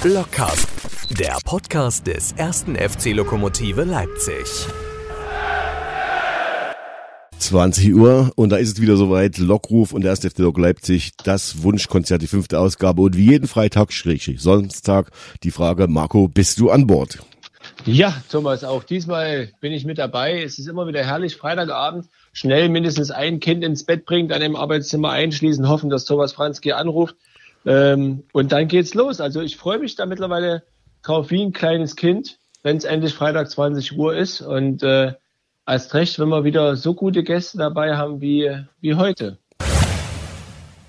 Blockcast, der Podcast des ersten FC Lokomotive Leipzig. 20 Uhr und da ist es wieder soweit. Lockruf und der erste FC Lok Leipzig, das Wunschkonzert, die fünfte Ausgabe und wie jeden Freitag, schräg, Sonntag, die Frage, Marco, bist du an Bord? Ja, Thomas, auch diesmal bin ich mit dabei. Es ist immer wieder herrlich, Freitagabend schnell mindestens ein Kind ins Bett bringen, dann im Arbeitszimmer einschließen, hoffen, dass Thomas Franzke anruft. Ähm, und dann geht's los. Also ich freue mich da mittlerweile drauf wie ein kleines Kind, wenn es endlich Freitag 20 Uhr ist. Und äh, als recht, wenn wir wieder so gute Gäste dabei haben wie, wie heute.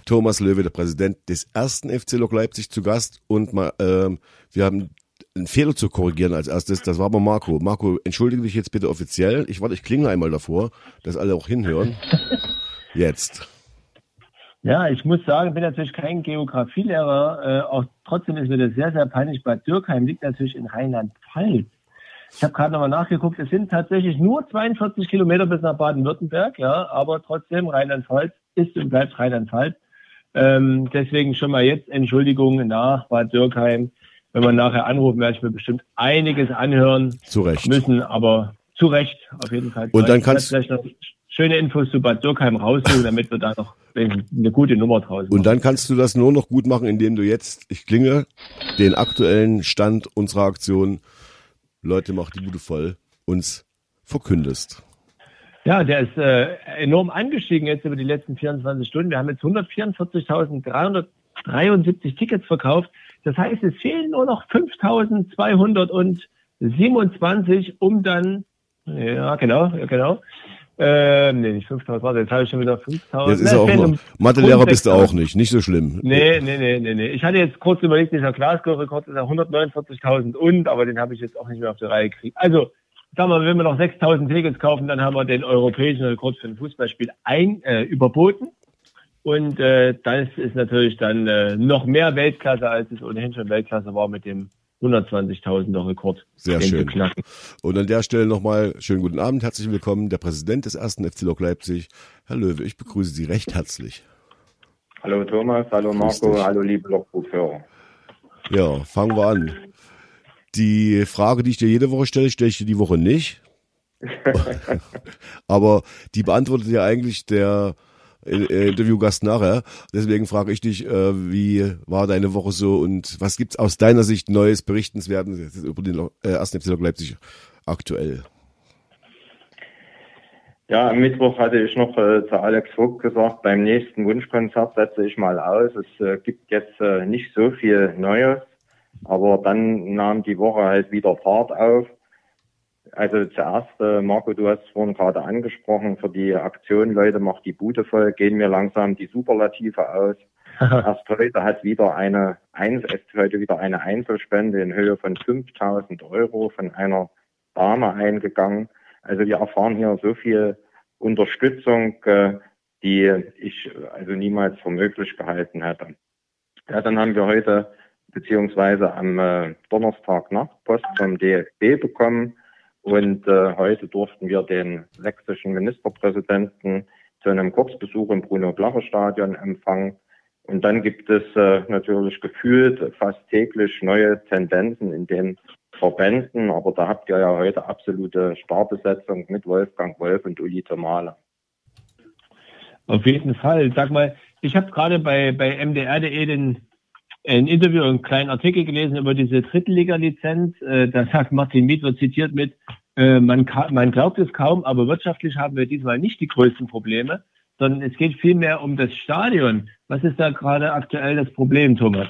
Thomas Löwe, der Präsident des ersten FC Lok Leipzig, zu Gast. Und mal, ähm, wir haben einen Fehler zu korrigieren als erstes. Das war aber Marco. Marco, entschuldige dich jetzt bitte offiziell. Ich warte, ich klinge einmal davor, dass alle auch hinhören. Jetzt. Ja, ich muss sagen, bin natürlich kein Geografielehrer. Äh, auch trotzdem ist mir das sehr, sehr peinlich. Bad Dürkheim liegt natürlich in Rheinland-Pfalz. Ich habe gerade nochmal nachgeguckt. Es sind tatsächlich nur 42 Kilometer bis nach Baden-Württemberg, ja, aber trotzdem Rheinland-Pfalz ist und bleibt Rheinland-Pfalz. Ähm, deswegen schon mal jetzt Entschuldigung nach Bad Dürkheim. Wenn man nachher anrufen, werde ich mir bestimmt einiges anhören zu Recht. müssen, aber zu Recht auf jeden Fall. Und dann kannst du schöne Infos zu Bad Dürkheim raussuchen, damit wir da noch eine gute Nummer draußen Und dann kannst du das nur noch gut machen, indem du jetzt, ich klinge, den aktuellen Stand unserer Aktion Leute macht die Bude voll uns verkündest. Ja, der ist äh, enorm angestiegen jetzt über die letzten 24 Stunden. Wir haben jetzt 144.373 Tickets verkauft. Das heißt, es fehlen nur noch 5.227, um dann, ja genau, ja genau, ähm, nee, nicht 5000, warte, jetzt habe ich schon wieder 5000. Jetzt ist er auch noch. Mathelehrer bist du auch nicht, nicht so schlimm. Nee, nee, nee, nee, nee. Ich hatte jetzt kurz überlegt, dieser Glasgow-Rekord ist ja 149.000 und, aber den habe ich jetzt auch nicht mehr auf die Reihe gekriegt. Also, sagen wir, wenn wir noch 6000 Tickets kaufen, dann haben wir den europäischen Rekord für ein Fußballspiel ein, äh, überboten. Und äh, das ist natürlich dann äh, noch mehr Weltklasse, als es ohnehin schon Weltklasse war mit dem 120.000er Rekord. Sehr schön. Knacken. Und an der Stelle nochmal schönen guten Abend, herzlich willkommen, der Präsident des ersten FC Lok Leipzig, Herr Löwe. Ich begrüße Sie recht herzlich. Hallo Thomas, hallo Marco, hallo liebe Lokbuchhörer. Ja, fangen wir an. Die Frage, die ich dir jede Woche stelle, stelle ich dir die Woche nicht. Aber die beantwortet ja eigentlich der äh, Interviewgast nachher. Deswegen frage ich dich, äh, wie war deine Woche so und was gibt's aus deiner Sicht Neues, Berichtenswerten über den äh, 1. FC Leipzig aktuell? Ja, am Mittwoch hatte ich noch äh, zu Alex Vogt gesagt, beim nächsten Wunschkonzert setze ich mal aus. Es äh, gibt jetzt äh, nicht so viel Neues, aber dann nahm die Woche halt wieder Fahrt auf. Also zuerst, äh, Marco, du hast es vorhin gerade angesprochen, für die Aktion, Leute, macht die Bude voll, gehen mir langsam die Superlative aus. Erst heute hat wieder eine, ist heute wieder eine Einzelspende in Höhe von 5000 Euro von einer Dame eingegangen. Also wir erfahren hier so viel Unterstützung, äh, die ich also niemals für möglich gehalten hätte. Ja, dann haben wir heute beziehungsweise am äh, Donnerstag Nachtpost vom DFB bekommen und äh, heute durften wir den sächsischen Ministerpräsidenten zu einem Kurzbesuch im Bruno-Blacher-Stadion empfangen. Und dann gibt es äh, natürlich gefühlt fast täglich neue Tendenzen in den Verbänden. Aber da habt ihr ja heute absolute Startbesetzung mit Wolfgang Wolf und Ulite Mahler. Auf jeden Fall. Sag mal, ich habe gerade bei, bei mdr.de den ein Interview, einen kleinen Artikel gelesen über diese Drittliga-Lizenz. Äh, da sagt Martin Miet, wird zitiert mit, äh, man, man glaubt es kaum, aber wirtschaftlich haben wir diesmal nicht die größten Probleme, sondern es geht vielmehr um das Stadion. Was ist da gerade aktuell das Problem, Thomas?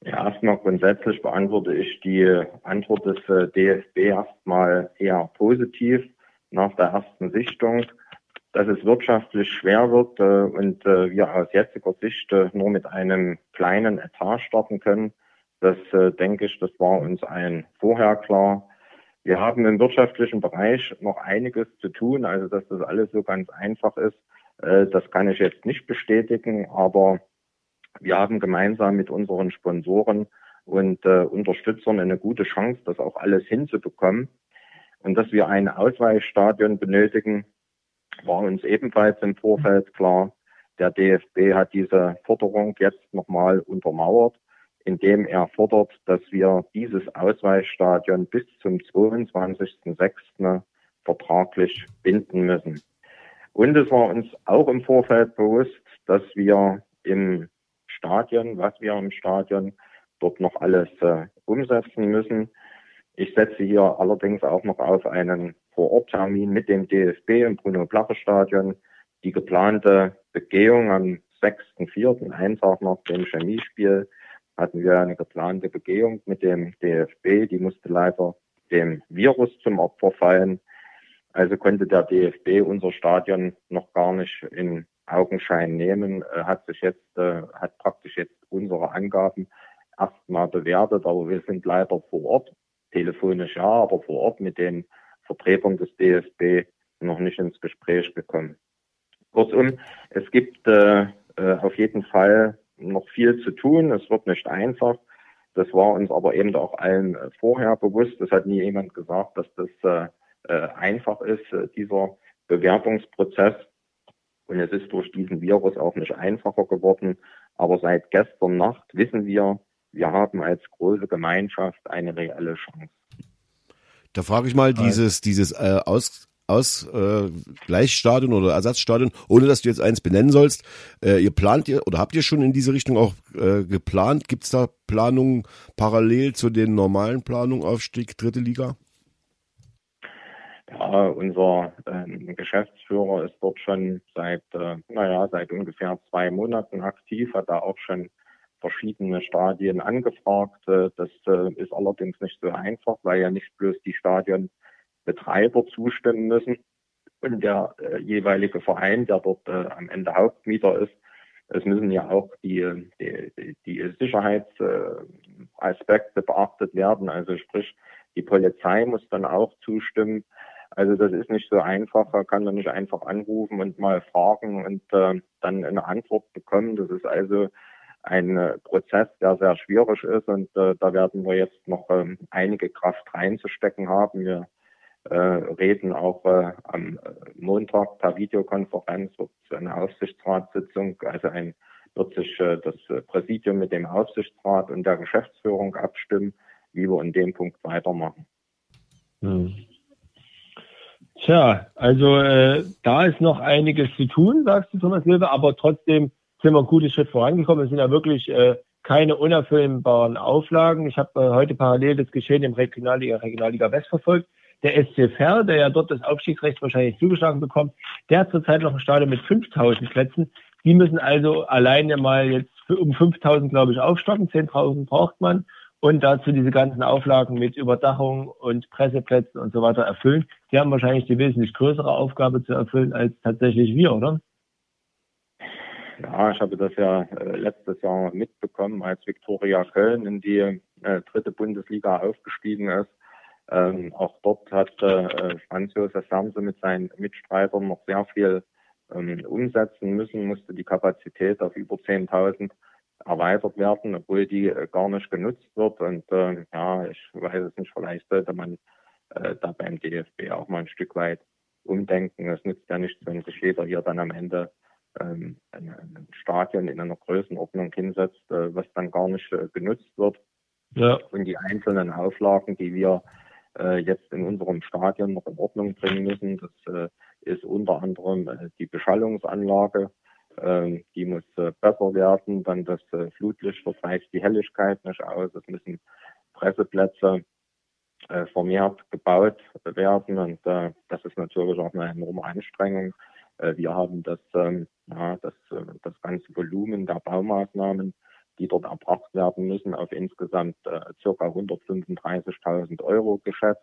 Ja, erstmal grundsätzlich beantworte ich die Antwort des äh, DFB erstmal eher positiv nach der ersten Sichtung dass es wirtschaftlich schwer wird äh, und wir aus jetziger Sicht nur mit einem kleinen Etat starten können. Das denke ich, das war uns ein vorher klar. Wir haben im wirtschaftlichen Bereich noch einiges zu tun, also dass das alles so ganz einfach ist, äh, das kann ich jetzt nicht bestätigen, aber wir haben gemeinsam mit unseren Sponsoren und äh, Unterstützern eine gute Chance, das auch alles hinzubekommen. Und dass wir ein Ausweichstadion benötigen, war uns ebenfalls im Vorfeld klar. Der DFB hat diese Forderung jetzt nochmal untermauert, indem er fordert, dass wir dieses Ausweichstadion bis zum 22.06. vertraglich binden müssen. Und es war uns auch im Vorfeld bewusst, dass wir im Stadion, was wir im Stadion dort noch alles äh, umsetzen müssen. Ich setze hier allerdings auch noch auf einen Vororttermin mit dem DFB im Bruno-Plache-Stadion. Die geplante Begehung am 6.4., einen Tag nach dem Chemiespiel, hatten wir eine geplante Begehung mit dem DFB. Die musste leider dem Virus zum Opfer fallen. Also konnte der DFB unser Stadion noch gar nicht in Augenschein nehmen, hat sich jetzt, äh, hat praktisch jetzt unsere Angaben erstmal bewertet, aber wir sind leider vor Ort, telefonisch ja, aber vor Ort mit den Vertretern des DFB noch nicht ins Gespräch gekommen. Kurzum, es gibt äh, äh, auf jeden Fall noch viel zu tun. Es wird nicht einfach. Das war uns aber eben auch allen äh, vorher bewusst. Es hat nie jemand gesagt, dass das äh, äh, einfach ist, dieser Bewerbungsprozess. Und es ist durch diesen Virus auch nicht einfacher geworden. Aber seit gestern Nacht wissen wir, wir haben als große Gemeinschaft eine reelle Chance. Da frage ich mal, dieses, dieses äh, Aus, Ausgleichsstadion äh, oder Ersatzstadion, ohne dass du jetzt eins benennen sollst. Äh, ihr plant ihr oder habt ihr schon in diese Richtung auch äh, geplant? Gibt es da Planungen parallel zu den normalen Planungen Aufstieg dritte Liga? Ja, unser ähm, Geschäftsführer ist dort schon seit, äh, naja, seit ungefähr zwei Monaten aktiv, hat da auch schon verschiedene Stadien angefragt. Äh, das äh, ist allerdings nicht so einfach, weil ja nicht bloß die Stadionbetreiber zustimmen müssen und der äh, jeweilige Verein, der dort am Ende Hauptmieter ist. Es müssen ja auch die, die, die Sicherheitsaspekte beachtet werden. Also sprich, die Polizei muss dann auch zustimmen. Also das ist nicht so einfach, da kann man nicht einfach anrufen und mal fragen und äh, dann eine Antwort bekommen. Das ist also ein äh, Prozess, der sehr schwierig ist und äh, da werden wir jetzt noch ähm, einige Kraft reinzustecken haben. Wir äh, reden auch äh, am äh, Montag per Videokonferenz wird eine Aufsichtsratssitzung, also ein wird sich äh, das Präsidium mit dem Aufsichtsrat und der Geschäftsführung abstimmen, wie wir in dem Punkt weitermachen. Hm. Tja, also äh, da ist noch einiges zu tun, sagst du, Thomas Löwe, aber trotzdem sind wir einen guten Schritt vorangekommen. Es sind ja wirklich äh, keine unerfüllbaren Auflagen. Ich habe äh, heute parallel das Geschehen im Regionalliga, Regionalliga West verfolgt. Der SC Verl, der ja dort das Aufstiegsrecht wahrscheinlich zugeschlagen bekommt, der hat zurzeit noch ein Stadion mit 5000 Plätzen. Die müssen also alleine mal jetzt um 5000, glaube ich, aufstocken. 10.000 braucht man und dazu diese ganzen Auflagen mit Überdachung und Presseplätzen und so weiter erfüllen. Die haben wahrscheinlich die wesentlich größere Aufgabe zu erfüllen als tatsächlich wir, oder? Ja, ich habe das ja äh, letztes Jahr mitbekommen, als Viktoria Köln in die äh, dritte Bundesliga aufgestiegen ist. Ähm, auch dort hat äh, Franz Josef Samse mit seinen Mitstreitern noch sehr viel ähm, umsetzen müssen, musste die Kapazität auf über 10.000 erweitert werden, obwohl die äh, gar nicht genutzt wird. Und äh, ja, ich weiß es nicht, vielleicht sollte man äh, da beim DFB auch mal ein Stück weit umdenken. Es nützt ja nichts, wenn sich jeder hier dann am Ende ähm, ein, ein Stadion in einer Größenordnung hinsetzt, äh, was dann gar nicht äh, genutzt wird. Ja. Und die einzelnen Auflagen, die wir äh, jetzt in unserem Stadion noch in Ordnung bringen müssen, das äh, ist unter anderem äh, die Beschallungsanlage. Ähm, die muss äh, besser werden. Dann das äh, Flutlicht vertreibt die Helligkeit nicht aus. Es müssen Presseplätze äh, vermehrt gebaut werden. Und äh, das ist natürlich auch eine enorme Anstrengung. Äh, wir haben das, ähm, ja, das, äh, das ganze Volumen der Baumaßnahmen, die dort erbracht werden müssen, auf insgesamt äh, circa 135.000 Euro geschätzt.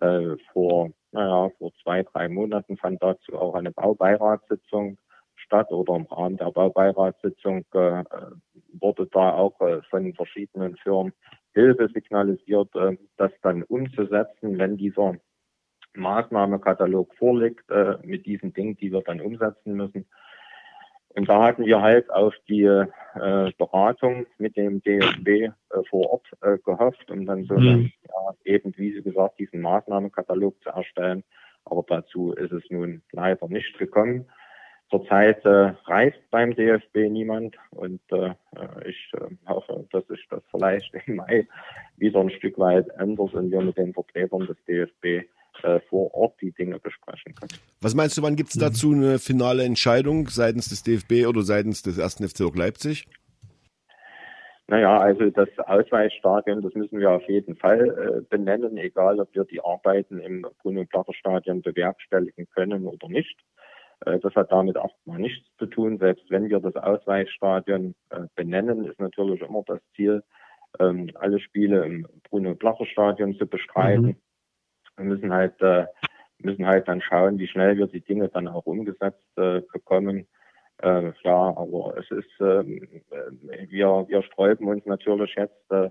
Äh, vor, naja, vor zwei, drei Monaten fand dazu auch eine Baubeiratssitzung statt oder im Rahmen der Baubeiratssitzung äh, wurde da auch äh, von verschiedenen Firmen Hilfe signalisiert, äh, das dann umzusetzen, wenn dieser Maßnahmekatalog vorliegt äh, mit diesen Dingen, die wir dann umsetzen müssen. Und da hatten wir halt auf die äh, Beratung mit dem DFB äh, vor Ort äh, gehofft, um dann so mhm. ja, eben, wie Sie gesagt, diesen Maßnahmenkatalog zu erstellen. Aber dazu ist es nun leider nicht gekommen. Zurzeit äh, reist beim DFB niemand und äh, ich äh, hoffe, dass sich das vielleicht im Mai wieder ein Stück weit ändert und wir mit den Vertretern des DFB äh, vor Ort die Dinge besprechen können. Was meinst du, wann gibt es dazu eine finale Entscheidung seitens des DFB oder seitens des ersten FC Leipzig? Naja, also das Ausweichstadion, das müssen wir auf jeden Fall äh, benennen, egal ob wir die Arbeiten im Bruno-Platter-Stadion bewerkstelligen können oder nicht. Äh, das hat damit erstmal nichts zu tun. Selbst wenn wir das Ausweichstadion äh, benennen, ist natürlich immer das Ziel, ähm, alle Spiele im Bruno-Platter-Stadion zu bestreiten. Mhm. Wir müssen halt, äh, müssen halt dann schauen, wie schnell wir die Dinge dann auch umgesetzt äh, bekommen. Äh, ja, aber es ist, äh, wir, wir sträuben uns natürlich jetzt äh,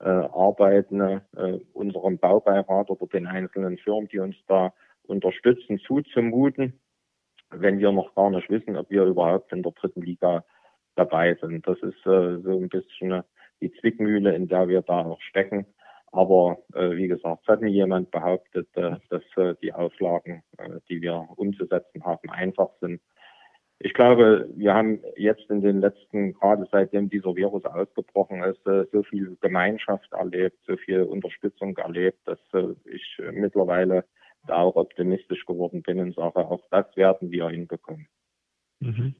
äh, Arbeiten äh, unserem Baubeirat oder den einzelnen Firmen, die uns da unterstützen, zuzumuten, wenn wir noch gar nicht wissen, ob wir überhaupt in der dritten Liga dabei sind. Das ist äh, so ein bisschen die Zwickmühle, in der wir da auch stecken. Aber äh, wie gesagt, es hat mir jemand behauptet, äh, dass äh, die Auflagen, äh, die wir umzusetzen haben, einfach sind. Ich glaube, wir haben jetzt in den letzten, gerade seitdem dieser Virus ausgebrochen ist, äh, so viel Gemeinschaft erlebt, so viel Unterstützung erlebt, dass äh, ich mittlerweile da auch optimistisch geworden bin und sage, auch das werden wir hinbekommen. Mhm.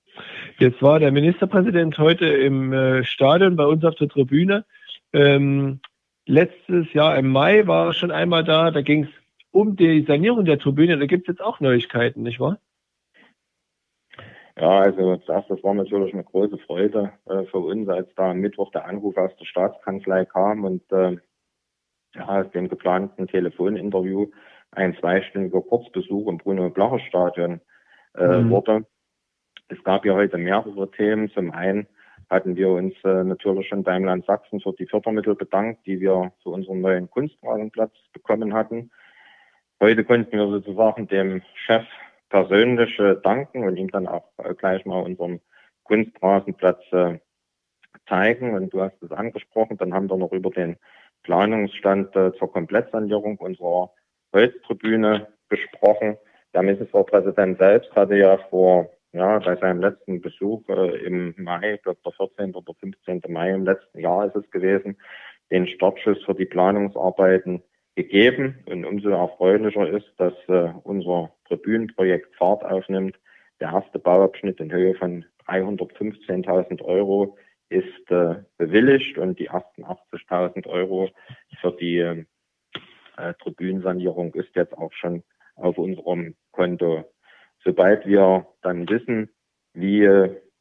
Jetzt war der Ministerpräsident heute im Stadion bei uns auf der Tribüne. Ähm, letztes Jahr im Mai war er schon einmal da. Da ging es um die Sanierung der Tribüne. Da gibt es jetzt auch Neuigkeiten, nicht wahr? Ja, also das, das war natürlich eine große Freude äh, für uns, als da am Mittwoch der Anruf aus der Staatskanzlei kam und äh, ja, aus dem geplanten Telefoninterview ein zweistündiger Kurzbesuch im Bruno-Blacher-Stadion äh, mhm. wurde. Es gab ja heute mehrere Themen. Zum einen hatten wir uns äh, natürlich schon beim Land Sachsen für die Fördermittel bedankt, die wir für unseren neuen Kunstrasenplatz bekommen hatten. Heute konnten wir sozusagen dem Chef persönlich äh, danken und ihm dann auch äh, gleich mal unseren Kunstrasenplatz äh, zeigen. Und du hast es angesprochen, dann haben wir noch über den Planungsstand äh, zur Komplettsanierung unserer Holztribüne besprochen. Der Ministerpräsident selbst hatte ja vor ja, bei seinem letzten Besuch äh, im Mai, ich glaube der 14. oder 15. Mai im letzten Jahr ist es gewesen, den Startschuss für die Planungsarbeiten gegeben. Und umso erfreulicher ist, dass äh, unser Tribünenprojekt Fahrt aufnimmt. Der erste Bauabschnitt in Höhe von 315.000 Euro ist äh, bewilligt und die ersten 80.000 Euro für die äh, Tribünensanierung ist jetzt auch schon auf unserem Konto sobald wir dann wissen, wie,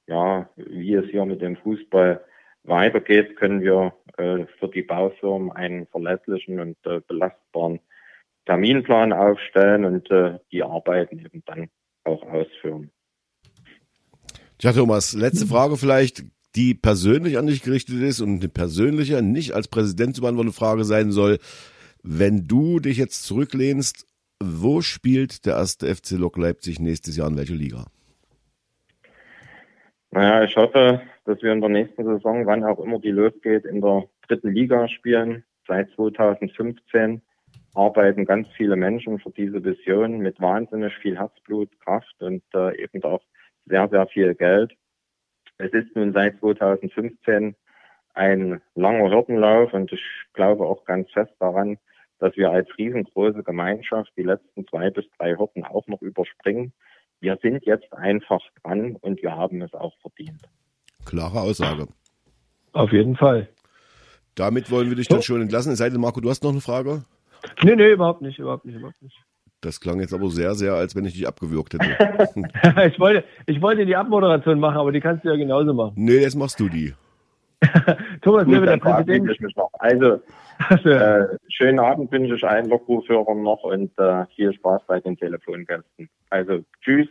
ja, wie es hier mit dem Fußball weitergeht, können wir äh, für die Baufirmen einen verlässlichen und äh, belastbaren Terminplan aufstellen und äh, die Arbeiten eben dann auch ausführen. Tja, Thomas, letzte Frage vielleicht, die persönlich an dich gerichtet ist und eine persönliche, nicht als Präsident zu beantwortende Frage sein soll. Wenn du dich jetzt zurücklehnst wo spielt der erste FC Lok Leipzig nächstes Jahr in welcher Liga? Naja, ich hoffe, dass wir in der nächsten Saison, wann auch immer die losgeht, in der dritten Liga spielen. Seit 2015 arbeiten ganz viele Menschen für diese Vision mit wahnsinnig viel Herzblut, Kraft und äh, eben auch sehr, sehr viel Geld. Es ist nun seit 2015 ein langer Hürdenlauf und ich glaube auch ganz fest daran, dass wir als riesengroße Gemeinschaft die letzten zwei bis drei Hürden auch noch überspringen. Wir sind jetzt einfach dran und wir haben es auch verdient. Klare Aussage. Auf jeden Fall. Damit wollen wir dich dann schon entlassen. Es sei denn, Marco, du hast noch eine Frage? Nee, nee, überhaupt nicht, überhaupt nicht, überhaupt nicht. Das klang jetzt aber sehr, sehr, als wenn ich dich abgewürgt hätte. ich, wollte, ich wollte die Abmoderation machen, aber die kannst du ja genauso machen. Nee, jetzt machst du die. Thomas Löwe, der Präsident. Also, äh, schönen Abend wünsche ich allen Lockrufhörern noch und äh, viel Spaß bei den Telefongästen. Also, tschüss.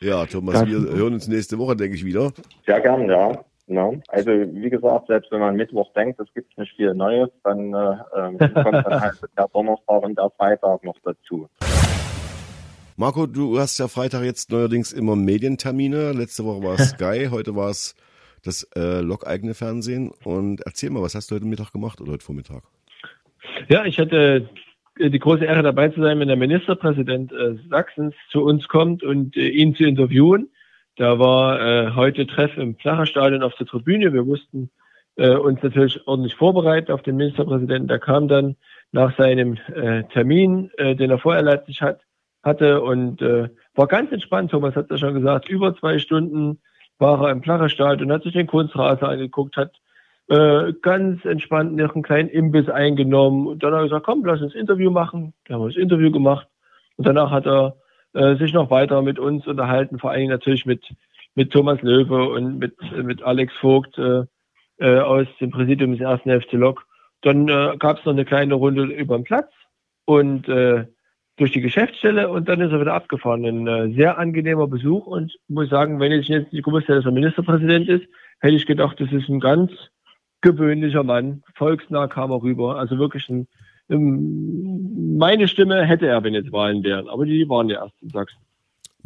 Ja, Thomas, das wir hören uns nächste Woche, denke ich, wieder. Sehr gern, ja. Ja, also wie gesagt, selbst wenn man Mittwoch denkt, es gibt nicht viel Neues, dann äh, ähm, kommt dann halt der Donnerstag und der Freitag noch dazu. Marco, du hast ja Freitag jetzt neuerdings immer Medientermine. Letzte Woche war es Sky, heute war es das äh, Log-eigene Fernsehen. Und erzähl mal, was hast du heute Mittag gemacht oder heute Vormittag? Ja, ich hatte äh, die große Ehre dabei zu sein, wenn der Ministerpräsident äh, Sachsens zu uns kommt und äh, ihn zu interviewen. Da war äh, heute Treff im Flacherstadion auf der Tribüne. Wir mussten äh, uns natürlich ordentlich vorbereiten auf den Ministerpräsidenten. Der kam dann nach seinem äh, Termin, äh, den er vorher Leipzig hat, hatte und äh, war ganz entspannt. Thomas hat ja schon gesagt, über zwei Stunden war er im Flacherstadion, hat sich den Kunstrasen angeguckt, hat äh, ganz entspannt noch einen kleinen Imbiss eingenommen und dann hat er gesagt, komm, lass uns Interview machen. Dann haben wir das Interview gemacht und danach hat er äh, sich noch weiter mit uns unterhalten, vor allen Dingen natürlich mit, mit Thomas Löwe und mit, mit Alex Vogt äh, äh, aus dem Präsidium des ersten FC Lok. Dann äh, gab es noch eine kleine Runde über den Platz und äh, durch die Geschäftsstelle und dann ist er wieder abgefahren. Ein äh, sehr angenehmer Besuch und muss sagen, wenn ich jetzt nicht gewusst hätte, dass er Ministerpräsident ist, hätte ich gedacht, das ist ein ganz gewöhnlicher Mann. Volksnah kam er rüber. Also wirklich ein meine Stimme hätte er, wenn jetzt Wahlen wären, aber die waren ja erst in Sachsen.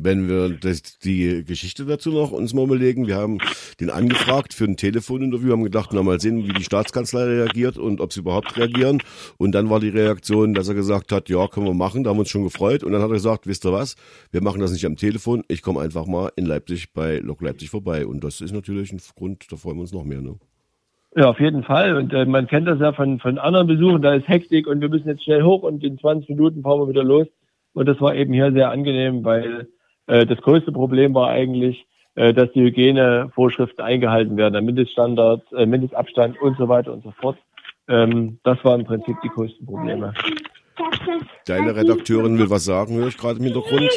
Wenn wir das, die Geschichte dazu noch uns mal überlegen, wir haben den angefragt für ein Telefoninterview, haben gedacht, na mal sehen, wie die Staatskanzlei reagiert und ob sie überhaupt reagieren. Und dann war die Reaktion, dass er gesagt hat, ja, können wir machen, da haben wir uns schon gefreut. Und dann hat er gesagt, wisst ihr was, wir machen das nicht am Telefon, ich komme einfach mal in Leipzig bei Lok Leipzig vorbei. Und das ist natürlich ein Grund, da freuen wir uns noch mehr. Ne? Ja, auf jeden Fall. Und äh, man kennt das ja von, von anderen Besuchen, da ist Hektik und wir müssen jetzt schnell hoch und in 20 Minuten fahren wir wieder los. Und das war eben hier sehr angenehm, weil das größte Problem war eigentlich, äh, dass die Hygienevorschriften eingehalten werden, der Mindeststandard, äh, Mindestabstand und so weiter und so fort. Ähm, das waren im Prinzip die größten Probleme. Deine Redakteurin will was sagen, höre ich gerade im Hintergrund.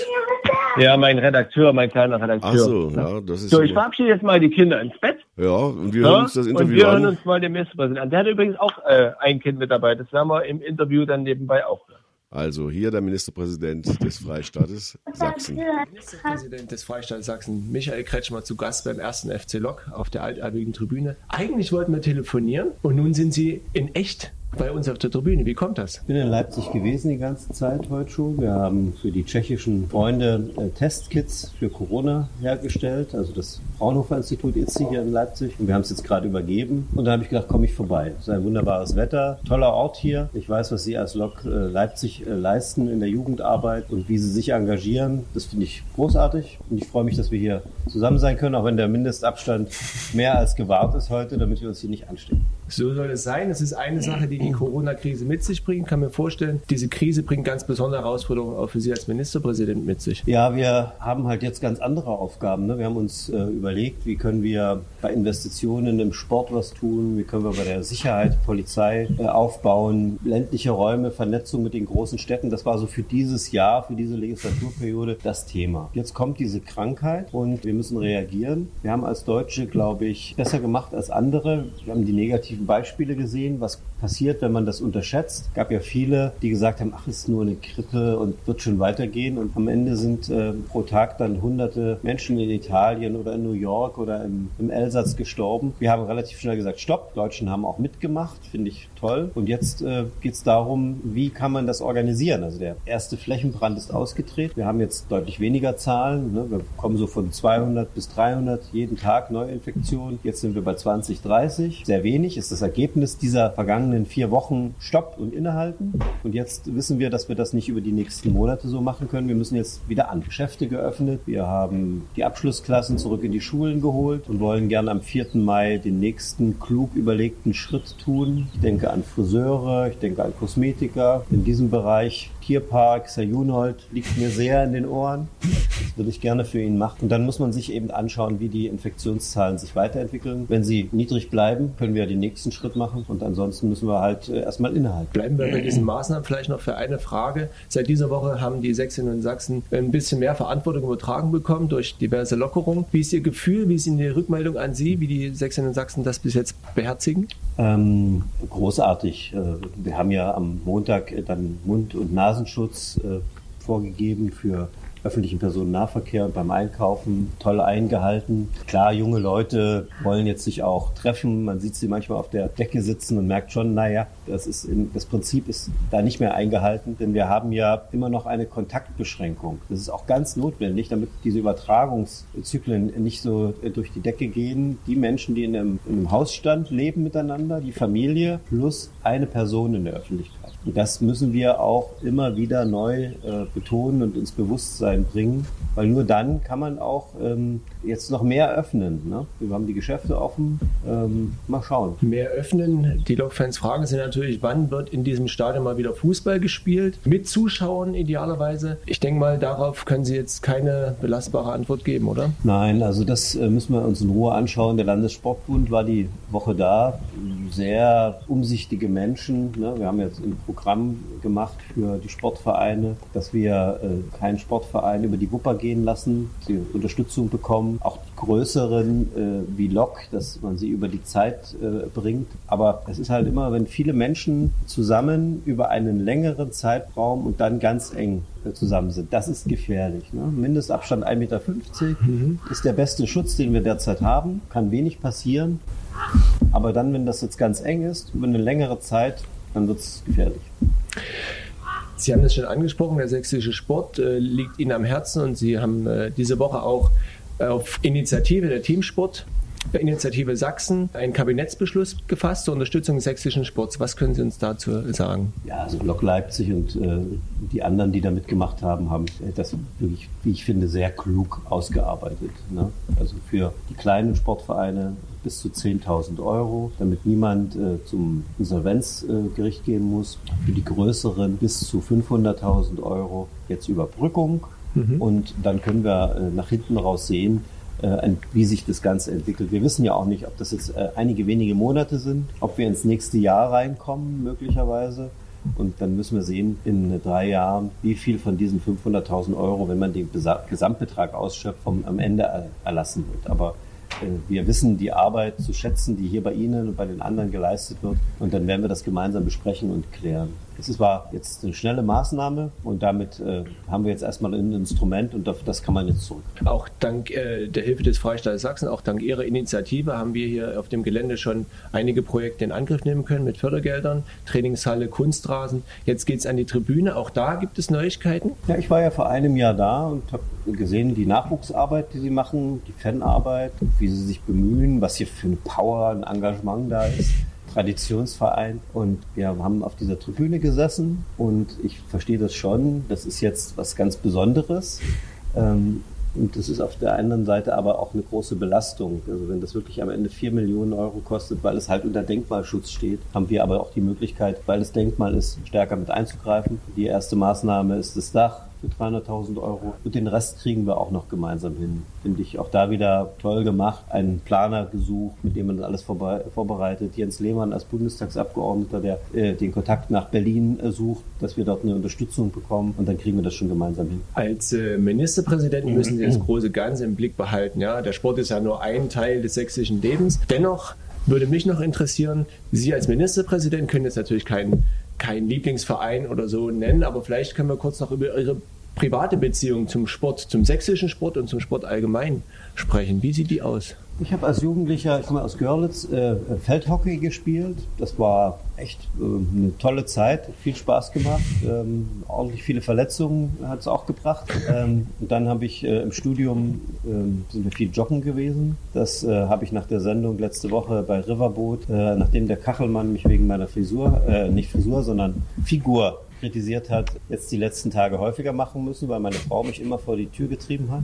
Ja, mein Redakteur, mein kleiner Redakteur. Ach so, ja, das ist. So, ich verabschiede jetzt mal die Kinder ins Bett. Ja, und wir hören uns das Interview an. Und wir hören uns mal den Ministerpräsidenten an. Der hat übrigens auch äh, ein Kind mit dabei. Das werden wir im Interview dann nebenbei auch hören. Also hier der Ministerpräsident des Freistaates Sachsen. Ministerpräsident des Freistaates Sachsen, Michael Kretschmer, zu Gast beim ersten FC Lok auf der altalbigen Tribüne. Eigentlich wollten wir telefonieren und nun sind Sie in echt bei uns auf der Tribüne. Wie kommt das? Ich bin in Leipzig gewesen die ganze Zeit heute schon. Wir haben für die tschechischen Freunde äh, Testkits für Corona hergestellt. Also das Fraunhofer Institut ist hier in Leipzig. Und wir haben es jetzt gerade übergeben. Und da habe ich gedacht, komme ich vorbei. Es ist ein wunderbares Wetter, toller Ort hier. Ich weiß, was Sie als Lok äh, Leipzig äh, leisten in der Jugendarbeit und wie Sie sich engagieren. Das finde ich großartig. Und ich freue mich, dass wir hier zusammen sein können, auch wenn der Mindestabstand mehr als gewahrt ist heute, damit wir uns hier nicht anstecken. So soll es sein. Es ist eine Sache, die die Corona-Krise mit sich bringt. Ich kann mir vorstellen, diese Krise bringt ganz besondere Herausforderungen auch für Sie als Ministerpräsident mit sich. Ja, wir haben halt jetzt ganz andere Aufgaben. Ne? Wir haben uns äh, überlegt, wie können wir bei Investitionen im Sport was tun, wie können wir bei der Sicherheit, Polizei äh, aufbauen, ländliche Räume, Vernetzung mit den großen Städten. Das war so für dieses Jahr, für diese Legislaturperiode das Thema. Jetzt kommt diese Krankheit und wir müssen reagieren. Wir haben als Deutsche, glaube ich, besser gemacht als andere. Wir haben die negativen Beispiele gesehen, was passiert, wenn man das unterschätzt. Gab ja viele, die gesagt haben, ach, ist nur eine Grippe und wird schon weitergehen. Und am Ende sind äh, pro Tag dann hunderte Menschen in Italien oder in New York oder im, im Elsatz gestorben. Wir haben relativ schnell gesagt, stopp. Deutschen haben auch mitgemacht, finde ich toll. Und jetzt äh, geht es darum, wie kann man das organisieren. Also der erste Flächenbrand ist ausgetreten. Wir haben jetzt deutlich weniger Zahlen. Ne? Wir kommen so von 200 bis 300 jeden Tag Neuinfektionen. Jetzt sind wir bei 20, 30. Sehr wenig. Ist das Ergebnis dieser vergangenen vier Wochen Stopp und Innehalten. Und jetzt wissen wir, dass wir das nicht über die nächsten Monate so machen können. Wir müssen jetzt wieder an Geschäfte geöffnet. Wir haben die Abschlussklassen zurück in die Schulen geholt und wollen gerne am 4. Mai den nächsten klug überlegten Schritt tun. Ich denke an Friseure, ich denke an Kosmetiker. In diesem Bereich Tierpark, Sayunold liegt mir sehr in den Ohren. Das würde ich gerne für ihn machen. Und dann muss man sich eben anschauen, wie die Infektionszahlen sich weiterentwickeln. Wenn sie niedrig bleiben, können wir den nächsten Schritt machen. Und ansonsten müssen wir halt äh, erstmal innehalten. Bleiben wir bei diesen Maßnahmen vielleicht noch für eine Frage. Seit dieser Woche haben die Sächsinnen und Sachsen ein bisschen mehr Verantwortung übertragen bekommen durch diverse Lockerungen. Wie ist Ihr Gefühl? Wie ist Ihnen die Rückmeldung an Sie, wie die Sächsinnen und Sachsen das bis jetzt beherzigen? Ähm, großartig. Äh, wir haben ja am Montag dann Mund- und Nasenschutz äh, vorgegeben für öffentlichen Personennahverkehr und beim Einkaufen toll eingehalten. Klar, junge Leute wollen jetzt sich auch treffen. Man sieht sie manchmal auf der Decke sitzen und merkt schon, naja, das ist in, das Prinzip ist da nicht mehr eingehalten, denn wir haben ja immer noch eine Kontaktbeschränkung. Das ist auch ganz notwendig, damit diese Übertragungszyklen nicht so durch die Decke gehen. Die Menschen, die in einem, in einem Hausstand leben miteinander, die Familie plus eine Person in der Öffentlichkeit. Und das müssen wir auch immer wieder neu äh, betonen und ins Bewusstsein bringen, weil nur dann kann man auch ähm, jetzt noch mehr öffnen. Ne? Wir haben die Geschäfte offen. Ähm, mal schauen. Mehr öffnen. Die Lokfans fragen sich natürlich, wann wird in diesem Stadion mal wieder Fußball gespielt? Mit Zuschauern idealerweise. Ich denke mal, darauf können Sie jetzt keine belastbare Antwort geben, oder? Nein, also das äh, müssen wir uns in Ruhe anschauen. Der Landessportbund war die Woche da. Sehr umsichtige Menschen. Ne? Wir haben jetzt ein Programm gemacht für die Sportvereine, dass wir äh, keinen Sportverein über die Wupper gehen lassen, sie Unterstützung bekommen. Auch die größeren äh, wie Lok, dass man sie über die Zeit äh, bringt. Aber es ist halt immer, wenn viele Menschen zusammen über einen längeren Zeitraum und dann ganz eng äh, zusammen sind. Das ist gefährlich. Ne? Mindestabstand 1,50 Meter mhm. ist der beste Schutz, den wir derzeit haben. Kann wenig passieren. Aber dann, wenn das jetzt ganz eng ist, über eine längere Zeit, dann wird es gefährlich. Sie haben das schon angesprochen, der sächsische Sport äh, liegt Ihnen am Herzen und Sie haben äh, diese Woche auch auf Initiative der Teamsport Initiative Sachsen einen Kabinettsbeschluss gefasst zur Unterstützung des sächsischen Sports. Was können Sie uns dazu sagen? Ja, also Lok Leipzig und äh, die anderen, die da mitgemacht haben, haben das wirklich, wie ich finde, sehr klug ausgearbeitet. Ne? Also für die kleinen Sportvereine bis zu 10.000 Euro, damit niemand äh, zum Insolvenzgericht äh, gehen muss. Für die größeren bis zu 500.000 Euro jetzt Überbrückung. Mhm. Und dann können wir äh, nach hinten raus sehen, äh, wie sich das Ganze entwickelt. Wir wissen ja auch nicht, ob das jetzt äh, einige wenige Monate sind, ob wir ins nächste Jahr reinkommen möglicherweise. Und dann müssen wir sehen, in drei Jahren, wie viel von diesen 500.000 Euro, wenn man den Gesamtbetrag ausschöpft, am Ende erlassen wird. Aber äh, wir wissen die Arbeit zu schätzen, die hier bei Ihnen und bei den anderen geleistet wird. Und dann werden wir das gemeinsam besprechen und klären. Es war jetzt eine schnelle Maßnahme und damit äh, haben wir jetzt erstmal ein Instrument und das kann man jetzt zurück. Auch dank äh, der Hilfe des Freistaates Sachsen, auch dank Ihrer Initiative haben wir hier auf dem Gelände schon einige Projekte in Angriff nehmen können mit Fördergeldern, Trainingshalle, Kunstrasen. Jetzt geht es an die Tribüne. Auch da gibt es Neuigkeiten. Ja, ich war ja vor einem Jahr da und habe gesehen, die Nachwuchsarbeit, die Sie machen, die Fanarbeit, wie Sie sich bemühen, was hier für eine Power, ein Engagement da ist. Traditionsverein und wir haben auf dieser Tribüne gesessen und ich verstehe das schon. Das ist jetzt was ganz Besonderes. Ähm, und das ist auf der anderen Seite aber auch eine große Belastung. Also wenn das wirklich am Ende vier Millionen Euro kostet, weil es halt unter Denkmalschutz steht, haben wir aber auch die Möglichkeit, weil es Denkmal ist, stärker mit einzugreifen. Die erste Maßnahme ist das Dach für 300.000 Euro. Und den Rest kriegen wir auch noch gemeinsam hin. Finde ich auch da wieder toll gemacht. Einen Planer gesucht, mit dem man alles vorbereitet. Jens Lehmann als Bundestagsabgeordneter, der äh, den Kontakt nach Berlin äh, sucht, dass wir dort eine Unterstützung bekommen. Und dann kriegen wir das schon gemeinsam hin. Als äh, Ministerpräsidenten müssen Sie das große Ganze im Blick behalten. Ja, der Sport ist ja nur ein Teil des sächsischen Lebens. Dennoch würde mich noch interessieren, Sie als Ministerpräsident können jetzt natürlich keinen keinen Lieblingsverein oder so nennen, aber vielleicht können wir kurz noch über Ihre private Beziehung zum Sport, zum sächsischen Sport und zum Sport allgemein sprechen. Wie sieht die aus? Ich habe als Jugendlicher, ich komme aus Görlitz, äh, Feldhockey gespielt. Das war echt äh, eine tolle Zeit, viel Spaß gemacht. Ähm, ordentlich viele Verletzungen hat es auch gebracht. Ähm, und dann habe ich äh, im Studium ähm, sind wir viel joggen gewesen. Das äh, habe ich nach der Sendung letzte Woche bei Riverboot, äh, nachdem der Kachelmann mich wegen meiner Frisur, äh, nicht Frisur, sondern Figur kritisiert hat, jetzt die letzten Tage häufiger machen müssen, weil meine Frau mich immer vor die Tür getrieben hat.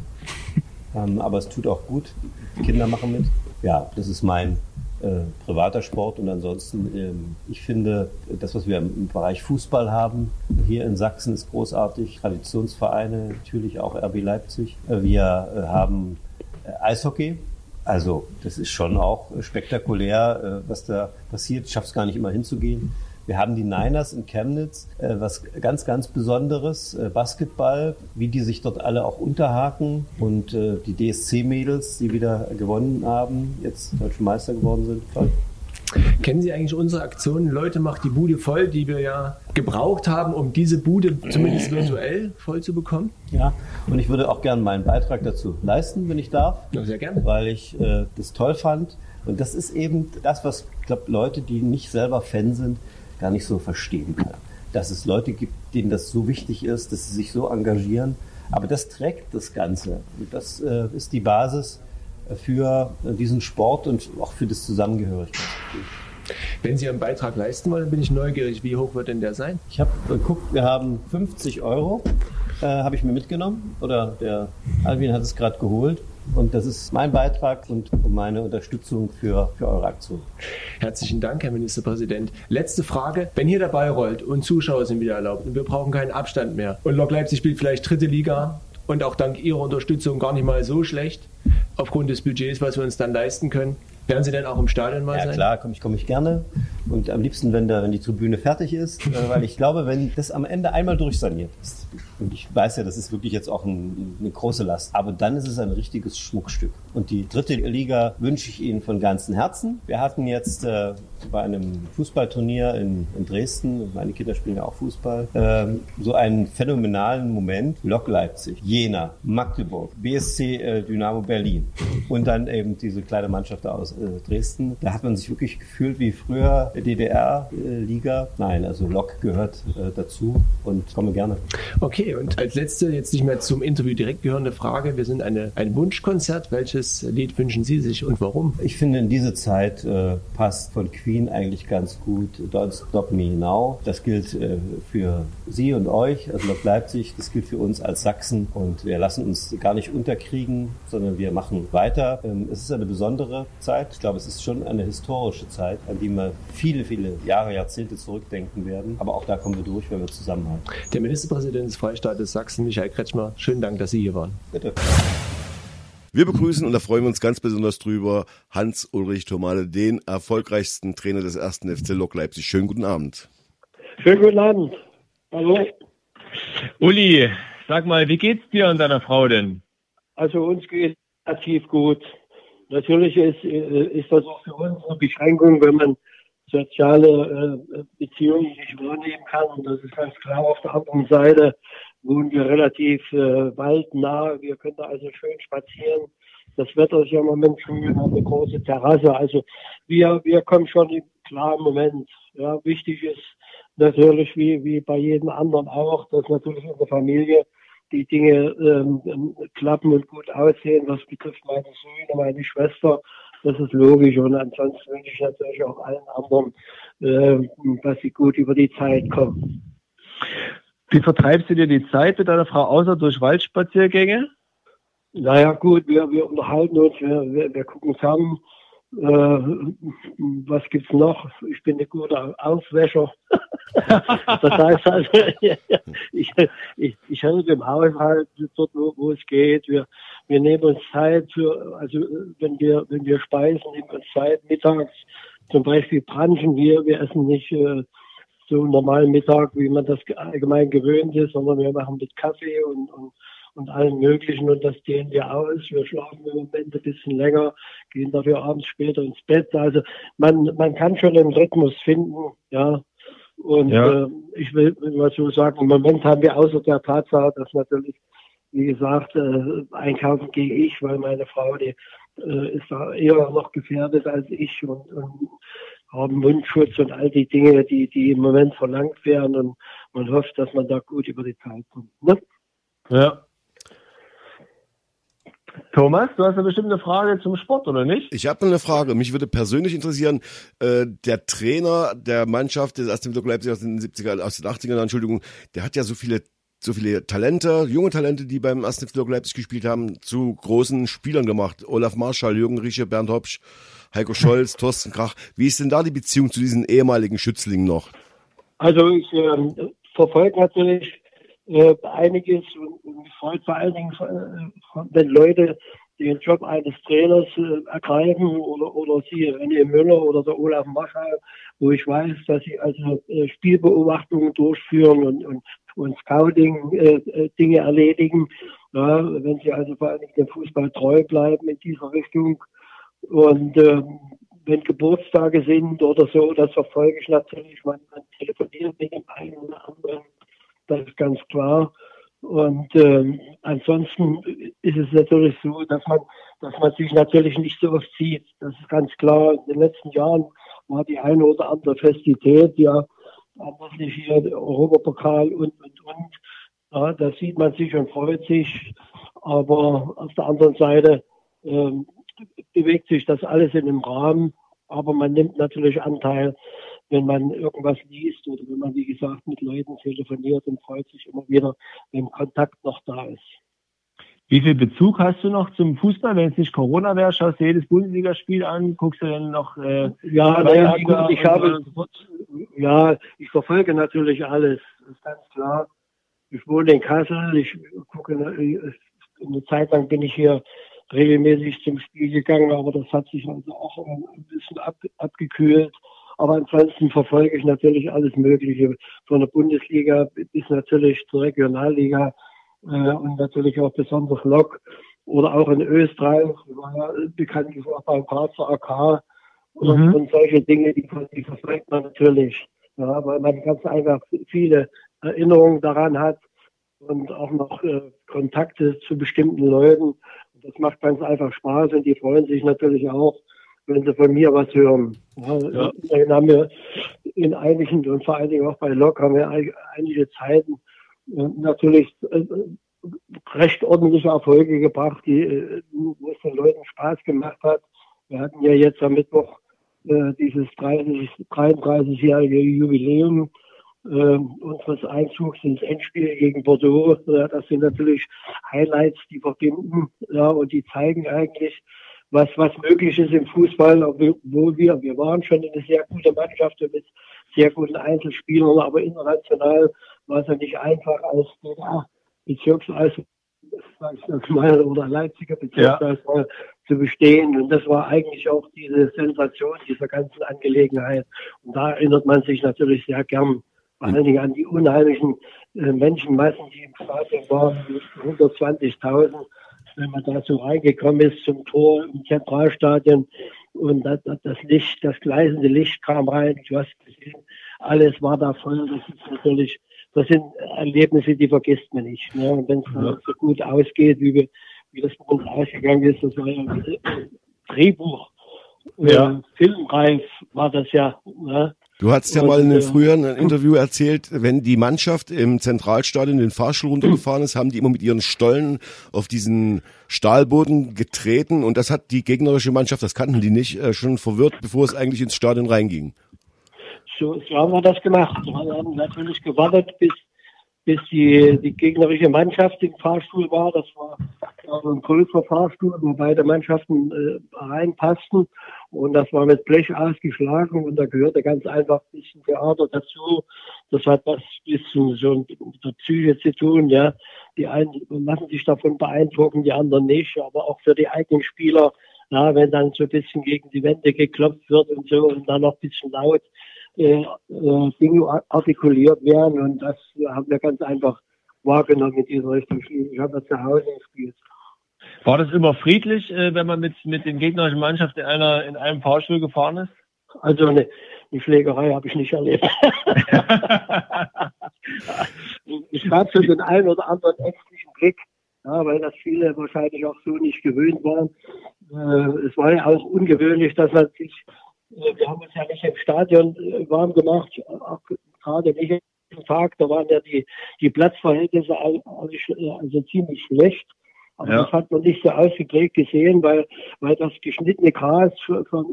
Ähm, aber es tut auch gut. Die Kinder machen mit. Ja, das ist mein äh, privater Sport und ansonsten, ähm, ich finde, das, was wir im Bereich Fußball haben, hier in Sachsen ist großartig. Traditionsvereine, natürlich auch RB Leipzig. Äh, wir äh, haben äh, Eishockey. Also, das ist schon auch spektakulär, äh, was da passiert. Ich schaffe es gar nicht immer hinzugehen. Wir haben die Niners in Chemnitz, äh, was ganz, ganz Besonderes, äh, Basketball, wie die sich dort alle auch unterhaken und äh, die DSC-Mädels, die wieder gewonnen haben, jetzt deutsche Meister geworden sind. Toll. Kennen Sie eigentlich unsere Aktion Leute macht die Bude voll, die wir ja gebraucht haben, um diese Bude zumindest virtuell voll zu bekommen? Ja, und ich würde auch gerne meinen Beitrag dazu leisten, wenn ich darf. Ja, sehr gerne. Weil ich äh, das toll fand. Und das ist eben das, was, ich glaube, Leute, die nicht selber Fan sind, gar nicht so verstehen kann. Dass es Leute gibt, denen das so wichtig ist, dass sie sich so engagieren. Aber das trägt das Ganze. Und das äh, ist die Basis für diesen Sport und auch für das Zusammengehörigkeitsgefühl. Wenn Sie einen Beitrag leisten wollen, bin ich neugierig. Wie hoch wird denn der sein? Ich habe geguckt, wir haben 50 Euro äh, habe ich mir mitgenommen oder der Alvin hat es gerade geholt. Und das ist mein Beitrag und meine Unterstützung für, für eure Aktion. Herzlichen Dank, Herr Ministerpräsident. Letzte Frage. Wenn hier dabei rollt und Zuschauer sind wieder erlaubt und wir brauchen keinen Abstand mehr und Lok Leipzig spielt vielleicht dritte Liga und auch dank Ihrer Unterstützung gar nicht mal so schlecht, aufgrund des Budgets, was wir uns dann leisten können, werden Sie denn auch im Stadion mal ja, sein? Ja klar, komme ich, komm ich gerne. Und am liebsten, wenn, der, wenn die Tribüne fertig ist, äh, weil ich glaube, wenn das am Ende einmal durchsaniert ist, und ich weiß ja, das ist wirklich jetzt auch ein, eine große Last, aber dann ist es ein richtiges Schmuckstück. Und die dritte Liga wünsche ich Ihnen von ganzem Herzen. Wir hatten jetzt äh, bei einem Fußballturnier in, in Dresden, meine Kinder spielen ja auch Fußball, äh, so einen phänomenalen Moment. Lok Leipzig, Jena, Magdeburg, BSC äh, Dynamo Berlin und dann eben diese kleine Mannschaft aus äh, Dresden. Da hat man sich wirklich gefühlt wie früher DDR-Liga. Nein, also Lok gehört äh, dazu und komme gerne. Okay, und als letzte, jetzt nicht mehr zum Interview direkt gehörende Frage. Wir sind eine, ein Wunschkonzert. Welches Lied wünschen Sie sich und warum? Ich finde, in diese Zeit äh, passt von Queen eigentlich ganz gut Don't Stop Me Now. Das gilt äh, für Sie und euch, also Lok Leipzig. Das gilt für uns als Sachsen. Und wir lassen uns gar nicht unterkriegen, sondern wir machen weiter. Ähm, es ist eine besondere Zeit. Ich glaube, es ist schon eine historische Zeit, an die wir viele, viele Jahre, Jahrzehnte zurückdenken werden. Aber auch da kommen wir durch, wenn wir zusammenhalten. Der Ministerpräsident des Freistaates Sachsen, Michael Kretschmer, schönen Dank, dass Sie hier waren. Bitte. Wir begrüßen und da freuen wir uns ganz besonders drüber Hans-Ulrich Thomale, den erfolgreichsten Trainer des ersten FC Lok Leipzig. Schönen guten Abend. Schönen guten Abend. Hallo. Uli, sag mal, wie geht's dir und deiner Frau denn? Also uns geht relativ gut. Natürlich ist, ist das auch für uns eine Beschränkung, wenn man soziale äh, Beziehungen nicht wahrnehmen kann. Das ist ganz klar. Auf der anderen Seite wohnen wir relativ äh, waldnah. Wir können da also schön spazieren. Das Wetter ist ja im Moment schön. Haben eine große Terrasse. Also wir, wir kommen schon im klaren Moment. Ja, wichtig ist natürlich, wie, wie bei jedem anderen auch, dass natürlich in der Familie die Dinge ähm, klappen und gut aussehen. Was betrifft meine Söhne, meine Schwester, das ist logisch. Und ansonsten wünsche ich natürlich auch allen anderen, äh, dass sie gut über die Zeit kommen. Wie vertreibst du dir die Zeit mit deiner Frau außer durch Waldspaziergänge? Naja gut, wir, wir unterhalten uns, wir, wir, wir gucken fern. Äh, was gibt's noch? Ich bin ein guter Aufwäscher. das heißt also, ich, ich, ich helfe im Haushalt dort, wo, wo es geht. Wir, wir nehmen uns Zeit für, also wenn wir, wenn wir speisen, nehmen wir uns Zeit mittags. Zum Beispiel branchen wir, wir essen nicht äh, so einen normalen Mittag, wie man das allgemein gewöhnt ist, sondern wir machen mit Kaffee und, und, und allem Möglichen und das dehnen wir aus. Wir schlafen im Moment ein bisschen länger, gehen dafür abends später ins Bett. Also man, man kann schon einen Rhythmus finden, ja. Und Ja. Äh, ich will, will mal so sagen, im Moment haben wir außer der Tatsache, dass natürlich, wie gesagt, äh, einkaufen gehe ich, weil meine Frau, die äh, ist da eher noch gefährdet als ich und, und haben Mundschutz und all die Dinge, die, die im Moment verlangt werden und man hofft, dass man da gut über die Zeit kommt. Ne? Ja. Thomas, du hast eine bestimmte Frage zum Sport, oder nicht? Ich habe eine Frage. Mich würde persönlich interessieren, äh, der Trainer der Mannschaft des 1. Block Leipzig aus den 70er, aus den 80ern, Entschuldigung, der hat ja so viele so viele Talente, junge Talente, die beim 1. Block Leipzig gespielt haben, zu großen Spielern gemacht. Olaf Marschall, Jürgen Rieche, Bernd Hopsch, Heiko Scholz, Thorsten Krach. Wie ist denn da die Beziehung zu diesen ehemaligen Schützlingen noch? Also ich ähm, verfolge natürlich äh, einiges und, mich freut vor allen Dingen, äh, wenn Leute den Job eines Trainers äh, ergreifen oder, oder sie René Müller oder der Olaf Machal, wo ich weiß, dass sie also äh, Spielbeobachtungen durchführen und, und, und Scouting äh, äh, erledigen. Ja, wenn sie also vor allen Dingen dem Fußball treu bleiben in dieser Richtung. Und ähm, wenn Geburtstage sind oder so, das verfolge ich natürlich. Man, man telefoniert mit dem einen oder anderen, das ist ganz klar. Und ähm, ansonsten ist es natürlich so, dass man, dass man sich natürlich nicht so oft sieht. Das ist ganz klar. In den letzten Jahren war die eine oder andere Festität, ja, anlässlich hier der Europapokal und, und, und. Ja, da sieht man sich und freut sich. Aber auf der anderen Seite ähm, bewegt sich das alles in dem Rahmen. Aber man nimmt natürlich Anteil wenn man irgendwas liest oder wenn man, wie gesagt, mit Leuten telefoniert und freut sich immer wieder, wenn Kontakt noch da ist. Wie viel Bezug hast du noch zum Fußball? Wenn es nicht Corona wäre, schaust du jedes Bundesligaspiel an, guckst du dann noch äh, Ja, naja, gut, ich habe, ja, ich verfolge natürlich alles, ist ganz klar. Ich wohne in Kassel, ich gucke, eine Zeit lang bin ich hier regelmäßig zum Spiel gegangen, aber das hat sich also auch ein bisschen ab, abgekühlt. Aber ansonsten verfolge ich natürlich alles Mögliche von der Bundesliga bis natürlich zur Regionalliga und natürlich auch besonders Lok oder auch in Österreich, war ja bekanntlich auch beim Grazer AK und, mhm. und solche Dinge, die, die verfolgt man natürlich, ja, weil man ganz einfach viele Erinnerungen daran hat und auch noch äh, Kontakte zu bestimmten Leuten. Das macht ganz einfach Spaß und die freuen sich natürlich auch, wenn sie von mir was hören. Ja, ja. Haben wir in einigen und vor allen Dingen auch bei Lok haben wir einige Zeiten äh, natürlich äh, recht ordentliche Erfolge gebracht, die, äh, wo es den Leuten Spaß gemacht hat. Wir hatten ja jetzt am Mittwoch äh, dieses 30, 33-jährige Jubiläum äh, unseres Einzugs ins Endspiel gegen Bordeaux. Ja, das sind natürlich Highlights, die verbinden ja, und die zeigen eigentlich, was, was möglich ist im Fußball, obwohl wir, wir waren schon eine sehr gute Mannschaft mit sehr guten Einzelspielern, aber international war es ja nicht einfach als Bezirksleistung oder Leipziger Bezirksleistung ja. zu bestehen. Und das war eigentlich auch diese Sensation dieser ganzen Angelegenheit. Und da erinnert man sich natürlich sehr gern vor allen Dingen an die unheimlichen äh, Menschenmassen, die im Stadion waren, 120.000, wenn man da so reingekommen ist zum Tor im Zentralstadion und das, das Licht, das gleißende Licht kam rein, du hast gesehen, alles war da voll, das ist natürlich, das sind Erlebnisse, die vergisst man nicht. Ne? Und wenn es ja. so gut ausgeht, wie, wie das bei uns ausgegangen ist, das war ja ein Drehbuch, ja. Äh, filmreif war das ja. Ne? Du hast ja mal in einem früheren Interview erzählt, wenn die Mannschaft im Zentralstadion den Fahrstuhl runtergefahren ist, haben die immer mit ihren Stollen auf diesen Stahlboden getreten und das hat die gegnerische Mannschaft, das kannten die nicht, äh, schon verwirrt, bevor es eigentlich ins Stadion reinging. So, so haben wir das gemacht. Wir haben natürlich gewartet, bis bis die, die gegnerische Mannschaft im Fahrstuhl war. Das war also ein größerer Fahrstuhl, wo beide Mannschaften äh, reinpassten. Und das war mit Blech ausgeschlagen und da gehörte ganz einfach ein bisschen Theater dazu. Das hat was bis zu so der Psyche zu tun, ja. Die einen lassen sich davon beeindrucken, die anderen nicht, aber auch für die eigenen Spieler, ja, wenn dann so ein bisschen gegen die Wände geklopft wird und so und dann noch ein bisschen laut, äh, äh, Dinge artikuliert werden und das haben wir ganz einfach wahrgenommen in dieser Richtung. Ich habe zu Hause gespielt. War das immer friedlich, äh, wenn man mit, mit den gegnerischen Mannschaften in, einer, in einem Fahrstuhl gefahren ist? Also eine, eine Schlägerei habe ich nicht erlebt. ich gab so den einen oder anderen ängstlichen Blick, ja, weil das viele wahrscheinlich auch so nicht gewöhnt waren. Äh, es war ja auch ungewöhnlich, dass man sich äh, wir haben uns ja nicht im Stadion äh, warm gemacht, auch gerade nicht am Tag, da waren ja die, die Platzverhältnisse also, also ziemlich schlecht. Aber ja. das hat man nicht so ausgeprägt gesehen, weil, weil das geschnittene Gras, für, für,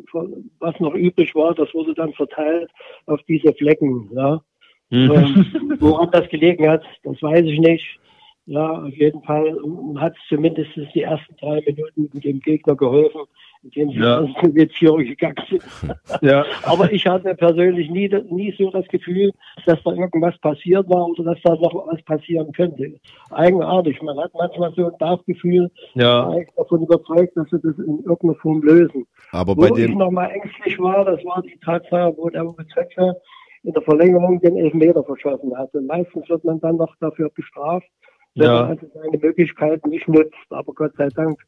was noch übrig war, das wurde dann verteilt auf diese Flecken. Ja. Mhm. Ähm, woran das gelegen hat, das weiß ich nicht. Ja, auf jeden Fall hat es zumindest die ersten drei Minuten dem Gegner geholfen, indem sie ja. jetzt hier gegangen sind. Ja. Aber ich hatte persönlich nie, nie so das Gefühl, dass da irgendwas passiert war oder dass da noch was passieren könnte. Eigenartig. Man hat manchmal so ein Bauchgefühl, ja. davon überzeugt, dass sie das in irgendeiner Form lösen. Aber bei wo dem ich nochmal ängstlich war, das war die Tatsache, wo der Uwe Zöckler in der Verlängerung den Elfmeter verschossen hat. Und meistens wird man dann noch dafür bestraft, wenn ja. man also seine Möglichkeiten nicht nutzt. Aber Gott sei Dank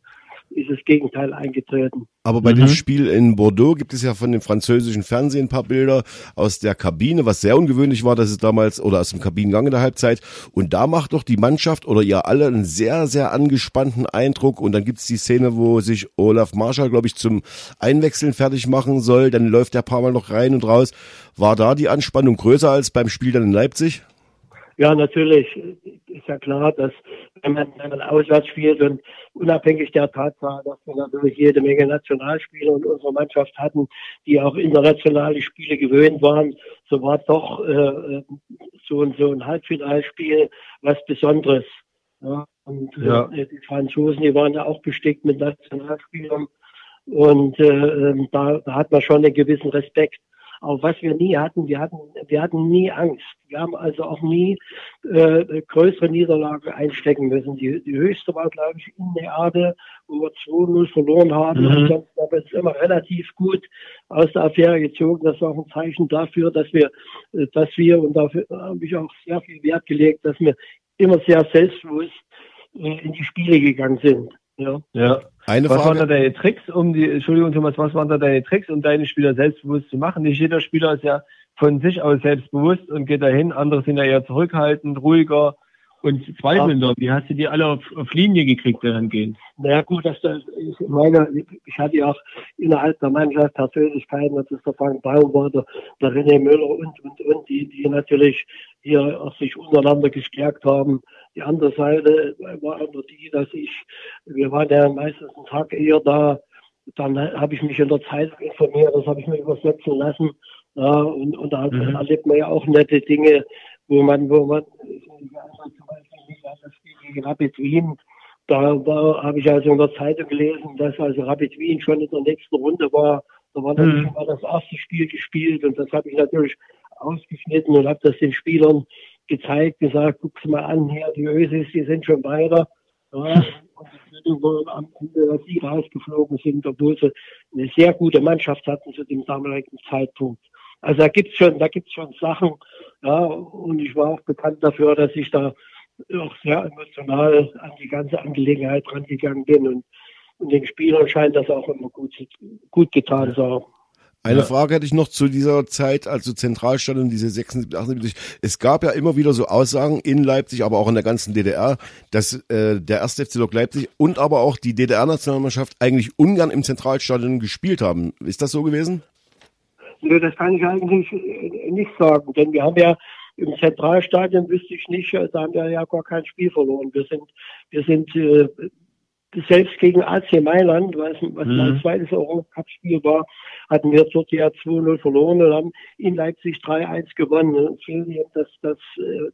ist das Gegenteil eingetreten. Aber bei mhm. dem Spiel in Bordeaux gibt es ja von dem französischen Fernsehen ein paar Bilder aus der Kabine, was sehr ungewöhnlich war, dass es damals, oder aus dem Kabinengang in der Halbzeit. Und da macht doch die Mannschaft oder ihr alle einen sehr, sehr angespannten Eindruck. Und dann gibt es die Szene, wo sich Olaf Marschall, glaube ich, zum Einwechseln fertig machen soll. Dann läuft der paar Mal noch rein und raus. War da die Anspannung größer als beim Spiel dann in Leipzig? Ja, natürlich ist ja klar, dass wenn man, wenn man auswärts spielt und unabhängig der Tatsache, dass wir natürlich jede Menge Nationalspieler in unserer Mannschaft hatten, die auch internationale Spiele gewöhnt waren, so war doch äh, so, ein, so ein Halbfinalspiel was Besonderes. Ja, und ja. Äh, die Franzosen, die waren ja auch bestickt mit Nationalspielern. Und äh, ähm, da, da hat man schon einen gewissen Respekt. Aber was wir nie hatten, wir hatten, wir hatten nie Angst. Wir haben also auch nie äh, größere Niederlage einstecken müssen. Die, die höchste war, glaube ich, in Neade, wo wir 2-0 verloren haben. Mhm. Ansonsten haben wir es immer relativ gut aus der Affäre gezogen. Das war auch ein Zeichen dafür, dass wir, äh, dass wir, und dafür habe ich auch sehr viel Wert gelegt, dass wir immer sehr selbstbewusst äh, in die Spiele gegangen sind. Ja. ja. Eine was Frage. waren da deine Tricks, um die, Entschuldigung Thomas, was waren da deine Tricks, um deine Spieler selbstbewusst zu machen? Nicht jeder Spieler ist ja von sich aus selbstbewusst und geht dahin. Andere sind ja eher zurückhaltend, ruhiger und zweifelnder. Wie hast du die alle auf, auf Linie gekriegt gehen? Naja gut, das, das ich meine, ich hatte ja auch innerhalb der Mannschaft Persönlichkeiten, das ist der Frank Baum der, der René Müller und, und, und, die, die natürlich hier auch sich untereinander gestärkt haben. Die andere Seite war nur die, dass ich, wir waren ja meistens einen Tag eher da, dann habe ich mich in der Zeitung informiert, das habe ich mir übersetzen lassen. Ja, und, und da mhm. erlebt man ja auch nette Dinge, wo man, wo man, zum Beispiel nicht Spiel gegen Rapid Wien, da, habe ich also in der Zeitung gelesen, dass also Rapid Wien schon in der nächsten Runde war. Da war dann mhm. schon das erste Spiel gespielt und das habe ich natürlich ausgeschnitten und habe das den Spielern gezeigt, gesagt, guck's mal an, hier, die Ösis, die sind schon weiter. Ja, und wo am Ende, dass sie rausgeflogen sind, obwohl sie eine sehr gute Mannschaft hatten zu dem damaligen Zeitpunkt. Also da gibt's schon, da gibt's schon Sachen, ja, und ich war auch bekannt dafür, dass ich da auch sehr emotional an die ganze Angelegenheit rangegangen bin und, und den Spielern scheint das auch immer gut, gut getan zu haben. Eine ja. Frage hätte ich noch zu dieser Zeit, also Zentralstadion, diese 76, 78. Es gab ja immer wieder so Aussagen in Leipzig, aber auch in der ganzen DDR, dass äh, der erste FC Lok Leipzig und aber auch die DDR-Nationalmannschaft eigentlich ungern im Zentralstadion gespielt haben. Ist das so gewesen? Nö, das kann ich eigentlich äh, nicht sagen, denn wir haben ja im Zentralstadion wüsste ich nicht, äh, da haben wir ja gar kein Spiel verloren. Wir sind, wir sind äh, selbst gegen AC Mailand, was, was mhm. mein zweites Europacup-Spiel war, hatten wir dort ja 2-0 verloren und haben in Leipzig 3-1 gewonnen. Das, das äh,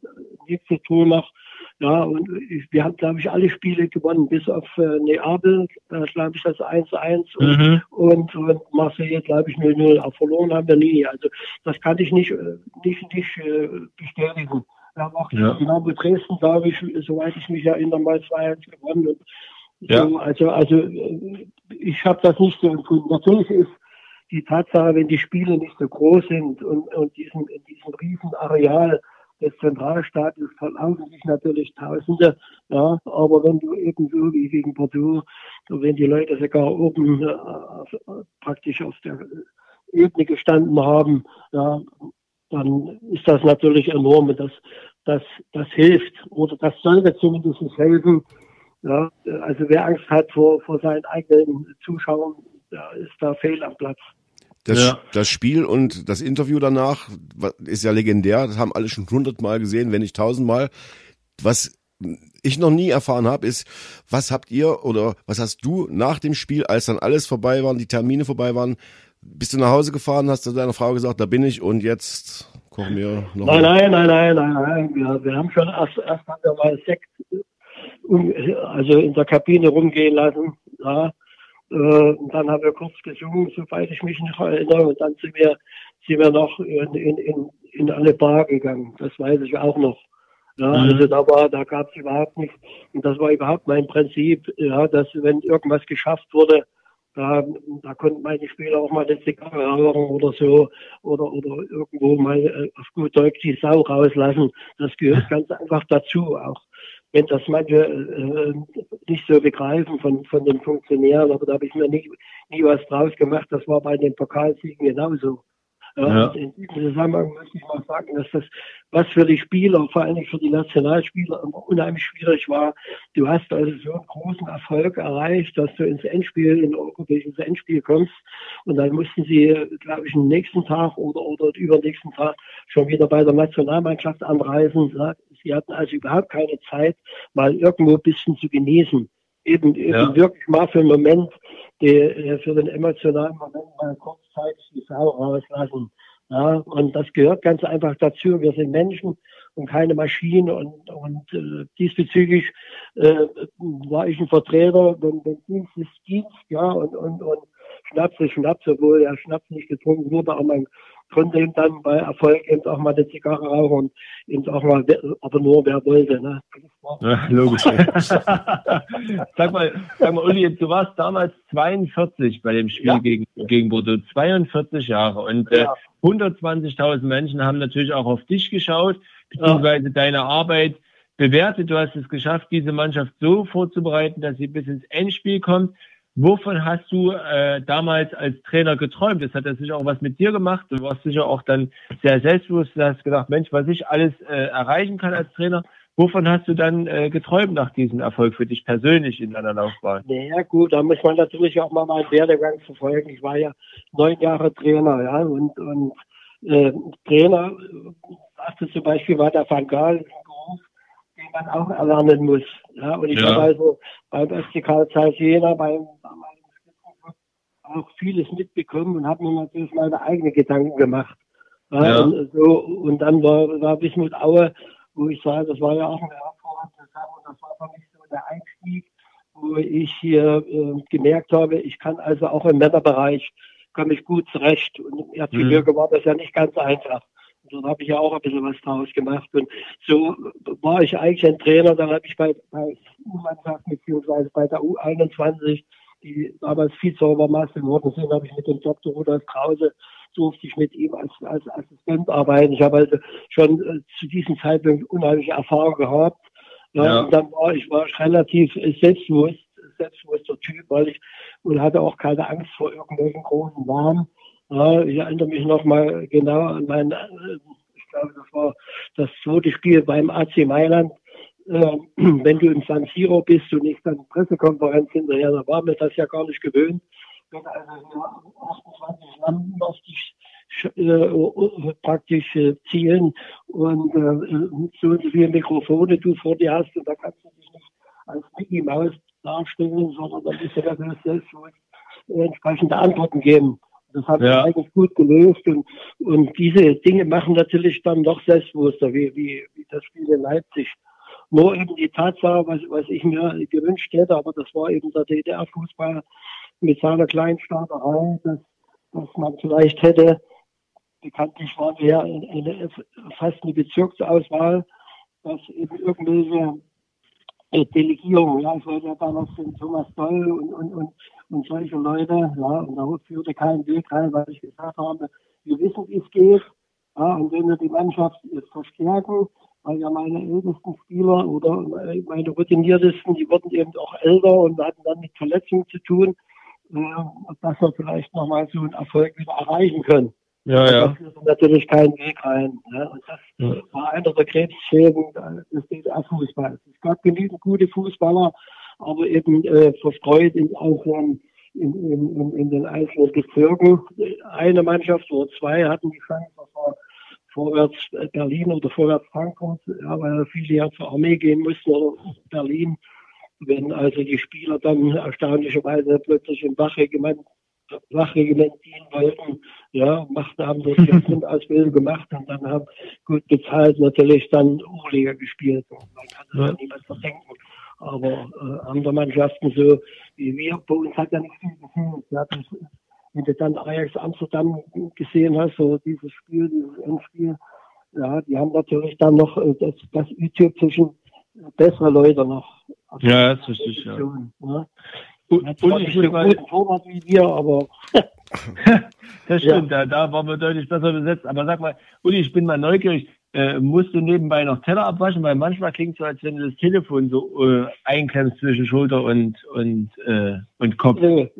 nächste Tor noch. Ja, und wir haben, glaube ich, alle Spiele gewonnen, bis auf äh, Neapel, da glaube ich, das 1-1 mhm. und, und Marseille, glaube ich, 0-0. Auch verloren haben wir nie. Also das kann ich nicht, äh, nicht, nicht äh, bestätigen. Wir haben auch ja. Dynamo Dresden, glaube ich, soweit ich mich erinnere, mal 2-1 gewonnen. Und ja. So, also, also ich habe das nicht so empfunden. Natürlich ist die Tatsache, wenn die Spiele nicht so groß sind und, und diesen, in diesem riesen Areal des Zentralstaates verlaufen sich natürlich Tausende, ja, aber wenn du eben so wie gegen Bordeaux, wenn die Leute sogar oben äh, äh, praktisch auf der Ebene gestanden haben, ja, dann ist das natürlich enorm und das, das, das hilft oder das sollte zumindest helfen, ja, also wer Angst hat vor, vor seinen eigenen Zuschauern, da ist da fehl am Platz. Das, ja. das Spiel und das Interview danach ist ja legendär. Das haben alle schon hundertmal gesehen, wenn nicht tausendmal. Was ich noch nie erfahren habe, ist, was habt ihr oder was hast du nach dem Spiel, als dann alles vorbei waren, die Termine vorbei waren, bist du nach Hause gefahren, hast du deiner Frau gesagt, da bin ich und jetzt kochen wir noch. Nein, nein, nein, nein, nein, nein. Wir, wir haben schon erst, erst haben wir mal Sekt also in der Kabine rumgehen lassen. Ja. Äh, und dann haben wir kurz gesungen, soweit ich mich noch erinnere. Und dann sind wir, sind wir noch in, in, in, in eine Bar gegangen. Das weiß ich auch noch. Ja, mhm. also da war, da gab es überhaupt nichts. Und das war überhaupt mein Prinzip, ja, dass wenn irgendwas geschafft wurde, da, da konnten meine Spieler auch mal eine Zigarre rauchen oder so oder, oder irgendwo mal äh, auf gut Deutsch die Sau rauslassen. Das gehört ganz einfach dazu auch wenn das manche äh, nicht so begreifen von, von den Funktionären, aber da habe ich mir nie, nie was draus gemacht. Das war bei den Pokalsiegen genauso. Ja. In diesem Zusammenhang möchte ich mal sagen, dass das, was für die Spieler, vor allem für die Nationalspieler, immer unheimlich schwierig war. Du hast also so einen großen Erfolg erreicht, dass du ins Endspiel, in europäisches Endspiel kommst. Und dann mussten sie, glaube ich, am nächsten Tag oder, oder übernächsten Tag schon wieder bei der Nationalmannschaft anreisen. Die hatten also überhaupt keine Zeit, mal irgendwo ein bisschen zu genießen. Eben, eben ja. wirklich mal für einen Moment, die, für den emotionalen Moment mal kurzzeitig die Sau rauslassen. Ja, und das gehört ganz einfach dazu. Wir sind Menschen und keine Maschinen und, und äh, diesbezüglich äh, war ich ein Vertreter, wenn, wenn Dienst ist Dienst, ja, und, und, und Schnaps ist Schnaps, obwohl der Schnaps nicht getrunken wurde, aber man konnte eben dann bei Erfolg eben auch mal eine Zigarre rauchen und eben auch mal, aber nur wer wollte. Ne? Ja, logisch. sag mal, sag mal, Uli, du warst damals 42 bei dem Spiel ja. gegen, gegen Bordeaux, 42 Jahre und äh, 120.000 Menschen haben natürlich auch auf dich geschaut, beziehungsweise ja. deine Arbeit bewertet. Du hast es geschafft, diese Mannschaft so vorzubereiten, dass sie bis ins Endspiel kommt. Wovon hast du äh, damals als Trainer geträumt? Das hat ja sicher auch was mit dir gemacht. Du warst sicher auch dann sehr selbstbewusst. Du hast gedacht, Mensch, was ich alles äh, erreichen kann als Trainer. Wovon hast du dann äh, geträumt nach diesem Erfolg für dich persönlich in deiner Laufbahn? Naja gut, da muss man natürlich auch mal meinen Werdegang verfolgen. Ich war ja neun Jahre Trainer, ja, und, und äh, Trainer, dachte zum Beispiel war der Van Gaal man auch erlernen muss. Ja, und ich ja. habe also beim SC Karl Zeiss Jena, beim auch vieles mitbekommen und habe mir natürlich meine eigenen Gedanken gemacht. Ja, ja. Und, so, und dann war, war Wismut Aue, wo ich sage, das war ja auch eine hervorragende Sache und das war für mich so der Einstieg, wo ich hier äh, gemerkt habe, ich kann also auch im Männerbereich, komme ich gut zurecht. Und im Erzgebirge mhm. war das ja nicht ganz einfach. Dann habe ich ja auch ein bisschen was draus gemacht. Und so war ich eigentlich ein Trainer. Dann habe ich bei, bei U-Mannschaft beziehungsweise bei der U21 die damals Vizeobermeister geworden sind, habe ich mit dem Dr. Rudolf Krause durfte ich mit ihm als, als Assistent arbeiten. Ich habe also schon äh, zu diesem Zeitpunkt unheimliche Erfahrung gehabt. Ja, ja. Und dann war ich, war ich relativ selbstbewusst, selbstbewusster Typ, weil ich und hatte auch keine Angst vor irgendwelchen großen Namen. Ja, ich erinnere mich noch mal genau an mein, äh, ich glaube, das war das zweite Spiel beim AC Mailand äh, wenn du im San Siro bist und nicht an Pressekonferenz hinterher, da war mir das ja gar nicht gewöhnt. Wenn also 28 Lampen auf dich äh, praktisch äh, zielen und so und so viele Mikrofone du vor dir hast und da kannst du dich nicht als Mickey Maus darstellen, sondern dann bist du natürlich selbst entsprechende Antworten geben. Das hat ja. eigentlich gut gelöst und, und diese Dinge machen natürlich dann noch selbstbewusster, wie, wie, wie das Spiel in Leipzig. Nur eben die Tatsache, was, was ich mir gewünscht hätte, aber das war eben der DDR-Fußball mit seiner Kleinstaaterei, dass, dass man vielleicht hätte, bekanntlich war wir eine, eine, fast eine Bezirksauswahl, dass eben irgendwelche äh, Delegierungen, ja, ich wollte ja damals den Thomas Doll und, und, und, und solche Leute, ja, und da führte kein Weg rein, weil ich gesagt habe, wir wissen, wie es geht, ja, und wenn wir die Mannschaft verstärken, weil ja meine ältesten Spieler oder meine routiniertesten, die wurden eben auch älter und hatten dann mit Verletzungen zu tun, äh, dass wir vielleicht nochmal so einen Erfolg wieder erreichen können. Ja, ja. Da führt natürlich keinen Weg rein. Ne? Und das ja. war einer der Krebsschäden des DDR-Fußballs. Es gab genügend gute Fußballer, aber eben äh, verstreut in einzelnen in, in, in, den einzelnen Bezirken. Eine Mannschaft oder zwei hatten die Chance, das war vorwärts Berlin oder vorwärts Frankfurt, ja, weil viele ja zur Armee gehen mussten oder Berlin. Wenn also die Spieler dann erstaunlicherweise plötzlich im Wachregiment, Wachregiment dienen wollten, ja, machten, haben das Grundausbildung gemacht und dann haben gut bezahlt natürlich dann Oberliga gespielt. Und man kann das ja, ja niemand verdenken. Aber äh, andere Mannschaften so wie wir, bei uns hat ja nicht viel gefehlt. Ja, das wenn du dann Ajax Amsterdam gesehen hast, so dieses Spiel, dieses Endspiel, ja, die haben natürlich dann noch äh, das, das i-Typischen bessere Leute noch. Ja, das ist richtig, ja. ja. Und, und ich muss mal, Torwart wie wir, aber das stimmt, ja. da, da waren wir deutlich besser besetzt. Aber sag mal, Uli, ich bin mal neugierig. Äh, musst du nebenbei noch Teller abwaschen? Weil manchmal klingt es so, als wenn du das Telefon so äh, einklemmst zwischen Schulter und, und, äh, und Kopf. Nee,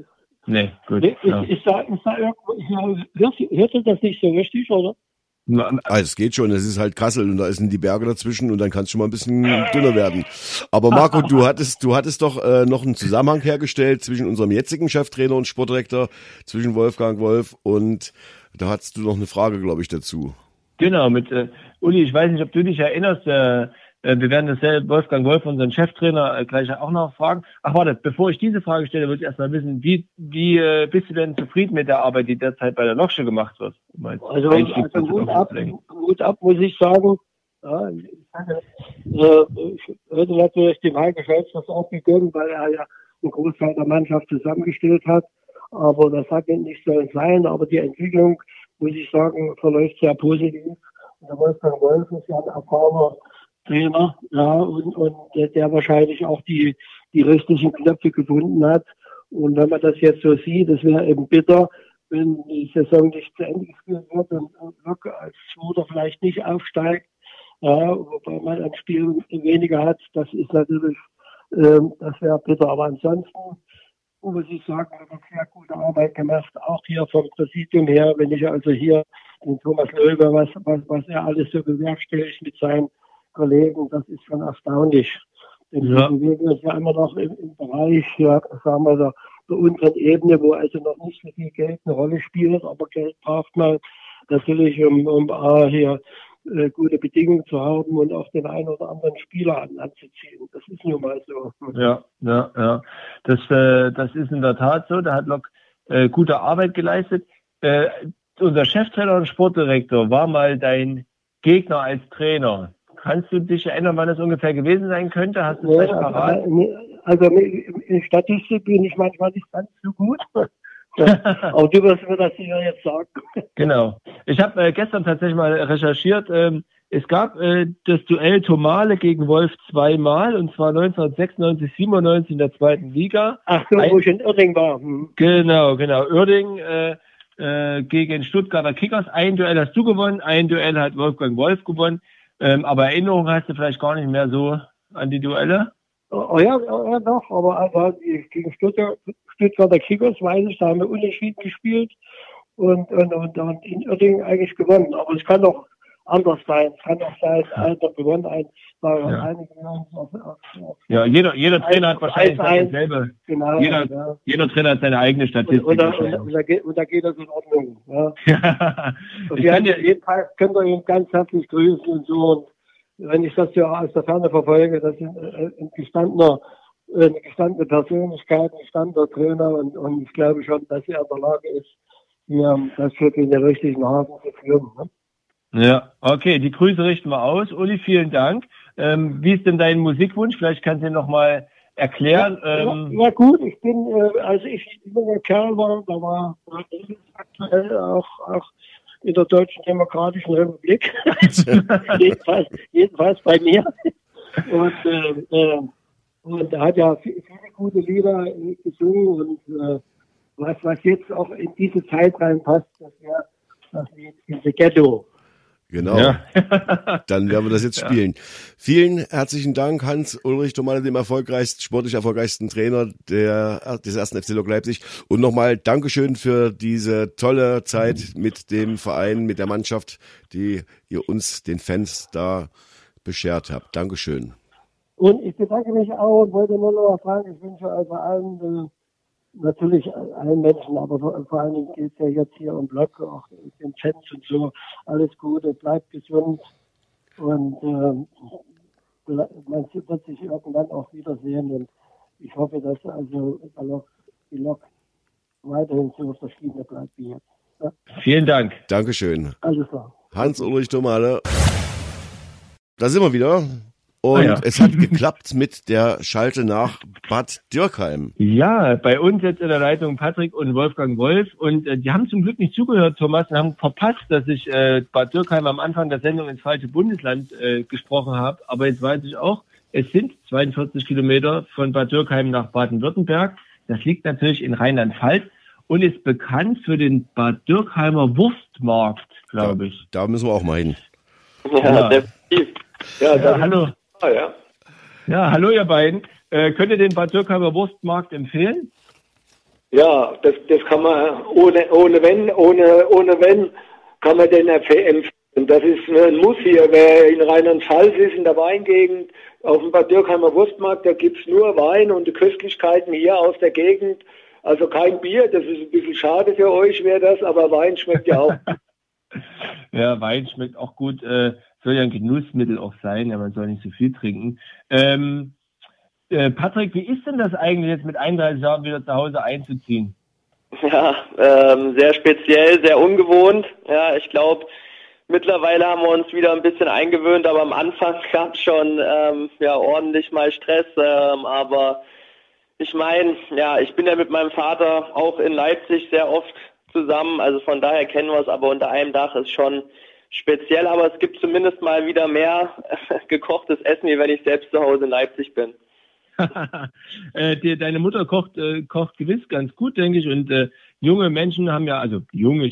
Nee, gut. Ist, ja. ist, da, ist da irgendwo, hörst du das nicht so richtig, oder? Ah, es geht schon, es ist halt Kassel und da sind die Berge dazwischen und dann kann es schon mal ein bisschen dünner werden. Aber Marco, du hattest, du hattest doch äh, noch einen Zusammenhang hergestellt zwischen unserem jetzigen Cheftrainer und Sportdirektor, zwischen Wolfgang Wolf und da hattest du noch eine Frage, glaube ich, dazu. Genau, mit äh, Uli, ich weiß nicht, ob du dich erinnerst, Äh, wir werden das selber Wolfgang Wolf, unseren Cheftrainer, äh, gleich auch noch fragen. Ach warte, bevor ich diese Frage stelle, würde ich erstmal wissen, wie, wie äh, bist du denn zufrieden mit der Arbeit, die derzeit bei der Loksche gemacht wird? Um also, also gut, ab, gut ab, muss ich sagen. Ja, ich, hatte, äh, ich hätte natürlich dem Heike Scholz das auch gegönnt, weil er ja einen Großteil der Mannschaft zusammengestellt hat. Aber das hat nicht so sein. Aber die Entwicklung, muss ich sagen, verläuft sehr positiv. Und der Wolfgang Wolf ist ja ein erfahrener Trainer, ja, und, und der, wahrscheinlich auch die, die richtigen Knöpfe gefunden hat. Und wenn man das jetzt so sieht, das wäre eben bitter, wenn die Saison nicht zu Ende gespielt wird und Lok als Zweiter vielleicht nicht aufsteigt, ja, wobei man ein Spiel weniger hat, das ist natürlich, ähm, das wäre bitter. Aber ansonsten muss ich sagen, hat er sehr gute Arbeit gemacht, auch hier vom Präsidium her, wenn ich also hier den Thomas Löwe, was, was, was er alles so bewerkstelligt mit seinen Kollegen, das ist schon erstaunlich. Denn ja. wir bewegen uns ja immer noch im, im Bereich, ja, sagen wir, der, der unteren Ebene, wo also noch nicht so viel Geld eine Rolle spielt, aber Geld braucht man natürlich, um, um A, hier äh, gute Bedingungen zu haben und auch den einen oder anderen Spieler an, anzuziehen. Das ist nun mal so. Ja, ja, ja. Das, äh, das ist in der Tat so. Da hat Lok äh, gute Arbeit geleistet. Äh, unser Cheftrainer und Sportdirektor war mal dein Gegner als Trainer. Kannst du dich erinnern, wann das ungefähr gewesen sein könnte? Hast du das ja, parat? Also, also in Statistik bin ich manchmal nicht ganz so gut. Aber du wirst mir das sicher jetzt sagen. Genau. Ich habe äh, gestern tatsächlich mal recherchiert. Ähm, es gab äh, das Duell Tomale gegen Wolf zweimal, und zwar 1996, 97 in der zweiten Liga. Ach so, Ein, wo ich in Irding war. Hm. Genau, genau. Irding äh, äh, gegen Stuttgarter Kickers. Ein Duell hast du gewonnen, ein Duell hat Wolfgang Wolf gewonnen. Ähm, aber Erinnerungen hast du vielleicht gar nicht mehr so an die Duelle? Oh, ja, ja, doch, aber also gegen Stuttgart, Stuttgarter Kickers weiß ich, da haben wir unentschieden gespielt und, und, und, und in Oerding eigentlich gewonnen. Aber es kann doch anders sein. Es kann auch sein, einer gewonnen, ein, ja. einige auf, auf, auf ja, jeder, jeder Trainer hat wahrscheinlich ein, dasselbe. Genau, jeder, ja. jeder Trainer hat seine eigene Statistik. Und, und, und, und, da, geht, und da geht das in Ordnung. Ja. und wir kann jedenfalls können wir ihn ganz herzlich grüßen und so. Und wenn ich das ja aus der Ferne verfolge, das ist ein gestandener eine gestandene Persönlichkeit, ein gestandener Trainer und, und ich glaube schon, dass er in der Lage ist, mir das für den richtigen Hafen zu führen. Ne? Ja, okay, die Grüße richten wir aus. Uli, vielen Dank. Ähm, wie ist denn dein Musikwunsch? Vielleicht kannst du ihn nochmal erklären. Ja, ähm, ja, ja, gut, ich bin, äh, als ich junger Kerl war, da war aktuell auch, auch in der Deutschen Demokratischen Republik. jedenfalls, jedenfalls bei mir. Und äh, äh, und er hat ja viele gute Lieder gesungen und äh, was, was jetzt auch in diese Zeit reinpasst, das wäre das Lied in the Ghetto. Genau. Ja. Dann werden wir das jetzt spielen. Ja. Vielen herzlichen Dank, Hans-Ulrich Tomale, dem erfolgreichsten, sportlich erfolgreichsten Trainer der, des ersten FC Lok Leipzig. Und nochmal Dankeschön für diese tolle Zeit mit dem Verein, mit der Mannschaft, die ihr uns, den Fans, da beschert habt. Dankeschön. Und ich bedanke mich auch und wollte nur noch mal fragen, ich wünsche also allen, äh, natürlich allen Menschen, aber vor, vor allen Dingen geht es ja jetzt hier um Blöcke, auch den Fans und so, alles Gute, bleibt gesund und äh, man wird sich irgendwann auch wiedersehen und ich hoffe, dass also die Lok weiterhin so Schiene bleibt wie jetzt. Ja? Vielen Dank. Dankeschön. Alles klar. Hans-Ulrich Domale. Da sind wir wieder. Und ah, ja. es hat geklappt mit der Schalte nach Bad Dürkheim. Ja, bei uns jetzt in der Leitung Patrick und Wolfgang Wolf. Und äh, die haben zum Glück nicht zugehört, Thomas, und haben verpasst, dass ich äh, Bad Dürkheim am Anfang der Sendung ins falsche Bundesland äh, gesprochen habe. Aber jetzt weiß ich auch, es sind 42 Kilometer von Bad Dürkheim nach Baden-Württemberg. Das liegt natürlich in Rheinland-Pfalz und ist bekannt für den Bad Dürkheimer Wurstmarkt, glaube ich. Da müssen wir auch mal hin. Ja, ja. Ja, ja hallo. Ah, ja. Ja, hallo ihr beiden. Äh, könnt ihr den Bad Dürkheimer Wurstmarkt empfehlen? Ja, das, das kann man ohne, ohne wenn, ohne, ohne wenn, kann man den empfehlen. Das ist ein Muss hier. Wer in Rheinland-Pfalz ist, in der Weingegend, auf dem Bad Dürkheimer Wurstmarkt, da gibt es nur Wein und die Köstlichkeiten hier aus der Gegend. Also kein Bier, das ist ein bisschen schade für euch, wäre das, aber Wein schmeckt ja auch. Ja, Wein schmeckt auch gut. Äh, soll ja ein Genussmittel auch sein, ja, man soll nicht so viel trinken. Ähm, äh, Patrick, wie ist denn das eigentlich jetzt mit 31 Jahren wieder zu Hause einzuziehen? Ja, ähm, sehr speziell, sehr ungewohnt. Ja, ich glaube, mittlerweile haben wir uns wieder ein bisschen eingewöhnt, aber am Anfang gab es schon ähm, ja, ordentlich mal Stress. Ähm, aber ich meine, ja, ich bin ja mit meinem Vater auch in Leipzig sehr oft zusammen, also von daher kennen wir es, aber unter einem Dach ist schon speziell, aber es gibt zumindest mal wieder mehr gekochtes Essen, wie wenn ich selbst zu Hause in Leipzig bin. äh, deine Mutter kocht, äh, kocht gewiss ganz gut, denke ich. Und äh, junge Menschen haben ja, also junge,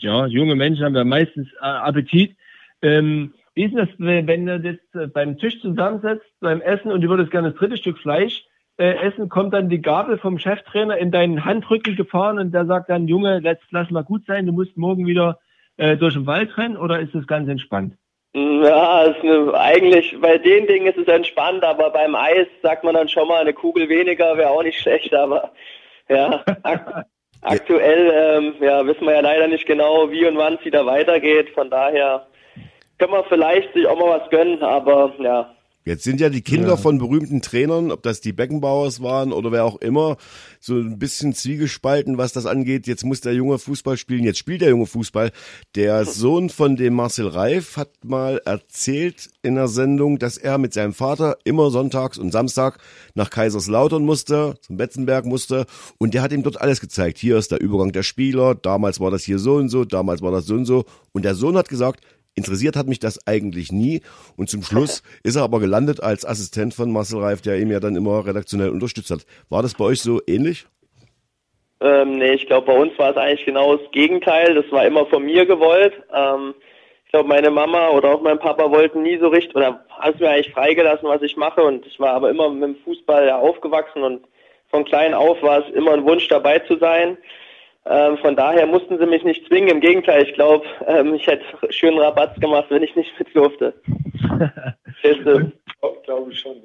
ja, junge Menschen haben ja meistens äh, Appetit. Ähm, wie ist das, wenn du jetzt beim Tisch zusammensetzt, beim Essen und du würdest gerne das dritte Stück Fleisch äh, essen, kommt dann die Gabel vom Cheftrainer in deinen Handrücken gefahren und der sagt dann, Junge, lass, lass mal gut sein, du musst morgen wieder äh, durch den Wald rennen oder ist das ganz entspannt? Ja, ist eine, eigentlich bei den Dingen ist es entspannt, aber beim Eis sagt man dann schon mal, eine Kugel weniger wäre auch nicht schlecht, aber ja, ak aktuell ähm, ja, wissen wir ja leider nicht genau, wie und wann es wieder weitergeht. Von daher können wir vielleicht sich auch mal was gönnen, aber ja, Jetzt sind ja die Kinder ja. von berühmten Trainern, ob das die Beckenbauers waren oder wer auch immer, so ein bisschen zwiegespalten, was das angeht. Jetzt muss der Junge Fußball spielen, jetzt spielt der Junge Fußball. Der Sohn von dem Marcel Reif hat mal erzählt in der Sendung, dass er mit seinem Vater immer sonntags und Samstag nach Kaiserslautern musste, zum Betzenberg musste und der hat ihm dort alles gezeigt. Hier ist der Übergang der Spieler, damals war das hier so und so, damals war das so und so. Und der Sohn hat gesagt, Interessiert hat mich das eigentlich nie. Und zum Schluss ist er aber gelandet als Assistent von Marcel Reif, der ihm ja dann immer redaktionell unterstützt hat. War das bei euch so ähnlich? Ähm, nee, ich glaube, bei uns war es eigentlich genau das Gegenteil. Das war immer von mir gewollt. Ähm, ich glaube, meine Mama oder auch mein Papa wollten nie so richtig, oder haben es mir eigentlich freigelassen, was ich mache. Und ich war aber immer mit dem Fußball aufgewachsen und von klein auf war es immer ein Wunsch dabei zu sein. Ähm, von daher mussten sie mich nicht zwingen. Im Gegenteil, ich glaube, ähm, ich hätte schönen Rabatz gemacht, wenn ich nicht mit durfte. ich glaube schon.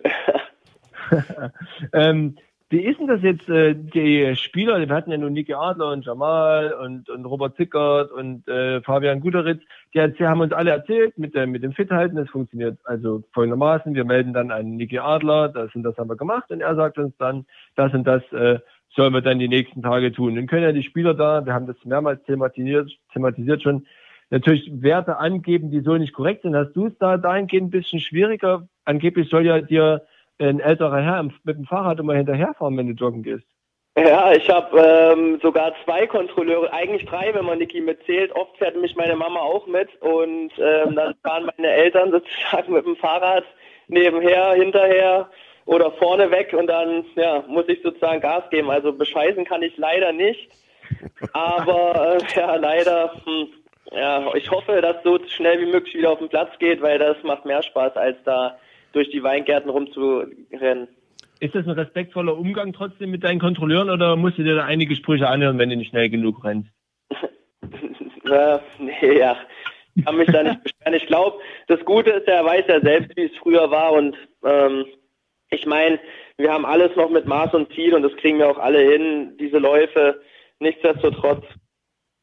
ähm, wie ist denn das jetzt, äh, die Spieler, wir hatten ja nur Niki Adler und Jamal und, und Robert Zickert und äh, Fabian Guteritz, die, die haben uns alle erzählt, mit, dem mit dem Fithalten, das funktioniert also folgendermaßen, wir melden dann einen Niki Adler, das und das haben wir gemacht. Und er sagt uns dann, das und das äh, sollen wir dann die nächsten Tage tun. Dann können ja die Spieler da, wir haben das mehrmals thematisiert, thematisiert schon, natürlich Werte angeben, die so nicht korrekt sind. Hast du es da dahingehend ein bisschen schwieriger? Angeblich soll ja dir ein älterer Herr mit dem Fahrrad immer hinterherfahren, wenn du joggen gehst. Ja, ich habe ähm, sogar zwei Kontrolleure, eigentlich drei, wenn man Niki mitzählt. Oft fährt mich meine Mama auch mit und ähm, dann fahren meine Eltern sozusagen mit dem Fahrrad nebenher, hinterher oder vorne weg und dann ja, muss ich sozusagen Gas geben. Also bescheißen kann ich leider nicht. Aber äh, ja, leider, hm, ja, ich hoffe, dass so schnell wie möglich wieder auf den Platz geht, weil das macht mehr Spaß, als da durch die Weingärten rumzurennen. Ist das ein respektvoller Umgang trotzdem mit deinen Kontrolleuren oder musst du dir da einige Sprüche anhören, wenn du nicht schnell genug rennst? äh, nee, ja, kann mich da nicht beschweren. Ich glaube, das Gute ist, er weiß ja selbst, wie es früher war und ähm, ich meine, wir haben alles noch mit Maß und Ziel und das kriegen wir auch alle hin, diese Läufe. Nichtsdestotrotz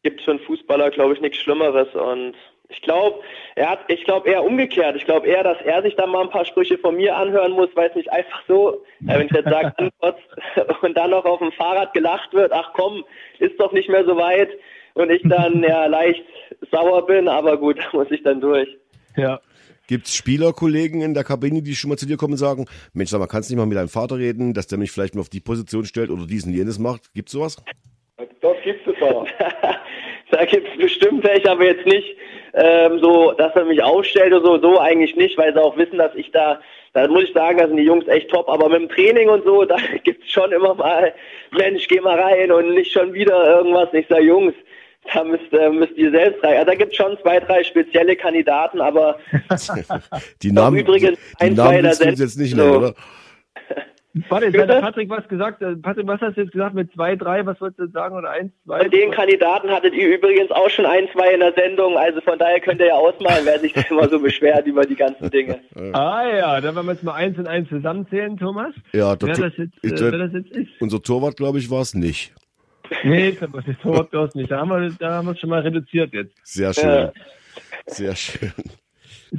gibt es für einen Fußballer, glaube ich, nichts Schlimmeres und ich glaube, er hat, ich glaube eher umgekehrt. Ich glaube eher, dass er sich dann mal ein paar Sprüche von mir anhören muss, weil es nicht einfach so, wenn ich jetzt sage, und dann noch auf dem Fahrrad gelacht wird, ach komm, ist doch nicht mehr so weit und ich dann ja leicht sauer bin, aber gut, da muss ich dann durch. Ja, Gibt es Spielerkollegen in der Kabine, die schon mal zu dir kommen und sagen, Mensch, sag mal, kannst du nicht mal mit deinem Vater reden, dass der mich vielleicht mal auf die Position stellt oder diesen jenes macht? Gibt es sowas? Das gibt es auch. da gibt es bestimmt welche, aber jetzt nicht ähm, so, dass er mich aufstellt oder so, so eigentlich nicht, weil sie auch wissen, dass ich da, da muss ich sagen, da sind die Jungs echt top, aber mit dem Training und so, da gibt es schon immer mal, Mensch, geh mal rein und nicht schon wieder irgendwas. Ich sage, Jungs, da müsst, äh, müsst ihr selbst rein. Also da gibt es schon zwei, drei spezielle Kandidaten, aber die Namen, übrigens die, die Namen willst du jetzt nicht mehr, oder? Warte, jetzt hat der Patrick was gesagt. Äh, Patrick, was hast du jetzt gesagt mit zwei, drei? Was wolltest du sagen? Oder eins, zwei? Von den Kandidaten hattet ihr übrigens auch schon ein, zwei in der Sendung. Also von daher könnt ihr ja ausmalen, wer sich immer so beschwert über die ganzen Dinge. ah ja, dann werden wir jetzt mal eins und eins zusammenzählen, Thomas. Ja, wer das jetzt, äh, wer das jetzt ist. Unser Torwart, glaube ich, war es nicht. Nee, das Torwart gehört nicht. Da haben wir, da haben wir es schon mal reduziert jetzt. Sehr schön. Ja. Sehr schön.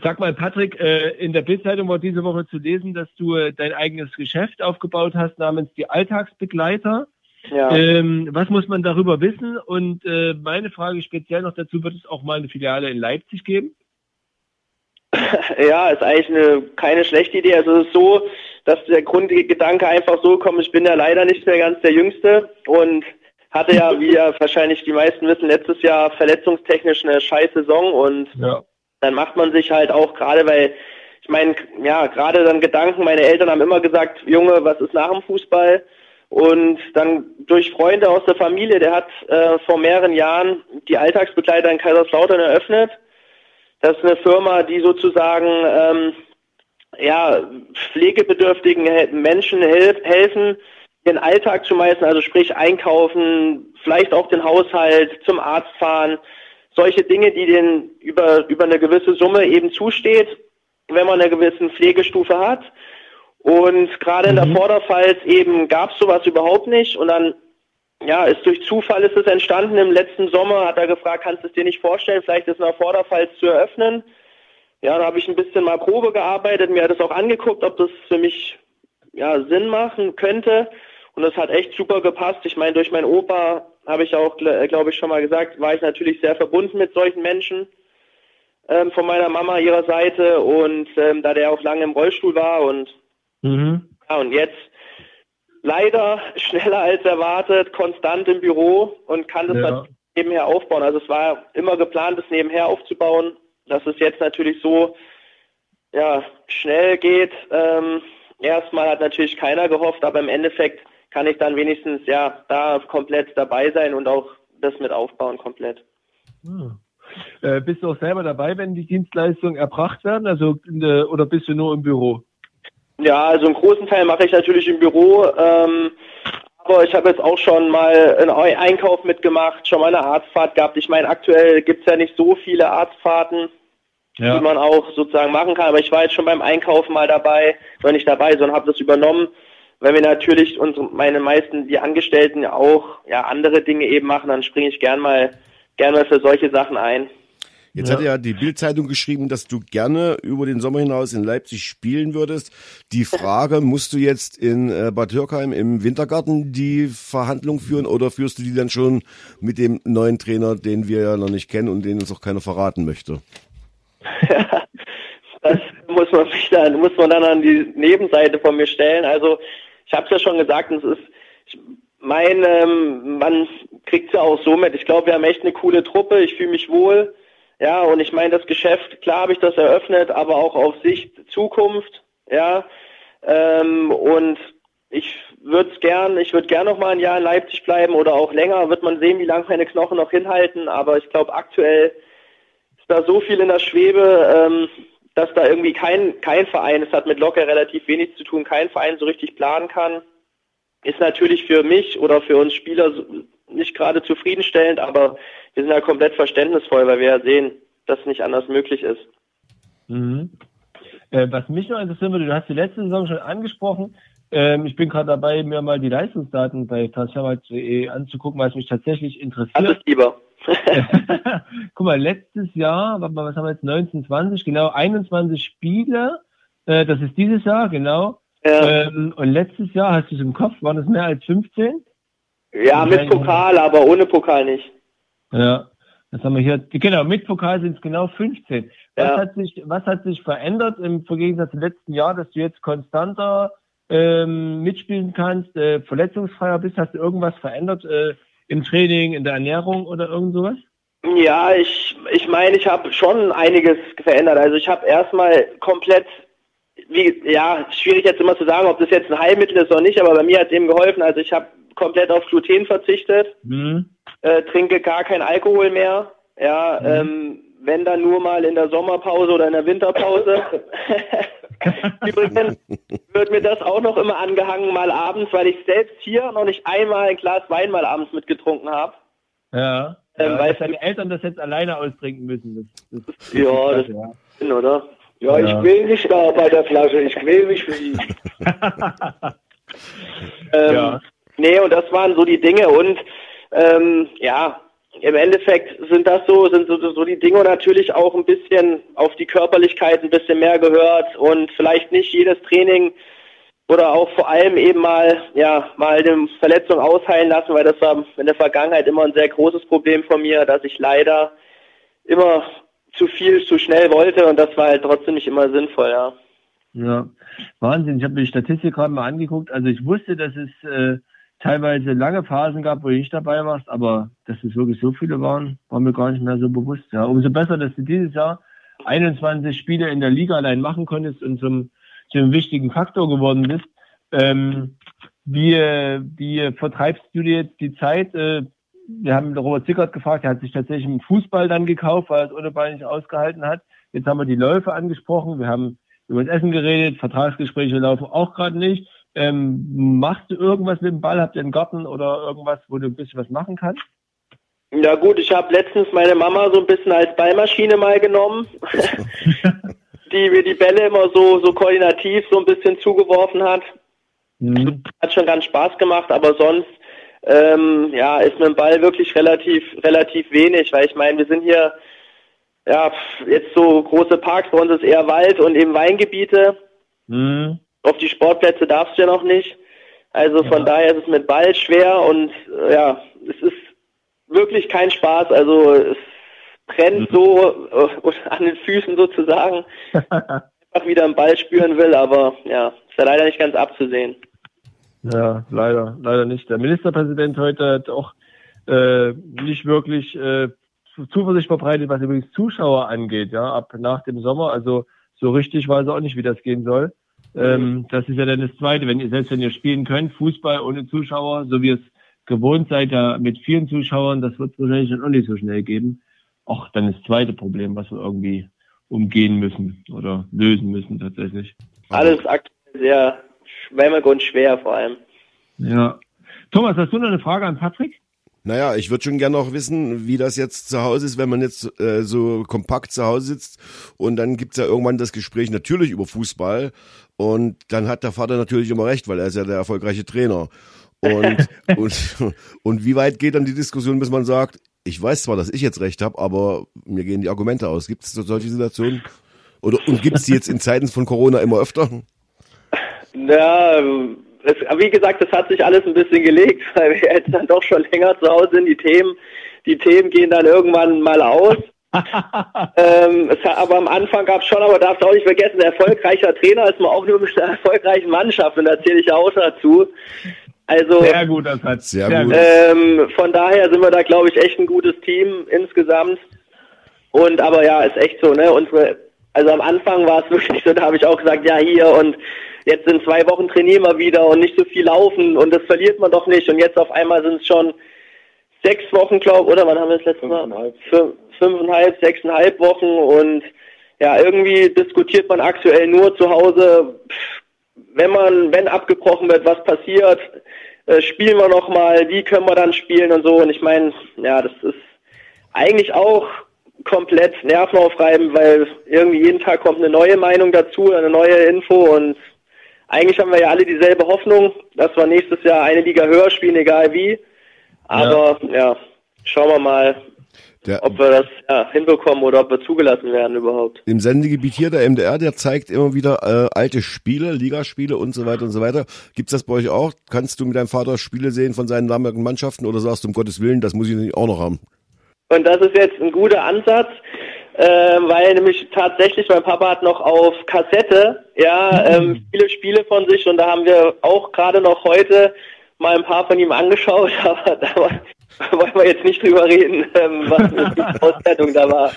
Sag mal, Patrick, äh, in der Bildzeitung war diese Woche zu lesen, dass du äh, dein eigenes Geschäft aufgebaut hast namens die Alltagsbegleiter. Ja. Ähm, was muss man darüber wissen? Und äh, meine Frage speziell noch dazu, wird es auch mal eine Filiale in Leipzig geben? Ja, ist eigentlich eine, keine schlechte Idee. Also es ist so, dass der Grundgedanke einfach so kommt, ich bin ja leider nicht mehr ganz der Jüngste und hatte ja, wie ja wahrscheinlich die meisten wissen, letztes Jahr verletzungstechnisch eine scheiß Saison und Ja. dann macht man sich halt auch gerade, weil ich meine, ja, gerade dann Gedanken, meine Eltern haben immer gesagt, Junge, was ist nach dem Fußball? Und dann durch Freunde aus der Familie, der hat äh, vor mehreren Jahren die Alltagsbegleiter in Kaiserslautern eröffnet. Das ist eine Firma, die sozusagen ähm, ja, pflegebedürftigen Menschen helf helfen, ihren Alltag zu meistern, also sprich einkaufen, vielleicht auch den Haushalt, zum Arzt fahren, solche Dinge, die denen über, über eine gewisse Summe eben zusteht, wenn man eine gewisse Pflegestufe hat. Und gerade in der Vorderpfalz eben gab es sowas überhaupt nicht. Und dann, ja, ist durch Zufall ist es entstanden. Im letzten Sommer hat er gefragt, kannst du es dir nicht vorstellen, vielleicht ist in der Vorderpfalz zu eröffnen. Ja, da habe ich ein bisschen mal Probe gearbeitet, mir hat es auch angeguckt, ob das für mich ja, Sinn machen könnte. Und das hat echt super gepasst. Ich meine, durch meinen Opa habe ich auch, glaube ich, schon mal gesagt, war ich natürlich sehr verbunden mit solchen Menschen ähm, von meiner Mama ihrer Seite und ähm, da der auch lange im Rollstuhl war und Mhm. ja, und jetzt leider schneller als erwartet, konstant im Büro und kann das Ja. dann nebenher aufbauen. Also es war immer geplant, das nebenher aufzubauen. Dass es jetzt natürlich so ja, schnell geht. Ähm, erstmal hat natürlich keiner gehofft, aber im Endeffekt kann ich dann wenigstens ja da komplett dabei sein und auch das mit aufbauen komplett. Hm. Äh, bist du auch selber dabei, wenn die Dienstleistungen erbracht werden? Also, oder bist du nur im Büro? Ja, also einen großen Teil mache ich natürlich im Büro. Ähm, aber ich habe jetzt auch schon mal einen Einkauf mitgemacht, schon mal eine Arztfahrt gehabt. Ich meine, aktuell gibt's ja nicht so viele Arztfahrten, die man auch sozusagen machen kann. Aber ich war jetzt schon beim Einkaufen mal dabei, war nicht dabei, sondern habe das übernommen, weil wir natürlich unsere, meine meisten, die Angestellten ja auch ja andere Dinge eben machen. Dann springe ich gern mal, gern mal für solche Sachen ein. Jetzt Ja. hat ja die Bildzeitung geschrieben, dass du gerne über den Sommer hinaus in Leipzig spielen würdest. Die Frage, musst du jetzt in äh, Bad Dürkheim im Wintergarten die Verhandlung führen oder führst du die dann schon mit dem neuen Trainer, den wir ja noch nicht kennen und den uns auch keiner verraten möchte? Das muss man sich dann, muss man dann an die Nebenseite von mir stellen. Also ich habe es ja schon gesagt, es ist, ich meine, ähm, man kriegt ja auch so mit. Ich glaube, wir haben echt eine coole Truppe. Ich fühle mich wohl. Ja, und ich meine, das Geschäft, klar habe ich das eröffnet, aber auch auf Sicht Zukunft. Ja, ähm, und ich würde es gern, ich würde gern noch mal ein Jahr in Leipzig bleiben oder auch länger. Wird man sehen, wie lange meine Knochen noch hinhalten. Aber ich glaube, aktuell ist da so viel in der Schwebe, ähm, dass da irgendwie kein, kein Verein, es hat mit Locker relativ wenig zu tun, kein Verein so richtig planen kann. Ist natürlich für mich oder für uns Spieler nicht gerade zufriedenstellend, aber wir sind ja komplett verständnisvoll, weil wir ja sehen, dass es nicht anders möglich ist. Mhm. Äh, was mich noch interessieren würde, du hast die letzte Saison schon angesprochen. Ähm, ich bin gerade dabei, mir mal die Leistungsdaten bei transfermarkt.de anzugucken, was mich tatsächlich interessiert. Alles lieber. Guck mal, letztes Jahr, was haben wir jetzt, 19, 20, genau, 21 Spiele. Äh, das ist dieses Jahr, genau. Ja, Ähm, und letztes Jahr, hast du es im Kopf, waren es mehr als 15? ja mit Pokal, aber ohne Pokal nicht. Ja, das haben wir hier, genau, mit Pokal sind es genau 15. Was, Ja. hat sich, was hat sich verändert im Gegensatz zum letzten Jahr, dass du jetzt konstanter ähm, mitspielen kannst, äh, verletzungsfreier bist? Hast du irgendwas verändert äh, im Training, in der Ernährung oder irgend sowas? Ja, ich, ich meine, ich habe schon einiges verändert. Also ich habe erstmal komplett, wie, ja, schwierig jetzt immer zu sagen, ob das jetzt ein Heilmittel ist oder nicht, aber bei mir hat es eben geholfen. Also ich habe komplett auf Gluten verzichtet, Hm? äh, trinke gar kein Alkohol mehr. Ja, ähm, wenn dann nur mal in der Sommerpause oder in der Winterpause. Übrigens wird mir das auch noch immer angehangen, mal abends, weil ich selbst hier noch nicht einmal ein Glas Wein mal abends mitgetrunken habe. Ja. Ähm, ja weil- deine Eltern das jetzt alleine austrinken müssen. Das, das, Ja, das ja. oder? Ja, ich Ja. quäl mich da bei der Flasche, ich quäl mich für ihn. Ähm, Ja. Nee, und das waren so die Dinge und ähm, ja, im Endeffekt sind das so, sind so, so die Dinge natürlich auch ein bisschen auf die Körperlichkeit ein bisschen mehr gehört und vielleicht nicht jedes Training oder auch vor allem eben mal, ja, mal eine Verletzung ausheilen lassen, weil das war in der Vergangenheit immer ein sehr großes Problem von mir, dass ich leider immer zu viel, zu schnell wollte und das war halt trotzdem nicht immer sinnvoll, ja. Ja, Wahnsinn. Ich habe mir die Statistik gerade mal angeguckt. Also ich wusste, dass es äh, teilweise lange Phasen gab, wo ich nicht dabei warst, aber dass es wirklich so viele waren, war mir gar nicht mehr so bewusst. Ja, umso besser, dass du dieses Jahr 21 Spiele in der Liga allein machen konntest und zum, zum wichtigen Faktor geworden bist. Ähm, wie, wie vertreibst du dir jetzt die Zeit? Äh, wir haben Robert Zickert gefragt, er hat sich tatsächlich einen Fußball dann gekauft, weil er es ohne Ball nicht ausgehalten hat. Jetzt haben wir die Läufe angesprochen, wir haben über das Essen geredet, Vertragsgespräche laufen auch gerade nicht. Ähm, machst du irgendwas mit dem Ball? Habt ihr einen Garten oder irgendwas, wo du ein bisschen was machen kannst? Ja gut, ich habe letztens meine Mama so ein bisschen als Ballmaschine mal genommen, die mir die Bälle immer so, so koordinativ so ein bisschen zugeworfen hat. Mhm. Hat schon ganz Spaß gemacht, aber sonst ähm, ja, ist mit dem Ball wirklich relativ, relativ wenig, weil ich meine, wir sind hier ja jetzt so große Parks, bei uns ist eher Wald und eben Weingebiete. Mhm. Auf die Sportplätze darfst du ja noch nicht. Also von ja. daher ist es mit Ball schwer und äh, ja, es ist wirklich kein Spaß. Also es brennt mhm. so äh, an den Füßen sozusagen. Einfach wieder einen Ball spüren will, aber ja, ist ja leider nicht ganz abzusehen. Ja, leider, leider nicht. Der Ministerpräsident heute hat auch äh, nicht wirklich äh, Zuversicht verbreitet, was übrigens Zuschauer angeht, ja, ab nach dem Sommer. Also so richtig weiß er auch nicht, wie das gehen soll. Ähm, das ist ja dann das Zweite, wenn ihr selbst wenn ihr spielen könnt, Fußball ohne Zuschauer, so wie es gewohnt seid, ja mit vielen Zuschauern, das wird es wahrscheinlich noch nicht so schnell geben. Auch dann das zweite Problem, was wir irgendwie umgehen müssen oder lösen müssen tatsächlich. Alles aktuell sehr schwämmig und schwer vor allem. Ja. Thomas, hast du noch eine Frage an Patrick? Naja, ich würde schon gerne noch wissen, wie das jetzt zu Hause ist, wenn man jetzt äh, so kompakt zu Hause sitzt und dann gibt's ja irgendwann das Gespräch natürlich über Fußball und dann hat der Vater natürlich immer recht, weil er ist ja der erfolgreiche Trainer. Und, und, und wie weit geht dann die Diskussion, bis man sagt, ich weiß zwar, dass ich jetzt recht habe, aber mir gehen die Argumente aus. Gibt es solche Situationen? Oder und gibt es die jetzt in Zeiten von Corona immer öfter? Ja, es, wie gesagt, das hat sich alles ein bisschen gelegt, weil wir jetzt dann doch schon länger zu Hause sind. Die Themen, die Themen gehen dann irgendwann mal aus. ähm, es, aber am Anfang gab es schon, aber darfst du auch nicht vergessen, ein erfolgreicher Trainer ist man auch nur mit einer erfolgreichen Mannschaft und da zähle ich auch dazu. Also, sehr gut, das hat sehr, sehr gut. Ähm, von daher sind wir da, glaube ich, echt ein gutes Team insgesamt. Und aber ja, ist echt so, ne? Unsere, also am Anfang war es wirklich so, da habe ich auch gesagt, ja hier und jetzt in zwei Wochen trainieren wir wieder und nicht so viel laufen und das verliert man doch nicht. Und jetzt auf einmal sind es schon sechs Wochen, glaube oder wann haben wir das letzte Mal? Fünf, fünfeinhalb, sechseinhalb Wochen und ja, irgendwie diskutiert man aktuell nur zu Hause, wenn man, wenn abgebrochen wird, was passiert, äh, spielen wir nochmal, wie können wir dann spielen und so. Und ich meine, ja, das ist eigentlich auch komplett nervenaufreibend, weil irgendwie jeden Tag kommt eine neue Meinung dazu, eine neue Info und eigentlich haben wir ja alle dieselbe Hoffnung, dass wir nächstes Jahr eine Liga höher spielen, egal wie. Aber ja, ja schauen wir mal, der, ob wir das ja, hinbekommen oder ob wir zugelassen werden überhaupt. Im Sendegebiet hier, der MDR, der zeigt immer wieder äh, alte Spiele, Ligaspiele und so weiter und so weiter. Gibt's das bei euch auch? Kannst du mit deinem Vater Spiele sehen von seinen damaligen Mannschaften oder sagst du um Gottes Willen, das muss ich auch noch haben? Und das ist jetzt ein guter Ansatz äh, weil nämlich tatsächlich mein Papa hat noch auf Kassette ja ähm, viele Spiele von sich und da haben wir auch gerade noch heute mal ein paar von ihm angeschaut, aber da wollen wir jetzt nicht drüber reden, ähm, was die Auswertung da war.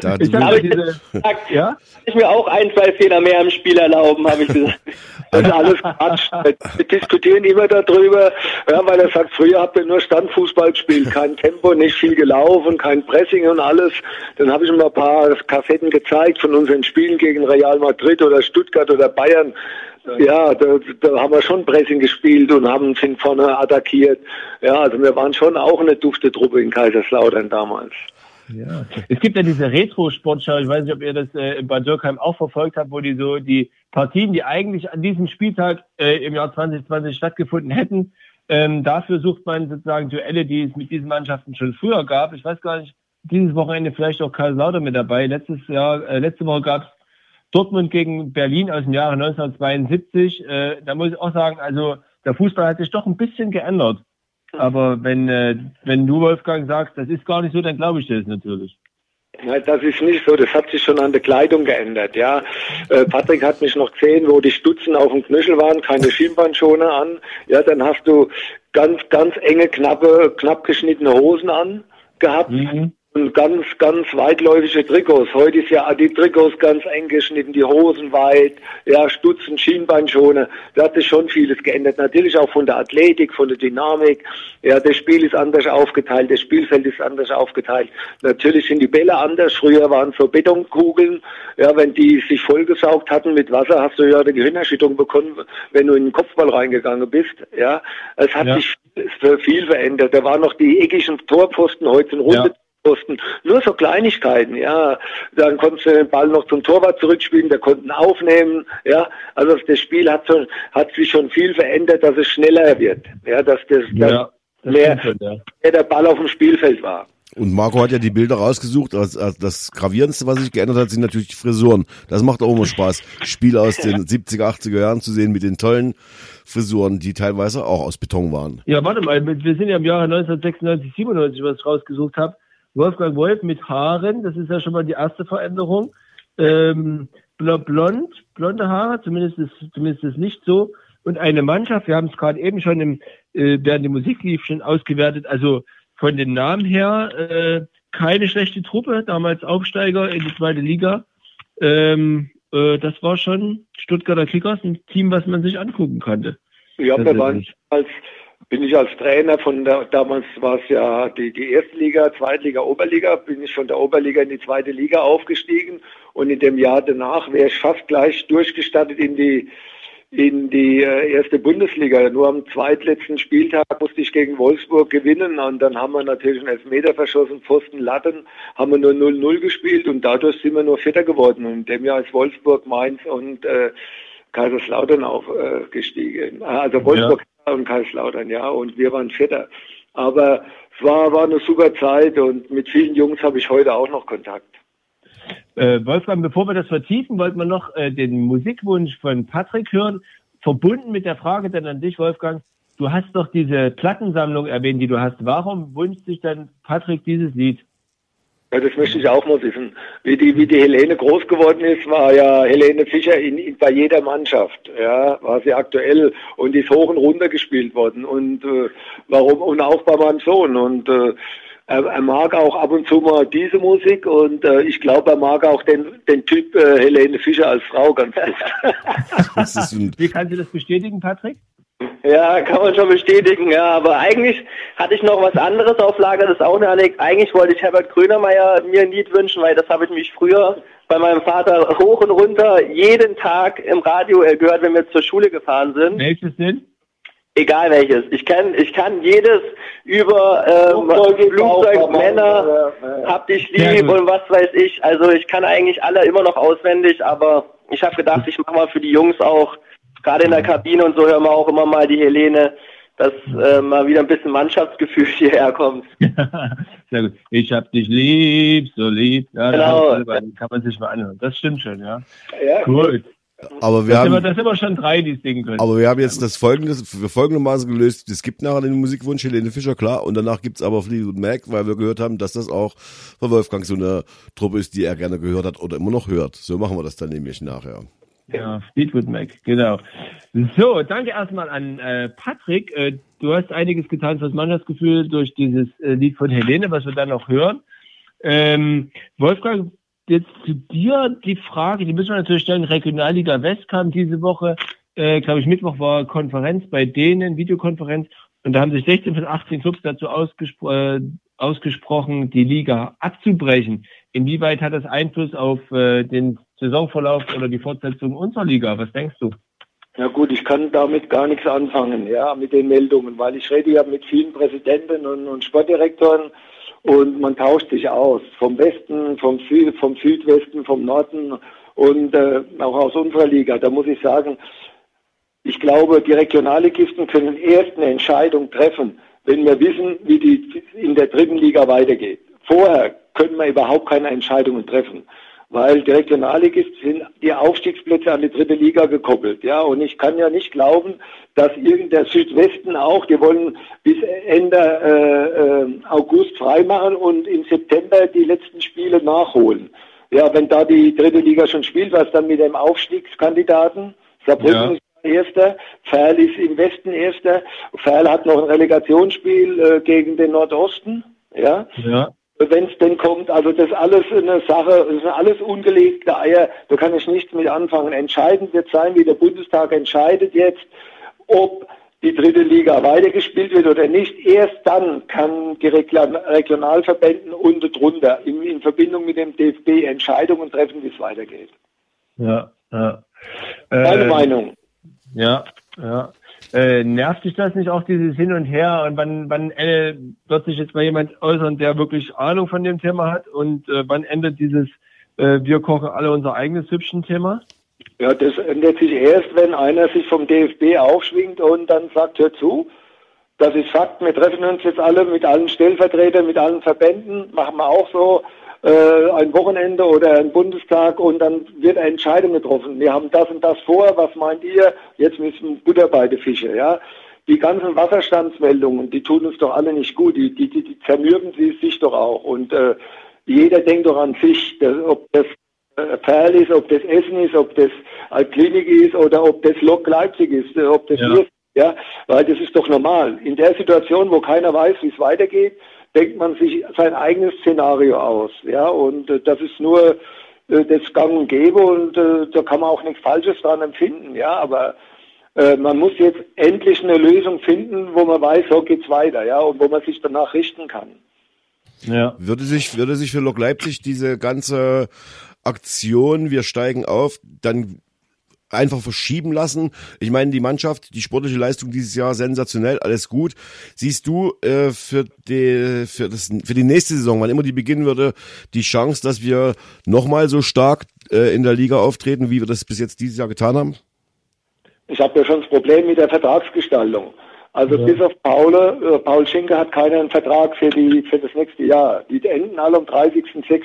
Da ich habe ich diese, gesagt, ja? ich mir auch ein, zwei Fehler mehr im Spiel erlauben, habe ich gesagt. Das ist alles Quatsch. Wir diskutieren immer darüber, ja, weil er sagt, früher habt ihr nur Standfußball gespielt, kein Tempo, nicht viel gelaufen, kein Pressing und alles. Dann habe ich ihm mal ein paar Kassetten gezeigt von unseren Spielen gegen Real Madrid oder Stuttgart oder Bayern. Ja, da, da haben wir schon Pressing gespielt und haben sind vorne attackiert. Ja, also wir waren schon auch eine dufte Truppe in Kaiserslautern damals. Ja. Es gibt ja diese Retro-Sportschau, ich weiß nicht, ob ihr das äh, bei Dürkheim auch verfolgt habt, wo die so die Partien, die eigentlich an diesem Spieltag äh, im Jahr 2020 stattgefunden hätten, Ähm, dafür sucht man sozusagen Duelle, die es mit diesen Mannschaften schon früher gab. Ich weiß gar nicht, dieses Wochenende vielleicht auch Kaiserslautern mit dabei. Letztes Jahr, äh, letzte Woche gab es Dortmund gegen Berlin aus dem Jahre 1972. Äh, da muss ich auch sagen, also der Fußball hat sich doch ein bisschen geändert. Aber wenn, äh, wenn du, Wolfgang, sagst, das ist gar nicht so, dann glaube ich das natürlich. Nein, das ist nicht so. Das hat sich schon an der Kleidung geändert. Ja, äh, Patrick hat mich noch gesehen, wo die Stutzen auf dem Knöchel waren, keine Schienbeinschoner an. Ja, dann hast du ganz, ganz enge, knappe, knapp geschnittene Hosen an gehabt. Mhm und ganz, ganz weitläufige Trikots. Heute ist ja die Trikots ganz eng geschnitten, die Hosen weit, ja, Stutzen, Schienbeinschone. Da hat sich schon vieles geändert. Natürlich auch von der Athletik, von der Dynamik. Ja, das Spiel ist anders aufgeteilt, das Spielfeld ist anders aufgeteilt. Natürlich sind die Bälle anders. Früher waren es so Betonkugeln. Ja, wenn die sich vollgesaugt hatten mit Wasser, hast du ja eine Gehirnerschütterung bekommen, wenn du in den Kopfball reingegangen bist. Ja, es hat ja. sich viel verändert. Da waren noch die eckigen Torpfosten, heute sind runde ja. Posten. Nur so Kleinigkeiten, ja. Dann konntest du den Ball noch zum Torwart zurückspielen, der konnten aufnehmen, ja. Also das Spiel hat schon, hat sich schon viel verändert, dass es schneller wird, ja, dass das, ja, das mehr, schon, ja. mehr der Ball auf dem Spielfeld war. Und Marco hat ja die Bilder rausgesucht. Das, das Gravierendste, was sich geändert hat, sind natürlich die Frisuren. Das macht auch immer Spaß, Spiele aus den 70er, 80er Jahren zu sehen mit den tollen Frisuren, die teilweise auch aus Beton waren. Ja, warte mal, wir sind ja im Jahre 1996, 97, was ich rausgesucht habe. Wolfgang Wolf mit Haaren, das ist ja schon mal die erste Veränderung. Ähm, blond, blonde Haare, zumindest ist, zumindest ist nicht so. Und eine Mannschaft, wir haben es gerade eben schon im, äh, während die Musik lief schon ausgewertet, also von den Namen her äh, keine schlechte Truppe, damals Aufsteiger in die zweite Liga. Ähm, äh, das war schon Stuttgarter Kickers, ein Team, was man sich angucken konnte. Ja, wir waren als bin ich als Trainer von der, damals war es ja die, die erste Liga, Zweitliga, Oberliga, bin ich von der Oberliga in die zweite Liga aufgestiegen und in dem Jahr danach wäre ich fast gleich durchgestattet in die in die äh, erste Bundesliga. Nur am zweitletzten Spieltag musste ich gegen Wolfsburg gewinnen und dann haben wir natürlich einen Elfmeter verschossen, Pfosten, Latten, haben wir nur 0-0 gespielt und dadurch sind wir nur Vierter geworden. Und in dem Jahr ist Wolfsburg, Mainz und äh, Kaiserslautern aufgestiegen. also Wolfsburg ja. Und Kaiserslautern, ja, und wir waren Vierter. Aber es war, war eine super Zeit und mit vielen Jungs habe ich heute auch noch Kontakt. Äh, Wolfgang, bevor wir das vertiefen, wollten wir noch äh, den Musikwunsch von Patrick hören, verbunden mit der Frage dann an dich, Wolfgang. Du hast doch diese Plattensammlung erwähnt, die du hast. Warum wünscht sich dann Patrick dieses Lied? Ja, das möchte ich auch mal wissen. Wie die, wie die Helene groß geworden ist, war ja Helene Fischer in, in, bei jeder Mannschaft. Ja, war sie aktuell und ist hoch und runter gespielt worden. Und äh, warum? Und auch bei meinem Sohn. Und äh, er, er, mag auch ab und zu mal diese Musik und äh, ich glaube, er mag auch den, den Typ äh, Helene Fischer als Frau ganz gut. Wie kannst du das bestätigen, Patrick? Ja, kann man schon bestätigen, ja. Aber eigentlich hatte ich noch was anderes auf Lager, das ist auch eine Anekdote. Eigentlich wollte ich Herbert Grönemeyer mir ein Lied wünschen, weil das habe ich mich früher bei meinem Vater hoch und runter jeden Tag im Radio gehört, wenn wir zur Schule gefahren sind. Welches denn? Egal welches. Ich kann, ich kann jedes über ähm, Flugzeug, Männer, hab dich lieb und was weiß ich. Also ich kann eigentlich alle immer noch auswendig, aber ich habe gedacht, ich mache mal für die Jungs auch gerade in der Kabine und so hören wir auch immer mal die Helene, dass äh, mal wieder ein bisschen Mannschaftsgefühl hierher kommt. Sehr gut. Ich hab dich lieb, so lieb. Ja, genau. Das kann man sich mal anhören. Das stimmt schon, ja. ja gut. Aber wir das haben, sind wir, das sind wir schon drei, die es singen können. Aber wir haben jetzt das folgendes, für folgendermaßen gelöst. Es gibt nachher den Musikwunsch Helene Fischer, klar. Und danach gibt's aber Fleetwood Mac, weil wir gehört haben, dass das auch von Wolfgang so eine Truppe ist, die er gerne gehört hat oder immer noch hört. So machen wir das dann nämlich nachher. Ja, Fleetwood Mac, genau. So, danke erstmal an äh, Patrick. Äh, du hast einiges getan fürs Mannschaftsgefühl durch dieses äh, Lied von Helene, was wir dann noch hören. Ähm, Wolfgang, jetzt zu dir die Frage, die müssen wir natürlich stellen. Regionalliga West kam diese Woche, äh, glaube ich, Mittwoch war Konferenz bei denen, Videokonferenz. Und da haben sich 16 von 18 Clubs dazu ausgespro äh, ausgesprochen, die Liga abzubrechen. Inwieweit hat das Einfluss auf äh, den Saisonverlauf oder die Fortsetzung unserer Liga? Was denkst du? Ja gut, ich kann damit gar nichts anfangen, ja, mit den Meldungen, weil ich rede ja mit vielen Präsidenten und, und Sportdirektoren und man tauscht sich aus. Vom Westen, vom, Süd, vom Südwesten, vom Norden und äh, auch aus unserer Liga. Da muss ich sagen, Ich glaube, die Regionalligisten können erst eine Entscheidung treffen, wenn wir wissen, wie die in der dritten Liga weitergeht. Vorher können wir überhaupt keine Entscheidungen treffen, weil die Regionalligisten sind die Aufstiegsplätze an die dritte Liga gekoppelt. Ja, und ich kann ja nicht glauben, dass irgendein Südwesten auch, die wollen bis Ende äh, äh, August freimachen und im September die letzten Spiele nachholen. Ja, wenn da die dritte Liga schon spielt, was dann mit dem Aufstiegskandidaten? Saarbrücken ja. ist Erster, Ferl ist im Westen Erster. Ferl hat noch ein Relegationsspiel äh, gegen den Nordosten. Ja. ja. Wenn es denn kommt, also das ist alles eine Sache, das sind alles ungelegte Eier, da kann ich nichts mit anfangen. Entscheidend wird sein, wie der Bundestag entscheidet jetzt, ob die dritte Liga weitergespielt wird oder nicht. Erst dann kann die Regionalverbänden unten drunter in, in Verbindung mit dem DFB Entscheidungen treffen, wie es weitergeht. Ja, ja. Meine äh, Meinung. Ja, ja. Äh, nervt dich das nicht auch dieses Hin und Her und wann, wann äh, wird sich jetzt mal jemand äußern, der wirklich Ahnung von dem Thema hat und äh, wann endet dieses äh, wir kochen alle unser eigenes hübschen Thema? Ja, das ändert sich erst, wenn einer sich vom DFB aufschwingt und dann sagt, hör zu, das ist Fakt, wir treffen uns jetzt alle mit allen Stellvertretern, mit allen Verbänden, machen wir auch so, äh, ein Wochenende oder ein Bundestag und dann wird eine Entscheidung getroffen. Wir haben das und das vor, was meint ihr? Jetzt müssen Butter bei den Fische, ja. Die ganzen Wasserstandsmeldungen, die tun uns doch alle nicht gut, die, die, die, die zermürben sie sich doch auch. Und äh, jeder denkt doch an sich, dass, ob das äh, Perl ist, ob das Essen ist, ob das Altklinik ist oder ob das Lok Leipzig ist, äh, ob das ja. ist, ja, weil das ist doch normal. In der Situation, wo keiner weiß, wie es weitergeht, denkt man sich sein eigenes Szenario aus. Ja, und äh, das ist nur äh, das Gang und Gäbe und äh, da kann man auch nichts Falsches dran empfinden. Ja, aber äh, man muss jetzt endlich eine Lösung finden, wo man weiß, so geht's weiter, ja, und wo man sich danach richten kann. Ja. Würde sich, würde sich für Lok Leipzig diese ganze Aktion, wir steigen auf, dann einfach verschieben lassen. Ich meine, die Mannschaft, die sportliche Leistung dieses Jahr sensationell, alles gut. Siehst du äh, für die für das für die nächste Saison, wann immer die beginnen würde, die Chance, dass wir nochmal so stark äh, in der Liga auftreten, wie wir das bis jetzt dieses Jahr getan haben? Ich habe ja schon das Problem mit der Vertragsgestaltung. Also ja. bis auf Paul, äh, Paul Schinke hat keinen Vertrag für die für das nächste Jahr. Die enden alle am 30.06.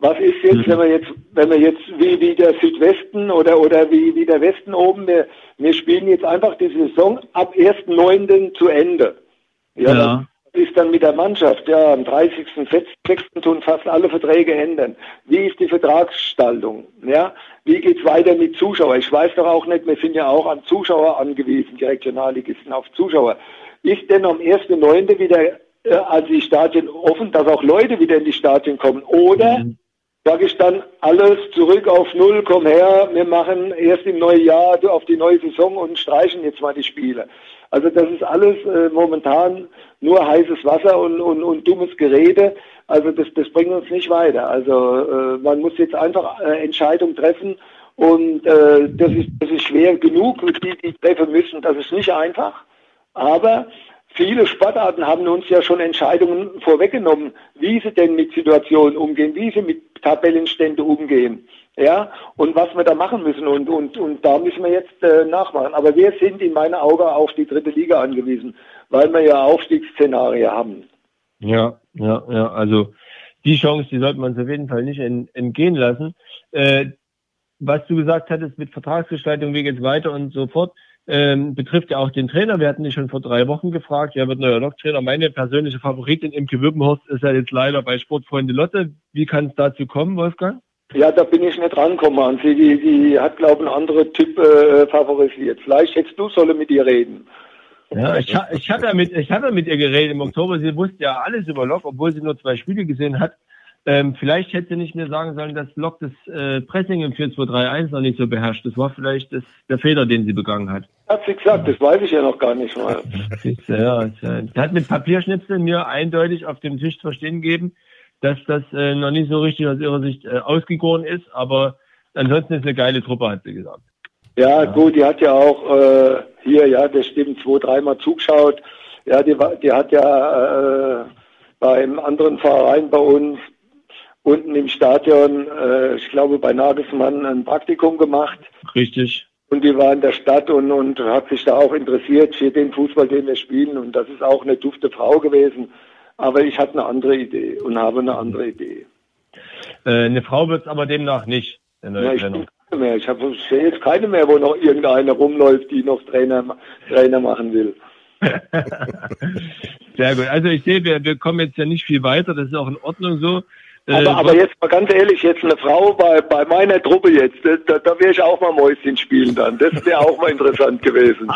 Was ist jetzt, mhm. wenn wir jetzt, wenn wir jetzt wie, wie der Südwesten oder, oder wie, wie der Westen oben, wir, wir spielen jetzt einfach die Saison ab 1.9. zu Ende. Ja, ja. Das ist dann mit der Mannschaft, ja, am 30.06. tun fast alle Verträge ändern. Wie ist die Vertragsgestaltung? Ja, wie geht's weiter mit Zuschauern? Ich weiß doch auch nicht, wir sind ja auch an Zuschauer angewiesen, die Regionalligisten auf Zuschauer. Ist denn am 1.9. wieder also die Stadien offen, dass auch Leute wieder in die Stadien kommen? Oder mhm sage ich dann alles zurück auf Null, komm her, wir machen erst im neuen Jahr auf die neue Saison und streichen jetzt mal die Spiele. Also das ist alles äh, momentan nur heißes Wasser und, und, und dummes Gerede. Also das, das bringt uns nicht weiter. Also äh, man muss jetzt einfach äh, Entscheidungen treffen und äh, das, ist, das ist schwer genug, die die treffen müssen. Das ist nicht einfach. Aber Viele Sportarten haben uns ja schon Entscheidungen vorweggenommen, wie sie denn mit Situationen umgehen, wie sie mit Tabellenstände umgehen. Ja, und was wir da machen müssen und, und, und da müssen wir jetzt äh, nachmachen. Aber wir sind in meinen Augen auf die dritte Liga angewiesen, weil wir ja Aufstiegsszenarien haben. Ja, ja, ja, also die Chance, die sollte man uns auf jeden Fall nicht entgehen lassen. Äh, was du gesagt hattest mit Vertragsgestaltung, wie geht's weiter und so fort, ähm, betrifft ja auch den Trainer. Wir hatten dich schon vor drei Wochen gefragt, wer wird neuer Loktrainer? Meine persönliche Favoritin im Gewürbenhorst ist ja jetzt leider bei Sportfreunde Lotte. Wie kann es dazu kommen, Wolfgang? Ja, da bin ich nicht rangekommen an sie. Die, die hat, glaube ich, einen anderen Typ äh, favorisiert. Vielleicht hättest du sollen mit ihr reden. Ja, ich, ich, hatte mit, ich hatte mit ihr geredet im Oktober. Sie wusste ja alles über Lok, obwohl sie nur zwei Spiele gesehen hat. Ähm, vielleicht hätte sie nicht mehr sagen sollen, dass Lok das äh, Pressing im 4-2-3-1 noch nicht so beherrscht. Das war vielleicht das, der Fehler, den sie begangen hat. Hat sie gesagt, das weiß ich ja noch gar nicht mal. ja, ja. Sie hat mit Papierschnipseln mir eindeutig auf dem Tisch zu verstehen gegeben, dass das äh, noch nicht so richtig aus ihrer Sicht äh, ausgegoren ist, aber ansonsten ist eine geile Truppe, hat sie gesagt. Ja, ja. gut, die hat ja auch äh, hier, ja, das stimmt, zwei, dreimal zugeschaut. Ja, die, die hat ja äh, beim anderen Verein bei uns unten im Stadion, äh, ich glaube bei Nagelsmann, ein Praktikum gemacht. Richtig. und die war in der Stadt und, und hat sich da auch interessiert für den Fußball, den wir spielen. Und das ist auch eine dufte Frau gewesen. Aber ich hatte eine andere Idee und habe eine andere Idee. Äh, eine Frau wird es aber demnach nicht. In der Ja, ich Trennung. bin keine mehr. Ich habe jetzt keine mehr, wo noch irgendeine rumläuft, die noch Trainer, Trainer machen will. Sehr gut. Also ich sehe, wir, wir kommen jetzt ja nicht viel weiter. Das ist auch in Ordnung so. Äh, Aber, aber jetzt mal ganz ehrlich, jetzt eine Frau bei, bei meiner Truppe jetzt, da, da, da wäre ich auch mal Mäuschen spielen dann. Das wäre auch mal interessant gewesen.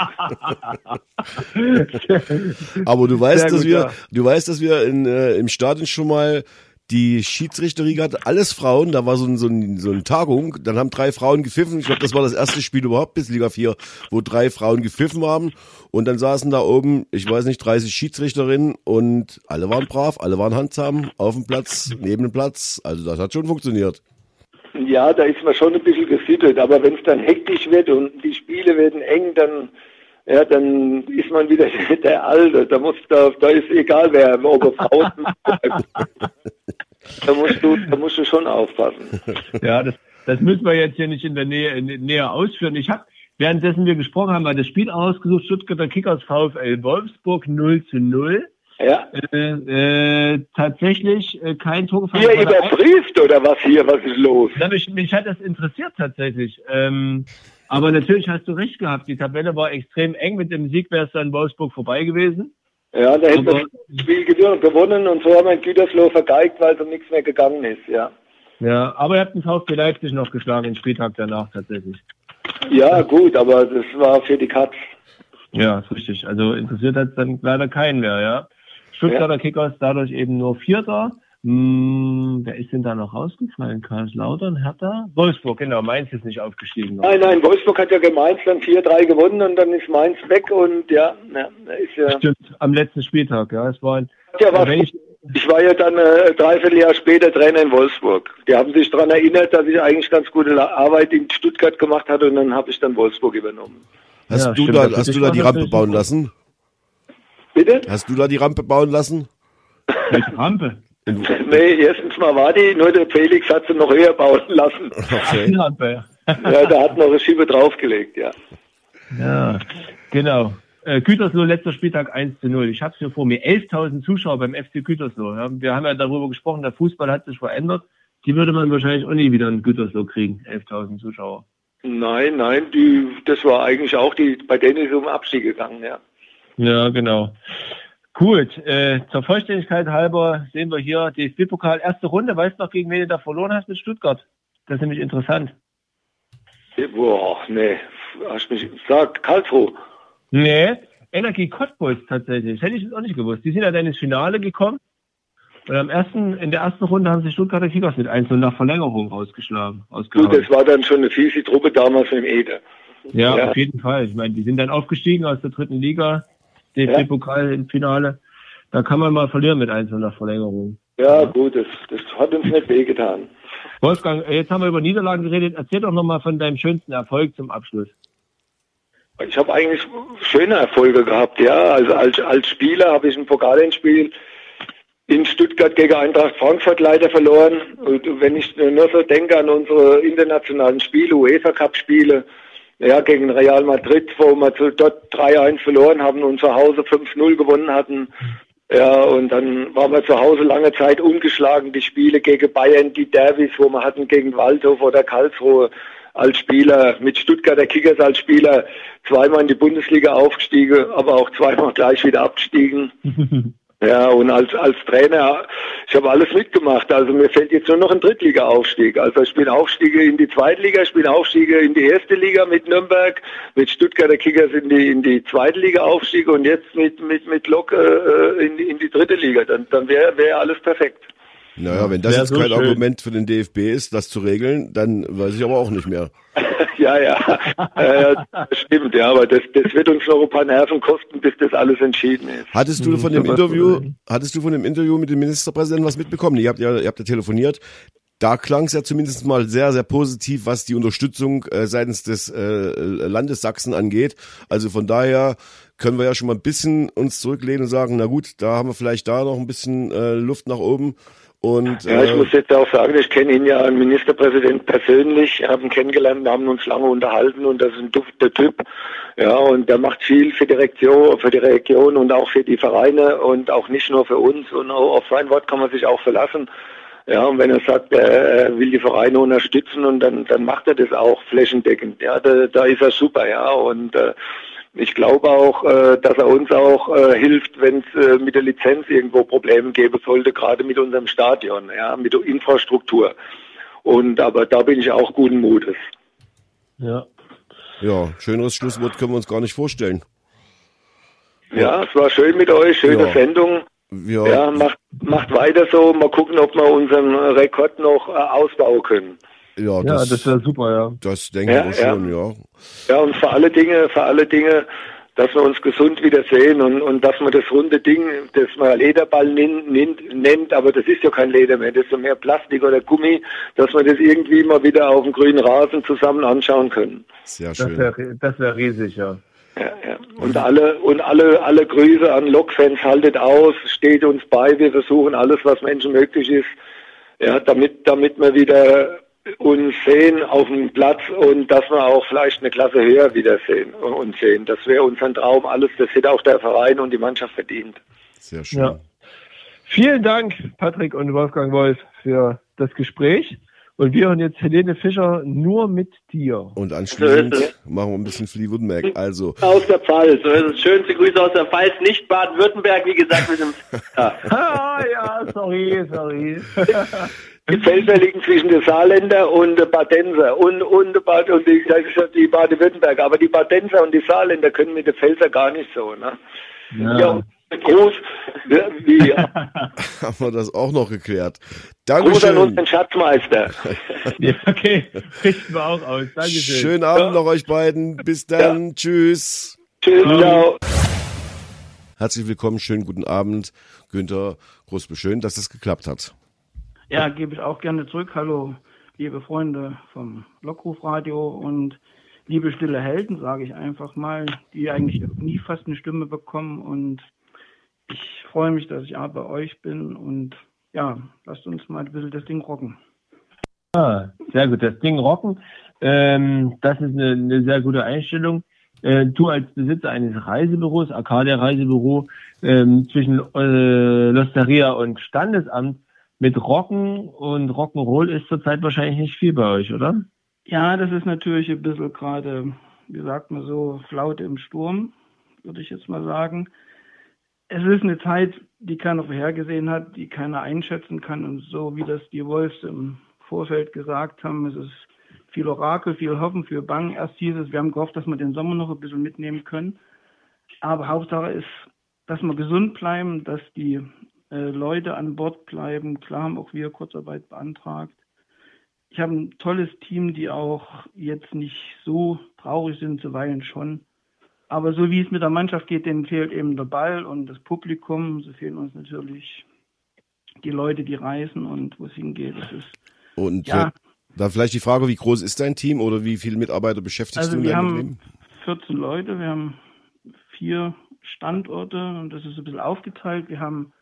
Aber du weißt, Sehr dass gut, wir, ja. du weißt, dass wir in, äh, im Stadion schon mal die Schiedsrichterriege hatten, alles Frauen, da war so, ein, so, ein, so eine Tagung, dann haben drei Frauen gepfiffen, ich glaube, das war das erste Spiel überhaupt bis Liga 4, wo drei Frauen gepfiffen haben. Und dann saßen da oben, ich weiß nicht, 30 Schiedsrichterinnen und alle waren brav, alle waren handsam, auf dem Platz, neben dem Platz, also das hat schon funktioniert. Ja, da ist man schon ein bisschen gesittet, aber wenn es dann hektisch wird und die Spiele werden eng, dann ja, dann ist man wieder der Alte. Da muss da, da ist egal wer, ob er Frau ist. Da musst du, da musst du schon aufpassen. Ja, das, das müssen wir jetzt hier nicht in der Nähe in, näher ausführen. Ich habe, währenddessen wir gesprochen haben, mal das Spiel ausgesucht, Stuttgarter Kickers VfL Wolfsburg 0 zu 0. Ja. Äh, äh, tatsächlich äh, kein Tor gefallen. Der überprüft oder was hier, was ist los? Na, mich, mich hat das interessiert tatsächlich. Ähm, aber natürlich hast du recht gehabt. Die Tabelle war extrem eng. Mit dem Sieg wäre es dann Wolfsburg vorbei gewesen. Ja, da hätten wir das Spiel gew- gewonnen und so haben wir Gütersloh vergeigt, weil so nichts mehr gegangen ist, ja. Ja, aber ihr habt den VfB Leipzig noch geschlagen, den Spieltag danach tatsächlich. Ja, gut, aber das war für die Katz. Ja, ist richtig. Also interessiert hat dann leider keinen mehr, ja. Stuttgarter Kickers dadurch eben nur Vierter. Hm, wer ist denn da noch rausgefallen? Karlslautern, Hertha? Wolfsburg, genau. Mainz ist nicht aufgestiegen. noch. Nein, nein, Wolfsburg hat ja Mainz dann 4-3 gewonnen und dann ist Mainz weg und ja, ja ist ja. Stimmt, am letzten Spieltag, ja. Es war ein, Ja, wenn ich, ich war ja dann äh, dreiviertel Jahr später Trainer in Wolfsburg. Die haben sich daran erinnert, dass ich eigentlich ganz gute Arbeit in Stuttgart gemacht hatte und dann habe ich dann Wolfsburg übernommen. Hast Ja, du stimmt, da, das hast du da die Rampe bauen lassen? Bitte? Hast du da die Rampe bauen lassen? welche Rampe? Nee, erstens mal war die, nur der Felix hat sie noch höher bauen lassen. Okay. Ja, da hat noch eine Schiebe draufgelegt, ja. Ja, genau. Äh, Gütersloh, letzter Spieltag 1 zu 0. Ich habe es hier vor mir. 11.000 Zuschauer beim FC Gütersloh. Ja, wir haben ja darüber gesprochen, der Fußball hat sich verändert. Die würde man wahrscheinlich auch nie wieder in Gütersloh kriegen. 11.000 Zuschauer. Nein, nein, die, das war eigentlich auch die, bei denen ist es um Abstieg gegangen, ja. Ja, genau. Gut, äh, zur Vollständigkeit halber sehen wir hier DFB-Pokal, erste Runde. Weißt du noch, gegen wen du da verloren hast mit Stuttgart? Das ist nämlich interessant. Boah, nee, hast mich gesagt, Karlsruhe. Nee, Energie Cottbus tatsächlich. Hätte ich auch nicht gewusst. Die sind ja dann ins Finale gekommen. Und am ersten, in der ersten Runde haben sich Stuttgarter Kickers mit 1 nach Verlängerung rausgeschlagen. Gut, das war dann schon eine fiese Truppe damals im Ede. Ja, ja. auf jeden Fall. Ich meine, die sind dann aufgestiegen aus der dritten Liga, DFB-Pokal im Finale. Da kann man mal verlieren mit 1 nach Verlängerung. Ja, gut, das, das hat uns nicht wehgetan. Wolfgang, jetzt haben wir über Niederlagen geredet. Erzähl doch nochmal von deinem schönsten Erfolg zum Abschluss. Ich habe eigentlich schöne Erfolge gehabt, ja. Also als, als Spieler habe ich ein Pokalendspiel in Stuttgart gegen Eintracht Frankfurt leider verloren. Und wenn ich nur so denke an unsere internationalen Spiele, UEFA Cup Spiele, ja, gegen Real Madrid, wo wir dort 3-1 verloren haben und zu Hause 5-0 gewonnen hatten. Ja, und dann waren wir zu Hause lange Zeit ungeschlagen. Die Spiele gegen Bayern, die Derbys, wo wir hatten gegen Waldhof oder Karlsruhe als Spieler, mit Stuttgarter Kickers als Spieler, zweimal in die Bundesliga aufgestiegen, aber auch zweimal gleich wieder abgestiegen. Ja, und als, als Trainer, ich habe alles mitgemacht. Also mir fällt jetzt nur noch ein Drittliga-Aufstieg. Also ich bin Aufstiege in die Zweitliga, ich bin Aufstiege in die erste Liga mit Nürnberg, mit Stuttgarter Kickers in die, in die zweite Liga Aufstiege und jetzt mit, mit, mit Lok äh, in, die- in die dritte Liga. Dann, dann wäre wär alles perfekt. Naja, wenn das jetzt so kein schön. Argument für den DFB ist, das zu regeln, dann weiß ich aber auch nicht mehr. ja, ja, äh, das stimmt, ja, aber das, das wird uns noch ein paar Nerven kosten, bis das alles entschieden ist. Hattest du von dem Interview, hattest du von dem Interview mit dem Ministerpräsidenten was mitbekommen? Ihr habt ja, ihr habt ja telefoniert. Da klang es ja zumindest mal sehr, sehr positiv, was die Unterstützung äh, seitens des äh, Landes Sachsen angeht. Also von daher können wir ja schon mal ein bisschen uns zurücklehnen und sagen, na gut, da haben wir vielleicht da noch ein bisschen äh, Luft nach oben. Und, Ja, ich äh, muss jetzt auch sagen, ich kenne ihn ja, einen Ministerpräsident persönlich, habe ihn kennengelernt, haben uns lange unterhalten und das ist ein dufter Typ. Ja, und der macht viel für die Region, für die Region und auch für die Vereine und auch nicht nur für uns. Und auf sein Wort kann man sich auch verlassen. Ja, und wenn er sagt, er will die Vereine unterstützen und dann, dann macht er das auch flächendeckend. Ja, da, da ist er super, ja. Und äh, ich glaube auch, äh, dass er uns auch äh, hilft, wenn es äh, mit der Lizenz irgendwo Probleme geben sollte, gerade mit unserem Stadion, ja, mit der Infrastruktur. Und aber da bin ich auch guten Mutes. Ja. ja, schöneres Schlusswort können wir uns gar nicht vorstellen. Ja, es war schön mit euch, schöne Ja. Sendung. Wir, Ja, macht, macht weiter so. Mal gucken, ob wir unseren Rekord noch äh, ausbauen können. Ja, Ja, das, das wäre super, ja. das denken Ja, ja. schon, ja. Ja, und vor alle Dinge, vor alle Dinge, dass wir uns gesund wiedersehen und, und dass man das runde Ding, das man Lederball nennt, nennt, nennt, aber das ist ja kein Leder mehr, das ist ja mehr Plastik oder Gummi, dass wir das irgendwie mal wieder auf dem grünen Rasen zusammen anschauen können. Sehr Das schön. wäre das wär riesig, ja. Ja, ja. Und alle und alle alle Grüße an Lokfans, haltet aus, steht uns bei, wir versuchen alles, was Menschen möglich ist, ja, damit damit wir wieder uns sehen auf dem Platz und dass wir auch vielleicht eine Klasse höher wieder sehen und sehen. Das wäre unser Traum, alles, das hätte auch der Verein und die Mannschaft verdient. Sehr schön. Ja. Vielen Dank, Patrick und Wolfgang Wolf, für das Gespräch. Und wir hören jetzt Helene Fischer nur mit dir. Und anschließend So machen wir ein bisschen Fleetwood Also, Aus der Pfalz. So ist es. Schönste Grüße aus der Pfalz, nicht Baden-Württemberg, wie gesagt, mit dem. Ja. Ah, ja, sorry, sorry. Die Felder liegen zwischen den Saarländer und den Badenser und, und, Bad, und die, das ist ja die Baden-Württemberger. Aber die Badenser und die Saarländer können mit den Pfälzer gar nicht so. Ne? Ja, und Gruß, ja, wie, haben wir das auch noch geklärt. Gruß an Dankeschön. unseren Schatzmeister. Ja, okay, richten wir auch aus. Dankeschön. Schönen Abend noch euch beiden. Bis dann. Tschüss. Tschüss, ciao. Herzlich willkommen. Schönen guten Abend. Günther, groß beschön, dass es geklappt hat. Ja, gebe ich auch gerne zurück. Hallo, liebe Freunde vom Lockrufradio und liebe stille Helden, sage ich einfach mal, die eigentlich nie fast eine Stimme bekommen. Und ich freue mich, dass ich auch bei euch bin. Und ja, lasst uns mal ein bisschen das Ding rocken. Ah, sehr gut, das Ding rocken. Ähm, das ist eine, eine sehr gute Einstellung. Äh, du als Besitzer eines Reisebüros, Arcadia Reisebüro, ähm, zwischen äh, Losteria und Standesamt mit Rocken und Rock'n'Roll ist zurzeit wahrscheinlich nicht viel bei euch, oder? Ja, das ist natürlich ein bisschen gerade, wie sagt man so, Flaute im Sturm, würde ich jetzt mal sagen. Es ist eine Zeit, die keiner vorhergesehen hat, die keiner einschätzen kann. Und so wie das die Wolfs im Vorfeld gesagt haben, es ist viel Orakel, viel Hoffen, viel Bang. Erst hieß es, wir haben gehofft, dass wir den Sommer noch ein bisschen mitnehmen können. Aber Hauptsache ist, dass wir gesund bleiben, dass die Leute an Bord bleiben. Klar haben auch wir Kurzarbeit beantragt. Ich habe ein tolles Team, die auch jetzt nicht so traurig sind, zuweilen schon. Aber so wie es mit der Mannschaft geht, denen fehlt eben der Ball und das Publikum. So fehlen uns natürlich die Leute, die reisen und wo es hingeht. Das ist, Und Ja. äh, da vielleicht die Frage, wie groß ist dein Team oder wie viele Mitarbeiter beschäftigst also du in wir deinem haben Unternehmen? 14 Leute, wir haben vier Standorte und das ist ein bisschen aufgeteilt. Wir haben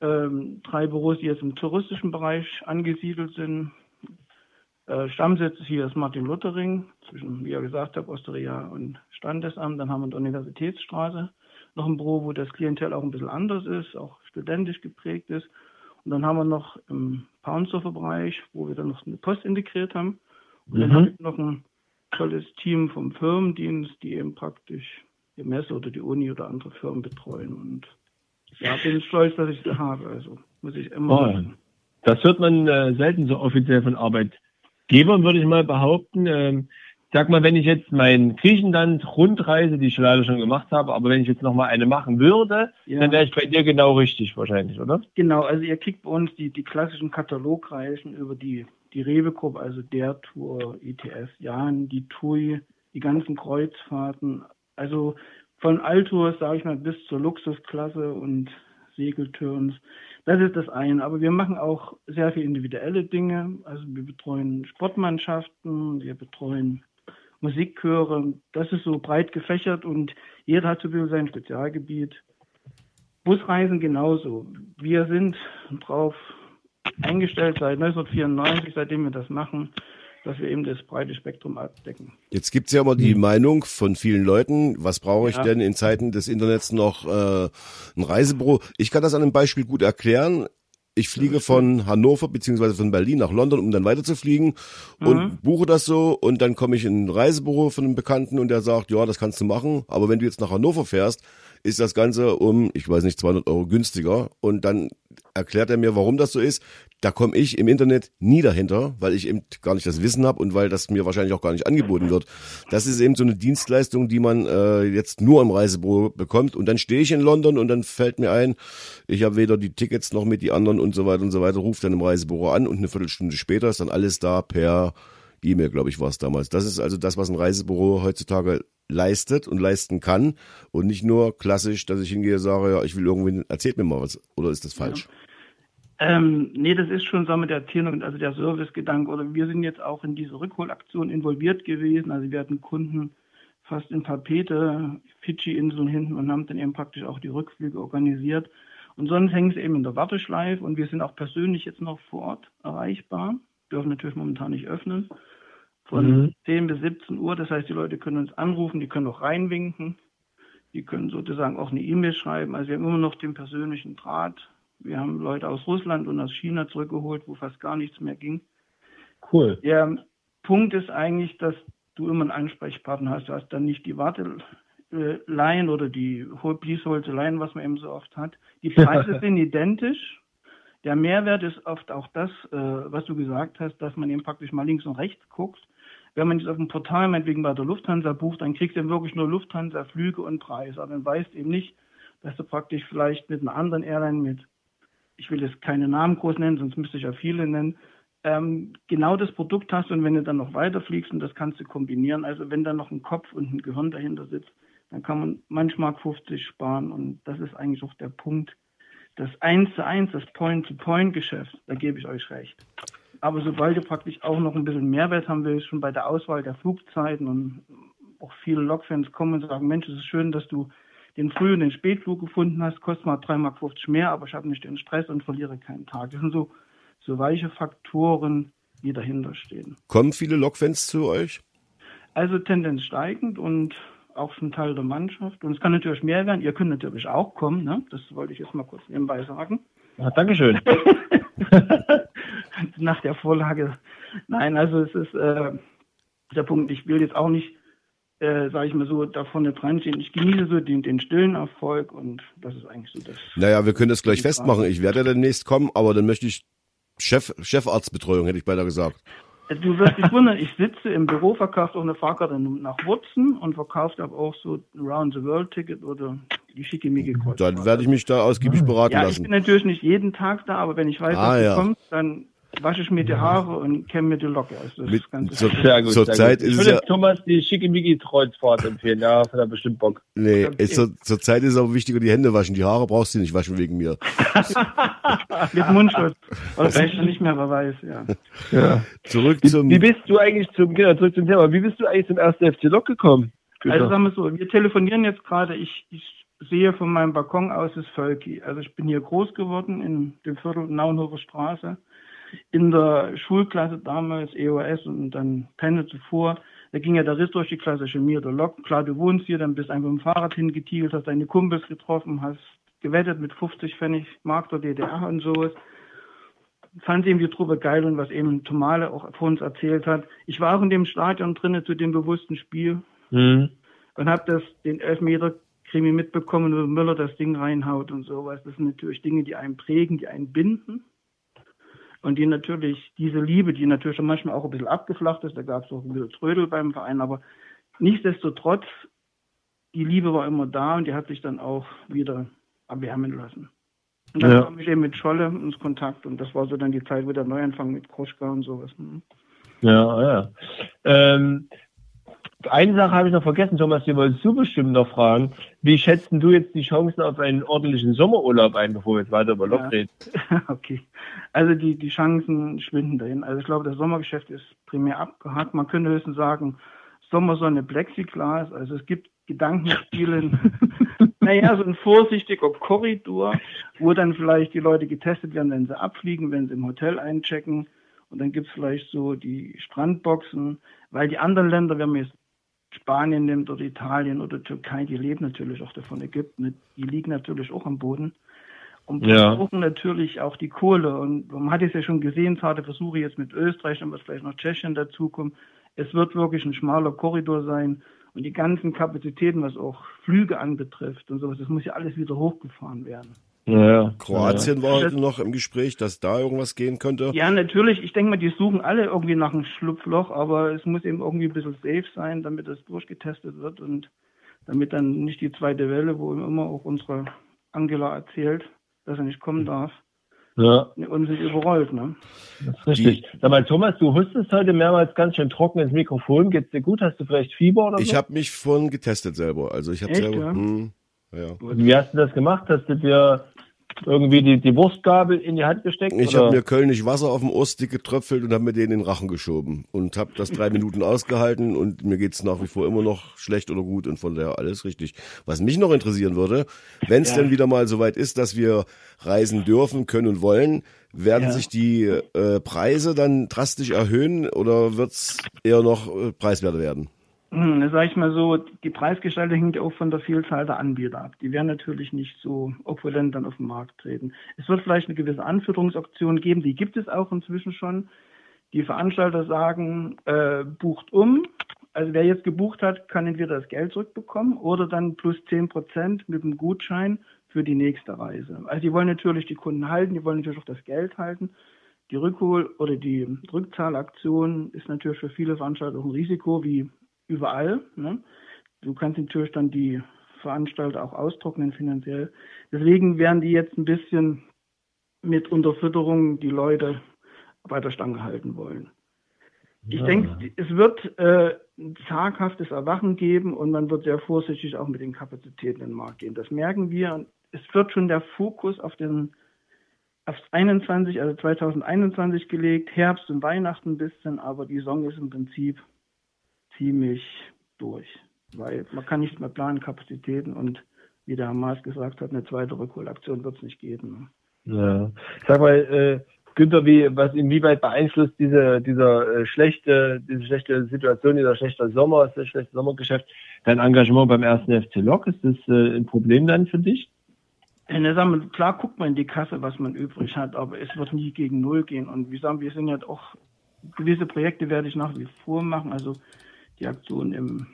ähm, drei Büros, die jetzt im touristischen Bereich angesiedelt sind. Äh, Stammsitz ist hier das Martin-Luther-Ring, zwischen, wie ihr gesagt habt, Osteria und Standesamt. Dann haben wir in der Universitätsstraße noch ein Büro, wo das Klientel auch ein bisschen anders ist, auch studentisch geprägt ist. Und dann haben wir noch im Paunsdorfer-Bereich, wo wir dann noch eine Post integriert haben. Und dann Mhm. habe ich noch ein tolles Team vom Firmendienst, die eben praktisch die Messe oder die Uni oder andere Firmen betreuen. Und ja, bin stolz, dass ich sie habe. Also muss ich immer Oh, sagen. Das hört man äh, selten so offiziell von Arbeitgebern, würde ich mal behaupten. Ähm, sag mal, wenn ich jetzt mein Griechenland-Rundreise, die ich leider schon gemacht habe, aber wenn ich jetzt noch mal eine machen würde, Ja. dann wäre ich bei dir genau richtig wahrscheinlich, oder? Genau, also ihr kriegt bei uns die, die klassischen Katalogreisen über die, die Rewe-Gruppe, also der Tour, ITS, Jan, die TUI, die ganzen Kreuzfahrten. Also von Altours, sage ich mal, bis zur Luxusklasse und Segelturns. Das ist das eine. Aber wir machen auch sehr viel individuelle Dinge. Also wir betreuen Sportmannschaften, wir betreuen Musikchöre. Das ist so breit gefächert und jeder hat so ein bisschen sein Spezialgebiet. Busreisen genauso. Wir sind drauf eingestellt seit 1994, seitdem wir das machen, dass wir eben das breite Spektrum abdecken. Jetzt gibt's ja immer die Meinung von vielen Leuten, was brauche ich Ja. denn in Zeiten des Internets noch äh, ein Reisebüro? Ich kann das an einem Beispiel gut erklären. Ich fliege von Hannover beziehungsweise von Berlin nach London, um dann weiterzufliegen und Mhm. buche das so und dann komme ich in ein Reisebüro von einem Bekannten und der sagt, ja, das kannst du machen, aber wenn du jetzt nach Hannover fährst, ist das Ganze um, ich weiß nicht, 200 Euro günstiger und dann erklärt er mir, warum das so ist. Da komme ich im Internet nie dahinter, weil ich eben gar nicht das Wissen habe und weil das mir wahrscheinlich auch gar nicht angeboten wird. Das ist eben so eine Dienstleistung, die man äh, jetzt nur im Reisebüro bekommt. Und dann stehe ich in London und dann fällt mir ein, ich habe weder die Tickets noch mit die anderen und so weiter und so weiter, ruft dann im Reisebüro an und eine Viertelstunde später ist dann alles da per E-Mail, glaube ich, war es damals. Das ist also das, was ein Reisebüro heutzutage leistet und leisten kann und nicht nur klassisch, dass ich hingehe und sage, ja, ich will irgendwie, erzählt mir mal was, oder ist das falsch? Ähm, nee, das ist schon so mit der Erzählung, also der Servicegedanke. Oder wir sind jetzt auch in diese Rückholaktion involviert gewesen. Also wir hatten Kunden fast in Papete, Fidschi-Inseln hinten und haben dann eben praktisch auch die Rückflüge organisiert. Und sonst hängen sie eben in der Warteschleife und wir sind auch persönlich jetzt noch vor Ort erreichbar. Dürfen natürlich momentan nicht öffnen. Von Mhm. 10 bis 17 Uhr. Das heißt, die Leute können uns anrufen, die können auch reinwinken. Die können sozusagen auch eine E-Mail schreiben. Also wir haben immer noch den persönlichen Draht. Wir haben Leute aus Russland und aus China zurückgeholt, wo fast gar nichts mehr ging. Cool. Der Punkt ist eigentlich, dass du immer einen Ansprechpartner hast. Du hast dann nicht die Warteline oder die Line, was man eben so oft hat. Die Preise sind identisch. Der Mehrwert ist oft auch das, äh, was du gesagt hast, dass man eben praktisch mal links und rechts guckt. Wenn man jetzt auf dem Portal meinetwegen bei der Lufthansa bucht, dann kriegst du wirklich nur Lufthansa, Flüge und Preis. Aber dann weißt eben nicht, dass du praktisch vielleicht mit einer anderen Airline, mit, ich will jetzt keine Namen groß nennen, sonst müsste ich ja viele nennen, ähm, genau das Produkt hast und wenn du dann noch weiterfliegst und das kannst du kombinieren, also wenn da noch ein Kopf und ein Gehirn dahinter sitzt, dann kann man manchmal 50 sparen und das ist eigentlich auch der Punkt. Das Eins zu Eins, das Point-to-Point-Geschäft, da gebe ich euch recht. Aber sobald du praktisch auch noch ein bisschen Mehrwert haben willst, schon bei der Auswahl der Flugzeiten und auch viele Lokfans kommen und sagen, Mensch, es ist schön, dass du den Früh- und den Spätflug gefunden hast, kostet mal 3,50 Mark mehr, aber ich habe nicht den Stress und verliere keinen Tag. Das sind so, so weiche Faktoren, die dahinter stehen. Kommen viele Lokfans zu euch? Also Tendenz steigend und auch schon Teil der Mannschaft. Und es kann natürlich mehr werden. Ihr könnt natürlich auch kommen, ne? Das wollte ich jetzt mal kurz nebenbei sagen. Ja, Dankeschön. Nach der Vorlage. Nein, also es ist äh, der Punkt, ich will jetzt auch nicht, äh, sage ich mal so, da vorne dran stehen. Ich genieße so den, den stillen Erfolg und das ist eigentlich so das. Naja, wir können das gleich festmachen. Ich werde ja demnächst kommen, aber dann möchte ich Chef, Chefarztbetreuung, hätte ich beinahe gesagt. Du wirst dich wundern, ich sitze im Büro, verkaufe auch eine Fahrkarte nach Wurzen und verkaufe aber auch so ein Round-the-World-Ticket oder die schickimicki. Dann werde ich mich da ausgiebig beraten Ja, ich lassen. bin natürlich nicht jeden Tag da, aber wenn ich weiß, Ah, dass ja. du kommst, dann wasche ich mir die Haare und kämme mir die Locke. Also das Mit- ist ganz zur- Sehr gut. Zur sehr Zeit gut. ist ich es würde ja- Thomas die Schickimicki-Kreuzfahrt empfehlen. Ja, hat er bestimmt Bock. Nee, ist zur, zur Zeit ist aber wichtiger, die Hände waschen. Die Haare brauchst du nicht waschen wegen mir. mit Mundschutz. Oder vielleicht noch nicht mehr, wer weiß, ja. Ja. Zurück Wie, zum. wie bist du eigentlich zum, genau, zurück zum Thema, wie bist du eigentlich zum ersten FC Lok gekommen? Also sagen wir so, wir telefonieren jetzt gerade, ich, ich sehe von meinem Balkon aus das Völki. Also ich bin hier groß geworden in dem Viertel Naunhofer Straße. In der Schulklasse damals, EOS und dann Penne zuvor, da ging ja der Riss durch die Klasse Chemie oder Lok. Klar, du wohnst hier, dann bist einfach mit dem Fahrrad hingetigelt, hast deine Kumpels getroffen, hast gewettet mit 50 Pfennig Mark der DDR und sowas. Fand irgendwie drüber geil und was eben Tomale auch vor uns erzählt hat. Ich war auch in dem Stadion drinnen zu dem bewussten Spiel Mhm. und habe das den Elfmeter Krimi mitbekommen, wo Müller das Ding reinhaut und sowas. Das sind natürlich Dinge, die einen prägen, die einen binden. Und die natürlich, diese Liebe, die natürlich manchmal auch ein bisschen abgeflacht ist, da gab es auch ein bisschen Trödel beim Verein, aber nichtsdestotrotz, die Liebe war immer da und die hat sich dann auch wieder erwärmen lassen. Und dann Ja. kam ich eben mit Scholle ins Kontakt und das war so dann die Zeit, wo der Neuanfang mit Kroschka und sowas. Hm. Ja, ja. Ähm, eine Sache habe ich noch vergessen, Thomas, die wolltest du bestimmt noch fragen. Wie schätzt denn du jetzt die Chancen auf einen ordentlichen Sommerurlaub ein, bevor wir jetzt weiter über Lok Ja. reden? Okay. Also die, die Chancen schwinden dahin. Also ich glaube, das Sommergeschäft ist primär abgehakt. Man könnte höchstens sagen, Sommersonne Plexiglas. Also es gibt Gedankenspiele naja, so ein vorsichtiger Korridor, wo dann vielleicht die Leute getestet werden, wenn sie abfliegen, wenn sie im Hotel einchecken. Und dann gibt's vielleicht so die Strandboxen, weil die anderen Länder, wenn man jetzt Spanien nimmt oder Italien oder Türkei, die leben natürlich auch davon, Ägypten, die liegen natürlich auch am Boden und Ja. brauchen natürlich auch die Kohle. Und man hat es ja schon gesehen, zarte Versuche jetzt mit Österreich, dann wird vielleicht noch Tschechien dazukommen. Es wird wirklich ein schmaler Korridor sein. Und die ganzen Kapazitäten, was auch Flüge anbetrifft und sowas, das muss ja alles wieder hochgefahren werden. Ja, Kroatien war Das- heute noch im Gespräch, dass da irgendwas gehen könnte. Ja, natürlich. Ich denke mal, die suchen alle irgendwie nach einem Schlupfloch, aber es muss eben irgendwie ein bisschen safe sein, damit das durchgetestet wird und damit dann nicht die zweite Welle, wo immer auch unsere Angela erzählt, dass er nicht kommen darf, Ja, uns nicht überrollt. Ne? das ist richtig. Sag mal, Thomas, du hustest heute mehrmals ganz schön trocken ins Mikrofon. Geht's dir gut? Hast du vielleicht Fieber oder so? Ich habe mich vorhin getestet selber. Also ich habe selber. ja? Hm, ja. Wie hast du das gemacht? Hast du dir irgendwie die, die Wurstgabel in die Hand gesteckt? Ich habe mir kölnisch Wasser auf dem Oststick getröpfelt und habe mir den in den Rachen geschoben und habe das drei Minuten ausgehalten und mir geht's nach wie vor immer noch schlecht oder gut und von daher alles richtig. Was mich noch interessieren würde, wenn es Ja. denn wieder mal soweit ist, dass wir reisen dürfen, können und wollen, werden Ja. sich die äh, Preise dann drastisch erhöhen oder wird's eher noch äh, preiswerter werden? Hm, sage ich mal so, die Preisgestaltung hängt auch von der Vielzahl der Anbieter ab. Die werden natürlich nicht so opulent dann auf den Markt treten. Es wird vielleicht eine gewisse Anführungsoption geben, die gibt es auch inzwischen schon. Die Veranstalter sagen, äh, bucht um. Also wer jetzt gebucht hat, kann entweder das Geld zurückbekommen oder dann plus 10 Prozent mit dem Gutschein für die nächste Reise. Also die wollen natürlich die Kunden halten, die wollen natürlich auch das Geld halten. Die Rückhol- oder die Rückzahlaktion ist natürlich für viele Veranstalter auch ein Risiko, wie überall. Ne? Du kannst natürlich dann die Veranstalter auch austrocknen finanziell. Deswegen werden die jetzt ein bisschen mit Unterfütterung die Leute bei der Stange halten wollen. Ich Ja. denke, es wird äh, ein zaghaftes Erwachen geben und man wird sehr vorsichtig auch mit den Kapazitäten in den Markt gehen. Das merken wir. Es wird schon der Fokus auf den aufs 21, also 2021 gelegt, Herbst und Weihnachten ein bisschen, aber die Saison ist im Prinzip ziemlich durch, weil man kann nicht mehr planen Kapazitäten und wie der Hamas gesagt hat, eine zweite Rückholaktion wird es nicht geben. ne? Ja. Sag mal, äh, Günther, wie, was inwieweit beeinflusst diese, dieser äh, schlechte, diese schlechte Situation, dieser schlechte Sommer, das schlechte Sommergeschäft, dein Engagement beim ersten FC Lok? Ist das äh, ein Problem dann für dich? In der Sache, klar guckt man in die Kasse, was man übrig hat, aber es wird nie gegen Null gehen. Und wie sagen wir sind ja auch, gewisse Projekte werde ich nach wie vor machen, also die Aktion im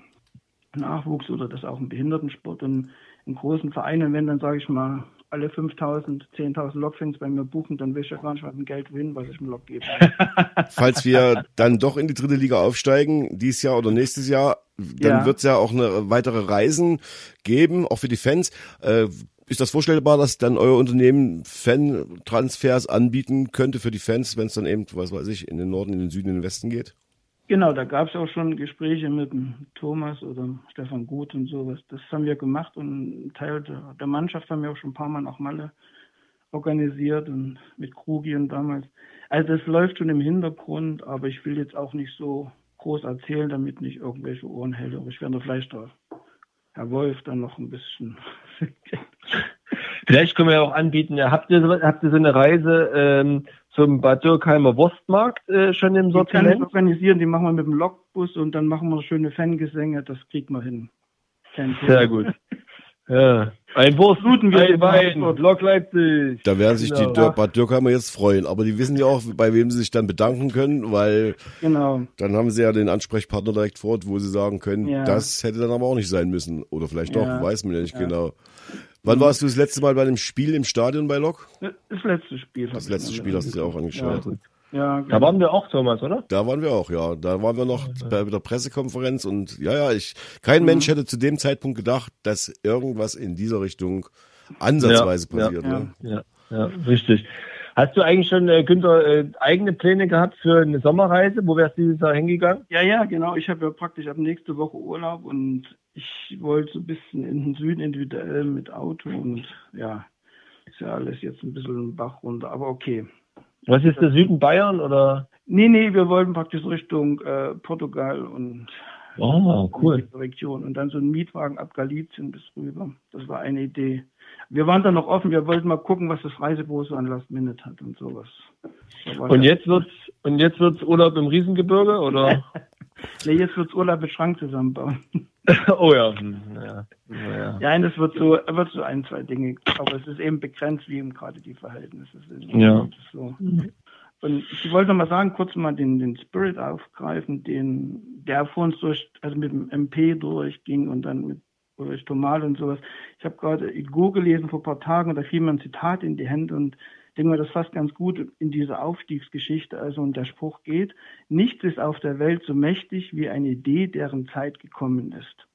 Nachwuchs oder das auch im Behindertensport und in großen Vereinen, wenn dann sage ich mal, alle 5.000, 10.000 Lokfans bei mir buchen, dann will ich ja gar nicht mal ein Geld gewinnen, was ich im Lok gebe. Falls wir dann doch in die dritte Liga aufsteigen, dieses Jahr oder nächstes Jahr, dann Ja. wird es ja auch eine weitere Reisen geben, auch für die Fans. Äh, ist das vorstellbar, dass dann euer Unternehmen Fan-Transfers anbieten könnte für die Fans, wenn es dann eben, was weiß ich, in den Norden, in den Süden, in den Westen geht? Genau, da gab es auch schon Gespräche mit Thomas oder Stefan Gut und sowas. Das haben wir gemacht und Teil der, der Mannschaft haben wir auch schon ein paar Mal nach Malle organisiert und mit Krugi und damals. Also das läuft schon im Hintergrund, aber ich will jetzt auch nicht so groß erzählen, damit nicht irgendwelche Ohren helle. Aber ich werde vielleicht der Herr Wolf dann noch ein bisschen. Vielleicht können wir ja auch anbieten, habt ihr, so- habt ihr so eine Reise ähm, zum Bad Dürkheimer Wurstmarkt äh, schon im Die kann ich Sortiment? organisieren, die machen wir mit dem Lokbus und dann machen wir schöne Fangesänge, das kriegt man hin. Sehr gut. Ja. Ein Wurst, ein Wein. Lok Leipzig. Da werden sich Genau. die Dür Bad Dürkheimer jetzt freuen. Aber die wissen ja auch, bei wem sie sich dann bedanken können, weil Genau. dann haben sie ja den Ansprechpartner direkt vor Ort, wo sie sagen können, Ja. das hätte dann aber auch nicht sein müssen. Oder vielleicht doch, Ja. weiß man ja nicht Ja. genau. Wann warst du das letzte Mal bei einem Spiel im Stadion bei Lok? Das letzte Spiel. Das letzte Spiel hast du dir auch angeschaut. Ja, ja Da waren wir auch, Thomas, oder? Da waren wir auch, ja. Da waren wir noch bei der Pressekonferenz und ja, ja, ich, kein Mensch hätte zu dem Zeitpunkt gedacht, dass irgendwas in dieser Richtung ansatzweise Ja, passiert. ja. Ne? Ja, ja, richtig. Hast du eigentlich schon, äh, Günther, äh, eigene Pläne gehabt für eine Sommerreise? Wo wärst du dieses Jahr hingegangen? Ja, ja, genau. Ich habe ja praktisch ab nächste Woche Urlaub und ich wollte so ein bisschen in den Süden individuell mit Auto und ja, ist ja alles jetzt ein bisschen einen Bach runter, aber okay. Was ist der Süden Bayern oder? Nee, nee, wir wollten praktisch Richtung äh, Portugal und Oh, cool. Region. Und dann so ein Mietwagen ab Galizien bis rüber. Das war eine Idee. Wir waren da noch offen, wir wollten mal gucken, was das Reisebüro so an Last Minute hat und sowas. Und jetzt wird's, und jetzt wird's Urlaub im Riesengebirge, oder? nee, jetzt wird's Urlaub mit Schrank zusammenbauen. oh ja. Ja. Ja, ja, das wird so, wird so ein, zwei Dinge, aber es ist eben begrenzt, wie eben gerade die Verhältnisse sind. Ja. So. Und ich wollte noch mal sagen, kurz mal den, den Spirit aufgreifen, den, der vor uns durch, also mit dem MP durchging und dann mit durch Tomal und sowas. Ich habe gerade Go gelesen vor ein paar Tagen und da fiel mir ein Zitat in die Hände und denke mal, das fasst ganz gut in diese Aufstiegsgeschichte. Also, und der Spruch geht, nichts ist auf der Welt so mächtig wie eine Idee, deren Zeit gekommen ist.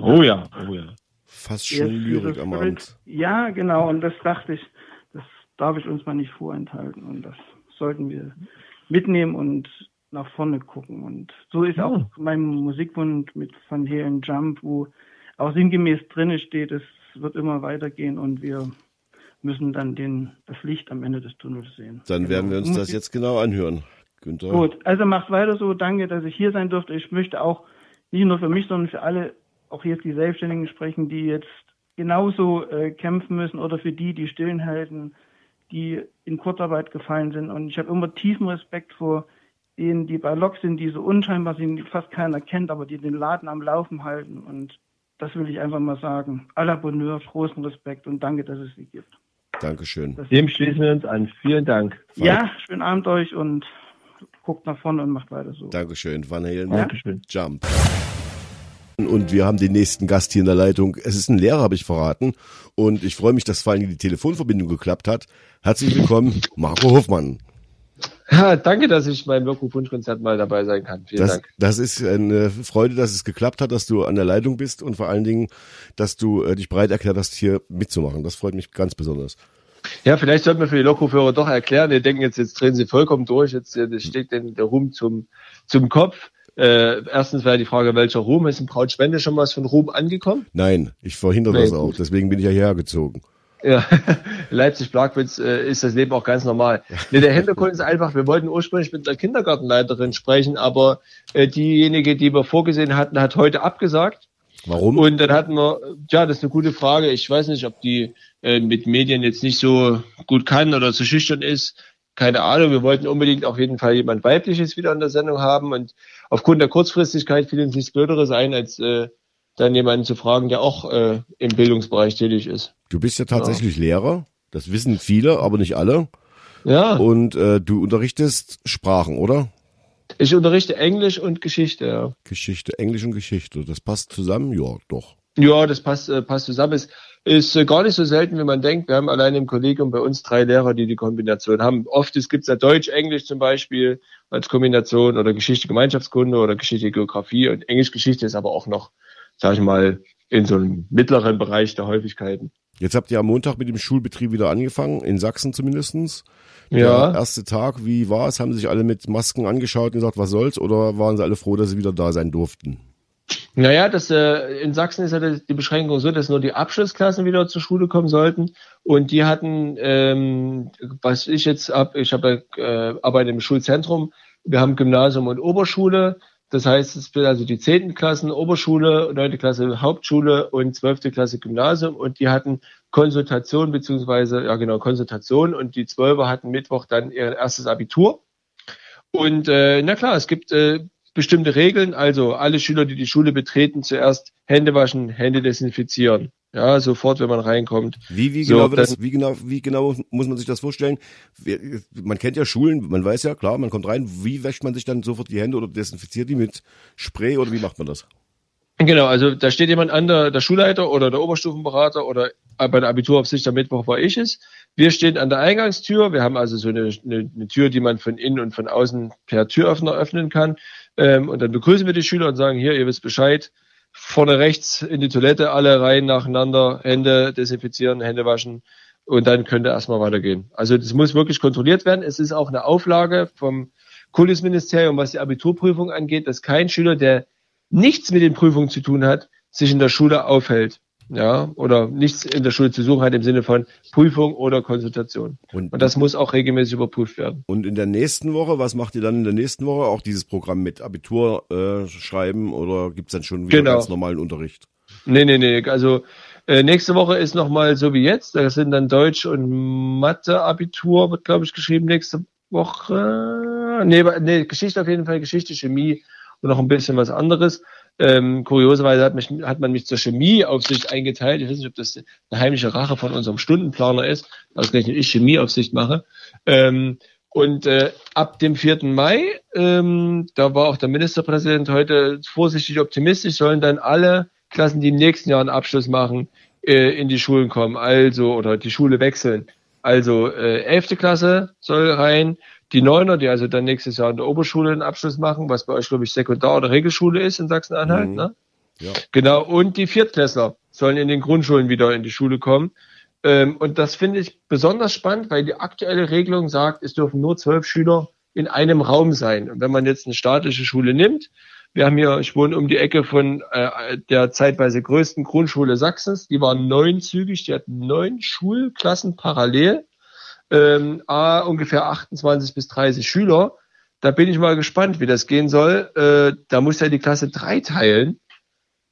Oh ja, oh ja. Fast schon Lyrik am Abend. Ja, genau. Und das dachte ich, das darf ich uns mal nicht vorenthalten. Und das sollten wir mitnehmen und nach vorne gucken. Und so ist auch mein Musikwunsch mit Van Halen Jump, wo auch sinngemäß drin steht, es wird immer weitergehen und wir müssen dann den, das Licht am Ende des Tunnels sehen. Dann genau. werden wir uns das jetzt genau anhören. Günther. Gut, also macht weiter so. Danke, dass ich hier sein durfte. Ich möchte auch nicht nur für mich, sondern für alle, auch jetzt die Selbstständigen sprechen, die jetzt genauso äh, kämpfen müssen oder für die, die stillen halten, die in Kurzarbeit gefallen sind. Und ich habe immer tiefen Respekt vor denen, die bei Lok sind, die so unscheinbar sind, die fast keiner kennt, aber die den Laden am Laufen halten. Und das will ich einfach mal sagen. À la Bonheur, großen Respekt und danke, dass es sie gibt. Dankeschön. Dem schließen wir uns an. Vielen Dank. Ja, schönen Abend euch und guckt nach vorne und macht weiter so. Dankeschön. Van Halen. Dankeschön. Jump. Und wir haben den nächsten Gast hier in der Leitung. Es ist ein Lehrer, habe ich verraten. Und ich freue mich, dass vor allem die Telefonverbindung geklappt hat. Herzlich willkommen, Marco Hofmann. Ja, danke, dass ich beim Wirkung-Wunschkonzert mal dabei sein kann. Vielen das, Dank. Das ist eine Freude, dass es geklappt hat, dass du an der Leitung bist und vor allen Dingen, dass du äh, dich bereit erklärt hast, hier mitzumachen. Das freut mich ganz besonders. Ja, vielleicht sollten wir für die Lokführer doch erklären. Wir denken jetzt, jetzt drehen sie vollkommen durch. Jetzt, jetzt steht denn der Ruhm zum, zum Kopf. Äh, erstens wäre die Frage, welcher Ruhm? Ist in Brautspende schon was von Ruhm angekommen? Nein, ich verhindere nee, das auch. Gut. Deswegen bin ich ja hierher gezogen. Ja, Leipzig-Plagwitz äh, ist das Leben auch ganz normal. Nee, der Hintergrund ist einfach, wir wollten ursprünglich mit der Kindergartenleiterin sprechen, aber äh, diejenige, die wir vorgesehen hatten, hat heute abgesagt. Warum? Und dann hatten wir, ja, das ist eine gute Frage. Ich weiß nicht, ob die äh, mit Medien jetzt nicht so gut kann oder zu schüchtern ist. Keine Ahnung. Wir wollten unbedingt auf jeden Fall jemand Weibliches wieder in der Sendung haben. Und aufgrund der Kurzfristigkeit fiel uns nichts Blöderes ein, als äh, dann jemanden zu fragen, der auch äh, im Bildungsbereich tätig ist. Du bist ja tatsächlich ja. Lehrer. Das wissen viele, aber nicht alle. Ja. Und äh, du unterrichtest Sprachen, oder? Ich unterrichte Englisch und Geschichte, ja. Geschichte, Englisch und Geschichte. Das passt zusammen? Ja, doch. Ja, das passt, äh, passt zusammen. Es ist äh, gar nicht so selten, wie man denkt. Wir haben allein im Kollegium bei uns drei Lehrer, die die Kombination haben. Oft gibt es ja Deutsch, Englisch zum Beispiel als Kombination oder Geschichte, Gemeinschaftskunde oder Geschichte, Geografie und Englisch, Geschichte ist aber auch noch, sage ich mal, in so einem mittleren Bereich der Häufigkeiten. Jetzt habt ihr am Montag mit dem Schulbetrieb wieder angefangen, in Sachsen zumindestens. Ja. Der erste Tag, wie war es? Haben sich alle mit Masken angeschaut und gesagt, was soll's? Oder waren sie alle froh, dass sie wieder da sein durften? Naja, das, äh, in Sachsen ist ja die Beschränkung so, dass nur die Abschlussklassen wieder zur Schule kommen sollten. Und die hatten, ähm, was ich jetzt ab, ich habe äh, arbeite im Schulzentrum, wir haben Gymnasium und Oberschule. Das heißt, es sind also die zehnten Klassen Oberschule, neunte Klasse Hauptschule und zwölfte Klasse Gymnasium. Und die hatten Konsultation beziehungsweise, ja genau, Konsultation. Und die Zwölfer hatten Mittwoch dann ihr erstes Abitur. Und äh, na klar, es gibt äh, bestimmte Regeln. Also alle Schüler, die die Schule betreten, zuerst Hände waschen, Hände desinfizieren. Ja, sofort, wenn man reinkommt. Wie, wie, genau, so, das, wie, genau, wie genau muss man sich das vorstellen? Man kennt ja Schulen, man weiß ja, klar, man kommt rein. Wie wäscht man sich dann sofort die Hände oder desinfiziert die mit Spray oder wie macht man das? Genau, also da steht jemand an, der, der Schulleiter oder der Oberstufenberater oder bei der Abituraufsicht am Mittwoch war ich es. Wir stehen an der Eingangstür. Wir haben also so eine, eine, eine Tür, die man von innen und von außen per Türöffner öffnen kann. Ähm, und dann begrüßen wir die Schüler und sagen, hier, ihr wisst Bescheid, vorne rechts in die Toilette, alle Reihen nacheinander, Hände desinfizieren, Hände waschen und dann könnte erstmal weitergehen. Also das muss wirklich kontrolliert werden. Es ist auch eine Auflage vom Kultusministerium, was die Abiturprüfung angeht, dass kein Schüler, der nichts mit den Prüfungen zu tun hat, sich in der Schule aufhält. Ja, oder nichts in der Schule zu suchen hat im Sinne von Prüfung oder Konsultation. Und, und das muss auch regelmäßig überprüft werden. Und in der nächsten Woche, was macht ihr dann in der nächsten Woche? Auch dieses Programm mit Abitur äh, schreiben oder gibt's dann schon wieder Genau. ganz normalen Unterricht? Nee, nee, nee. Also äh, nächste Woche ist nochmal so wie jetzt. Da sind dann Deutsch und Mathe-Abitur, wird, glaube ich, geschrieben nächste Woche. Nee, nee, Geschichte auf jeden Fall, Geschichte, Chemie und noch ein bisschen was anderes. Ähm, kurioserweise hat, mich, hat man mich zur Chemieaufsicht eingeteilt. Ich weiß nicht, ob das eine heimliche Rache von unserem Stundenplaner ist, ausgerechnet ich Chemieaufsicht mache. Ähm, und äh, ab dem 4. Mai, ähm, da war auch der Ministerpräsident heute vorsichtig optimistisch, sollen dann alle Klassen, die im nächsten Jahr einen Abschluss machen, äh, in die Schulen kommen, also oder die Schule wechseln. Also äh, 11. Klasse soll rein, die Neuner, die also dann nächstes Jahr in der Oberschule einen Abschluss machen, was bei euch, glaube ich, Sekundar- oder Regelschule ist in Sachsen-Anhalt, Mhm. ne? Ja. Genau, und die Viertklässler sollen in den Grundschulen wieder in die Schule kommen. Ähm, und das finde ich besonders spannend, weil die aktuelle Regelung sagt, es dürfen nur zwölf Schüler in einem Raum sein. Und wenn man jetzt eine staatliche Schule nimmt, wir haben hier, ich wohne um die Ecke von äh, der zeitweise größten Grundschule Sachsens, die war neunzügig, die hat neun Schulklassen parallel, ähm, a, ungefähr 28 bis 30 Schüler. Da bin ich mal gespannt, wie das gehen soll. Äh, da muss ja die Klasse drei teilen,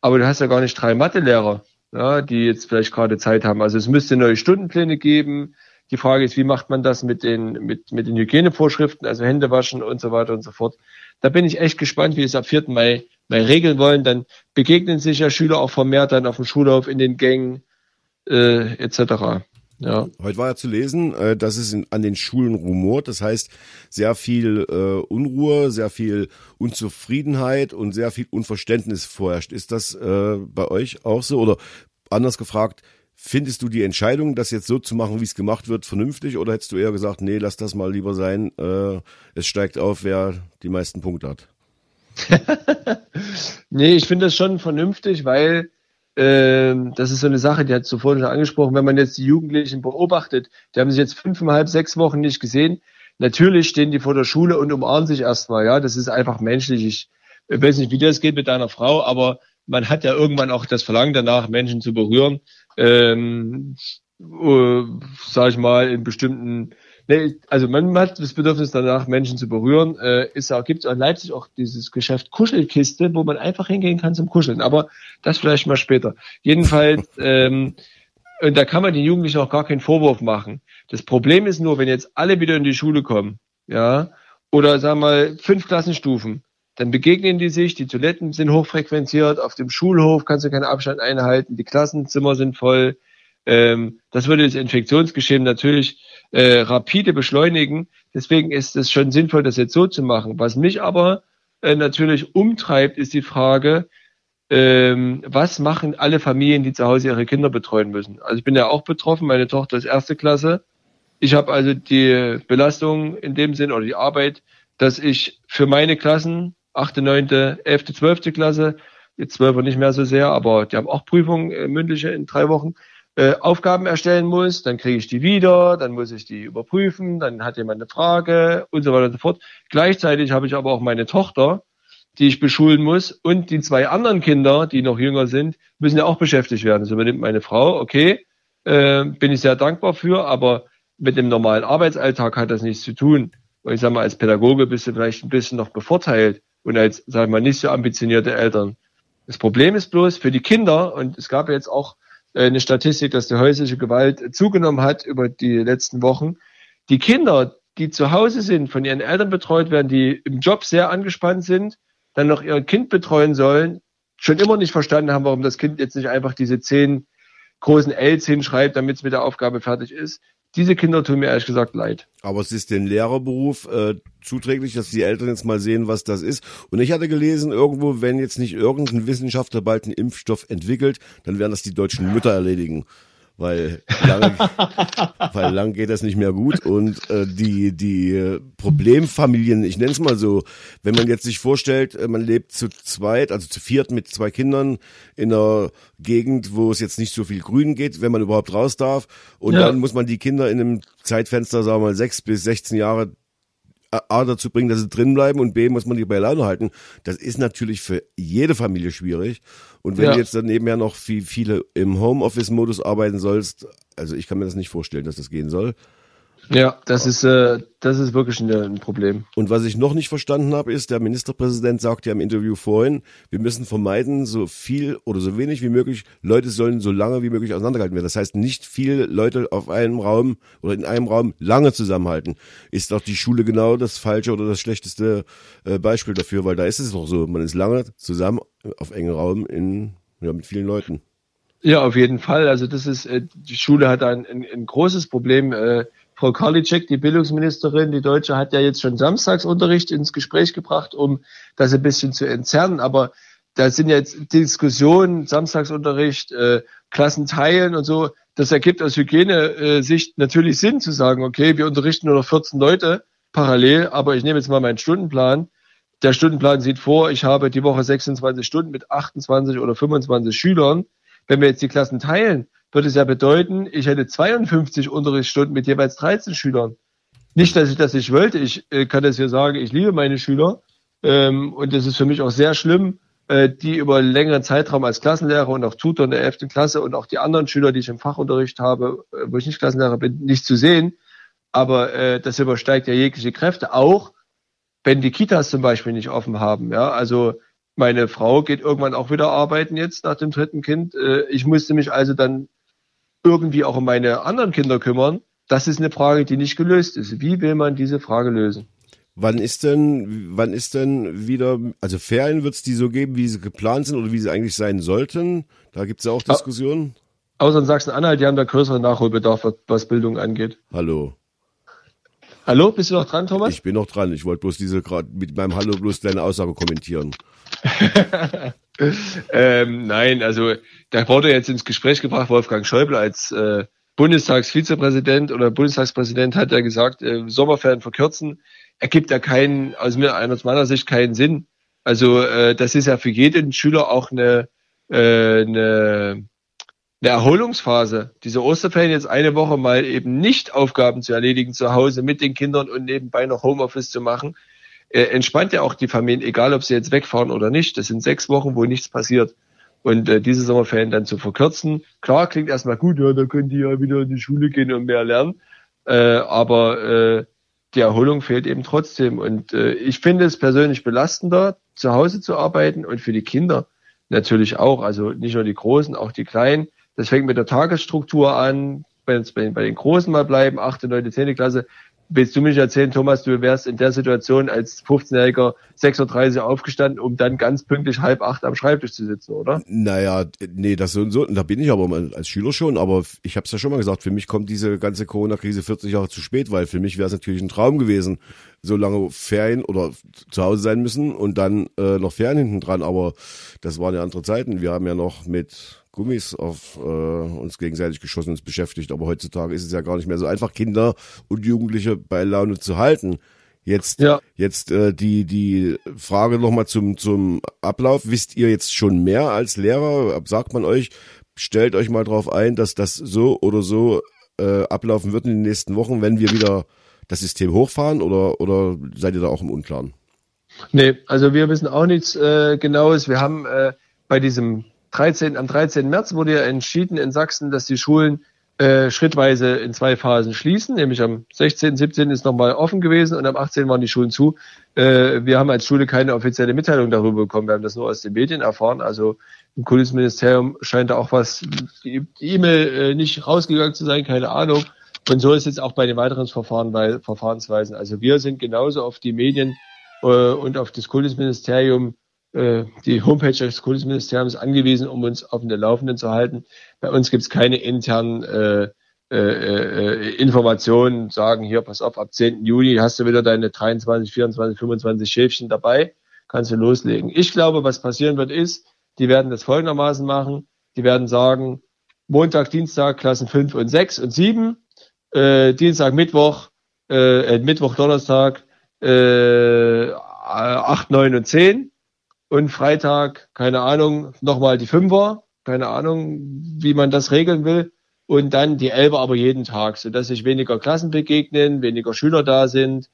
aber du hast ja gar nicht drei Mathelehrer, ja, die jetzt vielleicht gerade Zeit haben. Also es müsste neue Stundenpläne geben. Die Frage ist, wie macht man das mit den, mit, mit den Hygienevorschriften, also Hände waschen und so weiter und so fort. Da bin ich echt gespannt, wie es ab 4. Mai, Mai regeln wollen. Dann begegnen sich ja Schüler auch vermehrt dann auf dem Schulhof, in den Gängen, äh, etc. Ja. Heute war ja zu lesen, äh, dass es an den Schulen rumort. Das heißt, sehr viel äh, Unruhe, sehr viel Unzufriedenheit und sehr viel Unverständnis vorherrscht. Ist das äh, bei euch auch so? Oder anders gefragt, findest du die Entscheidung, das jetzt so zu machen, wie es gemacht wird, vernünftig? Oder hättest du eher gesagt, nee, lass das mal lieber sein. Es steigt auf, wer die meisten Punkte hat. Nee, ich finde das schon vernünftig, weil das ist so eine Sache, die hat zuvor schon angesprochen, wenn man jetzt die Jugendlichen beobachtet, die haben sich jetzt fünfeinhalb, sechs Wochen nicht gesehen. Natürlich stehen die vor der Schule und umarmen sich erstmal, ja, das ist einfach menschlich. Ich weiß nicht, wie das geht mit deiner Frau, aber man hat ja irgendwann auch das Verlangen danach, Menschen zu berühren. Ähm, äh, sag ich mal, in bestimmten Nee, also man hat das Bedürfnis danach, Menschen zu berühren. Äh, ist auch, gibt es in Leipzig auch dieses Geschäft Kuschelkiste, wo man einfach hingehen kann zum Kuscheln. Aber das vielleicht mal später. Jedenfalls, ähm, und da kann man den Jugendlichen auch gar keinen Vorwurf machen. Das Problem ist nur, wenn jetzt alle wieder in die Schule kommen, ja, oder sagen wir mal fünf Klassenstufen, dann begegnen die sich, die Toiletten sind hochfrequentiert, auf dem Schulhof kannst du keinen Abstand einhalten, die Klassenzimmer sind voll. Ähm, das würde das Infektionsgeschehen natürlich äh, rapide beschleunigen. Deswegen ist es schon sinnvoll, das jetzt so zu machen. Was mich aber äh, natürlich umtreibt, ist die Frage, ähm, was machen alle Familien, die zu Hause ihre Kinder betreuen müssen? Also ich bin ja auch betroffen, meine Tochter ist erste Klasse. Ich habe also die Belastung in dem Sinn oder die Arbeit, dass ich für meine Klassen, achte, neunte, elfte, zwölfte Klasse, jetzt zwölfer nicht mehr so sehr, aber die haben auch Prüfungen, äh, mündliche in drei Wochen, äh, Aufgaben erstellen muss, dann kriege ich die wieder, dann muss ich die überprüfen, dann hat jemand eine Frage und so weiter und so fort. Gleichzeitig habe ich aber auch meine Tochter, die ich beschulen muss und die zwei anderen Kinder, die noch jünger sind, müssen ja auch beschäftigt werden. Das übernimmt meine Frau, okay, äh, bin ich sehr dankbar für, aber mit dem normalen Arbeitsalltag hat das nichts zu tun. Und ich sage mal, als Pädagoge bist du vielleicht ein bisschen noch bevorteilt und als, sag ich mal, nicht so ambitionierte Eltern. Das Problem ist bloß für die Kinder, und es gab ja jetzt auch eine Statistik, dass die häusliche Gewalt zugenommen hat über die letzten Wochen. Die Kinder, die zu Hause sind, von ihren Eltern betreut werden, die im Job sehr angespannt sind, dann noch ihr Kind betreuen sollen, schon immer nicht verstanden haben, warum das Kind jetzt nicht einfach diese zehn großen Ls hinschreibt, damit es mit der Aufgabe fertig ist. Diese Kinder tun mir ehrlich gesagt leid. Aber es ist den Lehrerberuf äh, zuträglich, dass die Eltern jetzt mal sehen, was das ist. Und ich hatte gelesen, irgendwo, wenn jetzt nicht irgendein Wissenschaftler bald einen Impfstoff entwickelt, dann werden das die deutschen Mütter erledigen. Weil lang, weil lang geht das nicht mehr gut. Und äh, die, die Problemfamilien, ich nenne es mal so, wenn man jetzt sich vorstellt, äh, man lebt zu zweit, also zu viert mit zwei Kindern in einer Gegend, wo es jetzt nicht so viel Grün geht, wenn man überhaupt raus darf. Und Ja. dann muss man die Kinder in einem Zeitfenster, sagen wir mal, sechs bis 16 Jahre A dazu bringen, dass sie drin bleiben und B muss man die bei Laune halten. Das ist natürlich für jede Familie schwierig. Und wenn Ja. du jetzt dann nebenher noch wie viele im Homeoffice-Modus arbeiten sollst, also ich kann mir das nicht vorstellen, dass das gehen soll. Ja, das ist, äh, das ist wirklich ein, ein Problem. Und was ich noch nicht verstanden habe, ist, der Ministerpräsident sagt ja im Interview vorhin, wir müssen vermeiden, so viel oder so wenig wie möglich, Leute sollen so lange wie möglich auseinandergehalten werden. Das heißt, nicht viele Leute auf einem Raum oder in einem Raum lange zusammenhalten. Ist doch die Schule genau das falsche oder das schlechteste äh, Beispiel dafür, weil da ist es doch so, man ist lange zusammen auf engem Raum in, ja, mit vielen Leuten. Ja, auf jeden Fall. Also das ist, äh, die Schule hat ein, ein, ein großes Problem. Äh, Frau Karliczek, die Bildungsministerin, die Deutsche, hat ja jetzt schon Samstagsunterricht ins Gespräch gebracht, um das ein bisschen zu entzerren. Aber da sind jetzt Diskussionen, Samstagsunterricht, äh, Klassen teilen und so. Das ergibt aus Hygienesicht natürlich Sinn zu sagen, okay, wir unterrichten nur noch 14 Leute parallel, aber ich nehme jetzt mal meinen Stundenplan. Der Stundenplan sieht vor, ich habe die Woche 26 Stunden mit 28 oder 25 Schülern. Wenn wir jetzt die Klassen teilen, würde es ja bedeuten, ich hätte 52 Unterrichtsstunden mit jeweils 13 Schülern. Nicht, dass ich das nicht wollte. Ich äh, kann das hier sagen, ich liebe meine Schüler. Ähm, und es ist für mich auch sehr schlimm, äh, die über einen längeren Zeitraum als Klassenlehrer und auch Tutor in der 11. Klasse und auch die anderen Schüler, die ich im Fachunterricht habe, äh, wo ich nicht Klassenlehrer bin, nicht zu sehen. Aber äh, das übersteigt ja jegliche Kräfte, auch wenn die Kitas zum Beispiel nicht offen haben. Ja, also meine Frau geht irgendwann auch wieder arbeiten jetzt nach dem dritten Kind. Äh, Ich musste mich also dann irgendwie auch um meine anderen Kinder kümmern. Das ist eine Frage, die nicht gelöst ist. Wie will man diese Frage lösen? Wann ist denn, wann ist denn wieder, also Ferien wird es die so geben, wie sie geplant sind oder wie sie eigentlich sein sollten? Da gibt es ja auch Diskussionen. Außer in Sachsen-Anhalt, die haben da größeren Nachholbedarf, was- was Bildung angeht. Hallo. Hallo, bist du noch dran, Thomas? Ich bin noch dran. Ich wollte bloß diese gerade mit meinem Hallo bloß deine Aussage kommentieren. ähm, nein, also da wurde jetzt ins Gespräch gebracht, Wolfgang Schäuble als äh, Bundestagsvizepräsident oder Bundestagspräsident hat ja gesagt, äh, Sommerferien verkürzen, ergibt ja keinen, aus mir- aus meiner Sicht keinen Sinn. Also äh, das ist ja für jeden Schüler auch eine, äh, eine, eine Erholungsphase. Diese Osterferien jetzt eine Woche mal eben nicht Aufgaben zu erledigen zu Hause mit den Kindern und nebenbei noch Homeoffice zu machen, äh, entspannt ja auch die Familien, egal ob sie jetzt wegfahren oder nicht. Das sind sechs Wochen, wo nichts passiert. Und äh, diese Sommerferien dann zu verkürzen, klar, klingt erstmal gut, ja, da können die ja wieder in die Schule gehen und mehr lernen. Äh, aber äh, die Erholung fehlt eben trotzdem. Und äh, ich finde es persönlich belastender, zu Hause zu arbeiten und für die Kinder natürlich auch. Also nicht nur die Großen, auch die Kleinen. Das fängt mit der Tagesstruktur an. Wenn es bei, bei den Großen mal bleiben, achte, neunte, zehnte Klasse. Willst du mich erzählen, Thomas, du wärst in der Situation als 15-Jähriger 6.30 Uhr aufgestanden, um dann ganz pünktlich halb acht am Schreibtisch zu sitzen, oder? Naja, nee, das so und so, da bin ich aber als Schüler schon, aber ich habe es ja schon mal gesagt, für mich kommt diese ganze Corona-Krise 40 Jahre zu spät, weil für mich wäre es natürlich ein Traum gewesen, so lange Ferien oder zu Hause sein müssen und dann äh, noch Ferien hinten dran, aber das waren ja andere Zeiten. Wir haben ja noch mit Gummis auf äh, uns gegenseitig geschossen, uns beschäftigt, aber heutzutage ist es ja gar nicht mehr so einfach, Kinder und Jugendliche bei Laune zu halten. Jetzt, Ja. jetzt äh, die die Frage nochmal zum zum Ablauf. Wisst ihr jetzt schon mehr als Lehrer? Sagt man euch, stellt euch mal drauf ein, dass das so oder so äh, ablaufen wird in den nächsten Wochen, wenn wir wieder das System hochfahren oder oder seid ihr da auch im Unklaren? Nee, also wir wissen auch nichts äh, Genaues. Wir haben äh, bei diesem 13, am 13. März wurde ja entschieden in Sachsen, dass die Schulen äh, schrittweise in zwei Phasen schließen, nämlich am 16., 17. ist nochmal offen gewesen und am 18. waren die Schulen zu. Äh, wir haben als Schule keine offizielle Mitteilung darüber bekommen, wir haben das nur aus den Medien erfahren. Also im Kultusministerium scheint da auch was, die E-Mail äh, nicht rausgegangen zu sein, keine Ahnung. Und so ist es auch bei den weiteren Verfahren, weil, Verfahrensweisen. Also wir sind genauso auf die Medien äh, und auf das Kultusministerium, die Homepage des Kultusministeriums angewiesen, um uns auf dem Laufenden zu halten. Bei uns gibt es keine internen äh, äh, äh, Informationen, sagen hier, pass auf, ab 10. Juni hast du wieder deine 23, 24, 25 Schäfchen dabei, kannst du loslegen. Ich glaube, was passieren wird, ist, die werden das folgendermaßen machen. Die werden sagen, Montag, Dienstag, Klassen 5 und 6 und 7, äh, Dienstag, Mittwoch, äh, äh, Mittwoch, Donnerstag, äh, 8, 9 und 10 und Freitag, keine Ahnung, nochmal die Fünfer, keine Ahnung, wie man das regeln will und dann die Elfer aber jeden Tag, sodass sich weniger Klassen begegnen, weniger Schüler da sind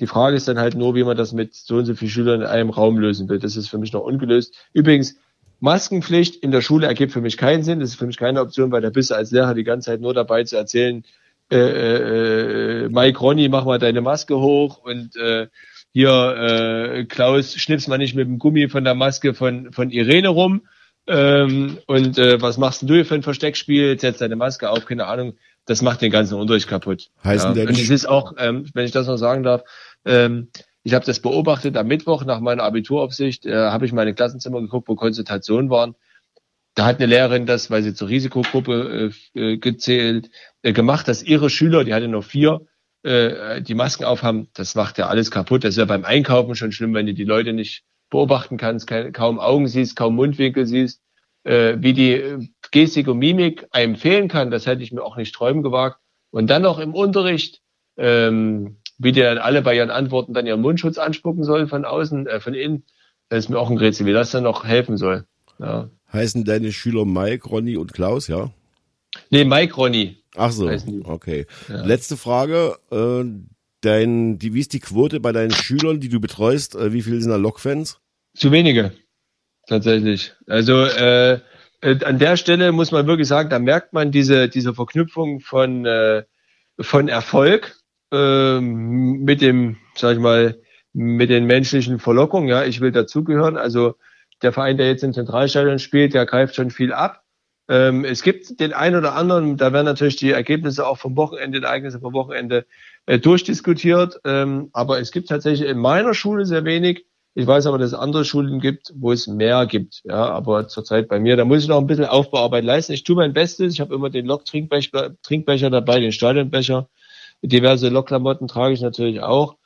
Die Frage ist dann halt nur, wie man das mit so und so vielen Schülern in einem Raum lösen will. Das ist für mich noch ungelöst. Übrigens, Maskenpflicht in der Schule ergibt für mich keinen Sinn. Das ist für mich keine Option, weil da bist du als Lehrer die ganze Zeit nur dabei zu erzählen, äh, äh, Mike Ronny, mach mal deine Maske hoch und äh, hier äh, Klaus, schnippst mal nicht mit dem Gummi von der Maske von, von Irene rum. Ähm, und äh, was machst denn du hier für ein Versteckspiel? Setz deine Maske auf, keine Ahnung. Das macht den ganzen Unterricht kaputt. Heißen ja. denn Und es ist auch, ähm, wenn ich das noch sagen darf, ähm, ich habe das beobachtet am Mittwoch nach meiner Abituraufsicht, äh, habe ich meine Klassenzimmer geguckt, wo Konsultationen waren. Da hat eine Lehrerin das, weil sie zur Risikogruppe äh, äh, gezählt, äh, gemacht, dass ihre Schüler, die hatte noch vier, äh, die Masken aufhaben. Das macht ja alles kaputt. Das ist ja beim Einkaufen schon schlimm, wenn du die Leute nicht beobachten kannst, kaum Augen siehst, kaum Mundwinkel siehst, äh, wie die äh, Gestik und Mimik einem fehlen kann. Das hätte ich mir auch nicht träumen gewagt. Und dann noch im Unterricht, ähm, wie die dann alle bei ihren Antworten dann ihren Mundschutz anspucken sollen von außen, äh, von innen. Das ist mir auch ein Rätsel, wie das dann noch helfen soll. Ja. Heißen deine Schüler Mike, Ronny und Klaus, ja? Nee, Mike Ronny. Ach so, okay. Ja. Letzte Frage. Äh, dein, die, wie ist die Quote bei deinen Schülern, die du betreust? Äh, wie viele sind da Lokfans? Zu wenige, tatsächlich. Also äh, äh, an der Stelle muss man wirklich sagen, da merkt man diese, diese Verknüpfung von, von Erfolg ähm, mit dem, sag ich mal, mit den menschlichen Verlockungen. Ja, ich will dazugehören. Also der Verein, der jetzt im Zentralstadion spielt, der greift schon viel ab. Ähm, es gibt den einen oder anderen, da werden natürlich die Ergebnisse auch vom Wochenende, die Ereignisse vom Wochenende äh, durchdiskutiert. Ähm, aber es gibt tatsächlich in meiner Schule sehr wenig. Ich weiß aber, dass es andere Schulen gibt, wo es mehr gibt. Ja, aber zurzeit bei mir, da muss ich noch ein bisschen Aufbauarbeit leisten. Ich tue mein Bestes. Ich habe immer den Lok-Trinkbecher Trinkbecher dabei, den Stadionbecher. Diverse Lokklamotten trage ich natürlich auch.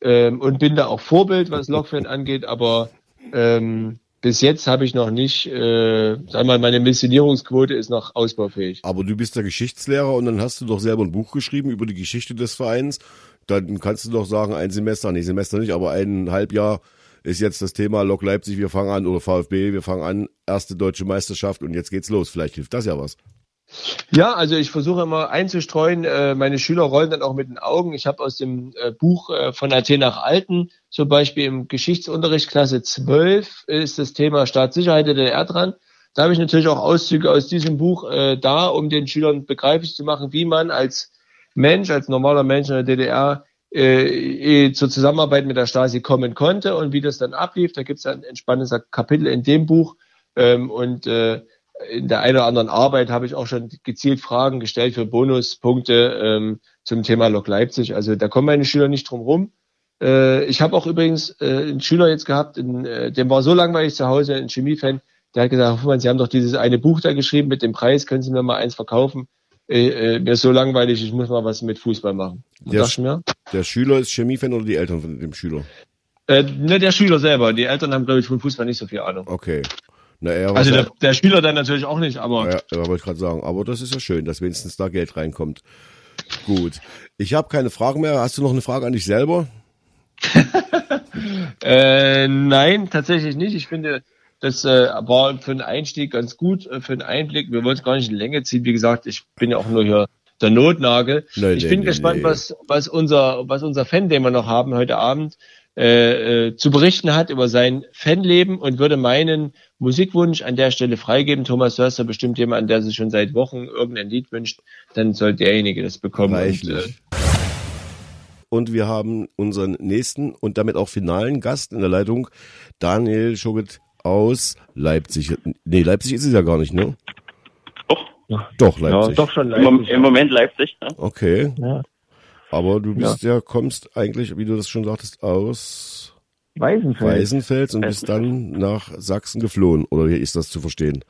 Ähm, und bin da auch Vorbild, was Lokfan angeht. Aber ähm, bis jetzt habe ich noch nicht, äh, sag mal, meine Missionierungsquote ist noch ausbaufähig. Aber du bist der Geschichtslehrer und dann hast du doch selber ein Buch geschrieben über die Geschichte des Vereins. Dann kannst du doch sagen, ein Semester, nee, Semester nicht, aber eineinhalb Jahr ist jetzt das Thema Lok Leipzig, wir fangen an, oder VfB, wir fangen an, erste deutsche Meisterschaft und jetzt geht's los. Vielleicht hilft das ja was. Ja, also ich versuche immer einzustreuen. Äh, meine Schüler rollen dann auch mit den Augen. Ich habe aus dem äh, Buch äh, von Athen nach Alten, zum Beispiel im Geschichtsunterricht Klasse 12, ist das Thema Staatssicherheit der DDR dran. Da habe ich natürlich auch Auszüge aus diesem Buch da, um den Schülern begreiflich zu machen, wie man als Mensch, als normaler Mensch in der DDR äh, zur Zusammenarbeit mit der Stasi kommen konnte und wie das dann ablief. Da gibt es ein entspanntes Kapitel in dem Buch. Ähm, und äh, in der einen oder anderen Arbeit habe ich auch schon gezielt Fragen gestellt für Bonuspunkte ähm, zum Thema Lok Leipzig. Also da kommen meine Schüler nicht drum rum. Äh, ich habe auch übrigens äh, einen Schüler jetzt gehabt, in, äh, dem war so langweilig zu Hause, ein Chemiefan, der hat gesagt, Hoffmann, Sie haben doch dieses eine Buch da geschrieben mit dem Preis, können Sie mir mal eins verkaufen? Äh, äh, mir ist so langweilig, ich muss mal was mit Fußball machen. Der, ich mir, der Schüler ist Chemiefan oder die Eltern von dem Schüler? äh, ne, der Schüler selber. Die Eltern haben, glaube ich, von Fußball nicht so viel Ahnung. Okay. Na, er Also der, der Schüler dann natürlich auch nicht, aber Ja, ja wollte ich gerade sagen. Aber das ist ja schön, dass wenigstens da Geld reinkommt. Gut. Ich habe keine Fragen mehr. Hast du noch eine Frage an dich selber? Äh, nein, tatsächlich nicht. Ich finde, das äh, war für einen Einstieg ganz gut, äh, für einen Einblick. Wir wollen es gar nicht in Länge ziehen. Wie gesagt, ich bin ja auch nur hier der Notnagel. Nee, ich bin nee, gespannt, nee. was, was unser, was unser Fan, den wir noch haben heute Abend, äh, äh, zu berichten hat über sein Fanleben und würde meinen Musikwunsch an der Stelle freigeben. Thomas, du hast ja bestimmt jemanden, der sich schon seit Wochen irgendein Lied wünscht, dann soll derjenige das bekommen. Und, äh, Reichlich. Und wir haben unseren nächsten und damit auch finalen Gast in der Leitung, Daniel Schugget aus Leipzig. Nee, Leipzig ist es ja gar nicht, ne? Doch. Doch, Leipzig. doch schon Im, Mom- Im Moment Leipzig. Ne? Okay. Ja. Aber du bist ja. kommst eigentlich, wie du das schon sagtest, aus. Weißenfels und bist dann nach Sachsen geflohen. Oder wie ist das zu verstehen?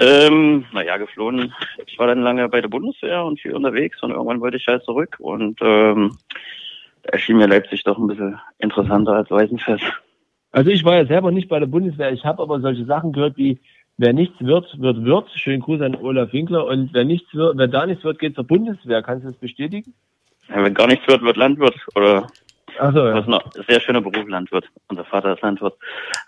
Ähm, naja, geflohen. Ich war dann lange bei der Bundeswehr und viel unterwegs und irgendwann wollte ich halt zurück und ähm, da erschien mir Leipzig doch ein bisschen interessanter als Weißenfels. Also ich war ja selber nicht bei der Bundeswehr. Ich habe aber solche Sachen gehört wie wer nichts wird, wird wird. Schönen Gruß an Olaf Winkler. Und wer nichts wird, wer da nichts wird, geht zur Bundeswehr. Kannst du das bestätigen? Ja, wenn gar nichts wird, wird Landwirt oder Ach so, ja. was noch sehr schöner Beruf Landwirt. Unser Vater ist Landwirt.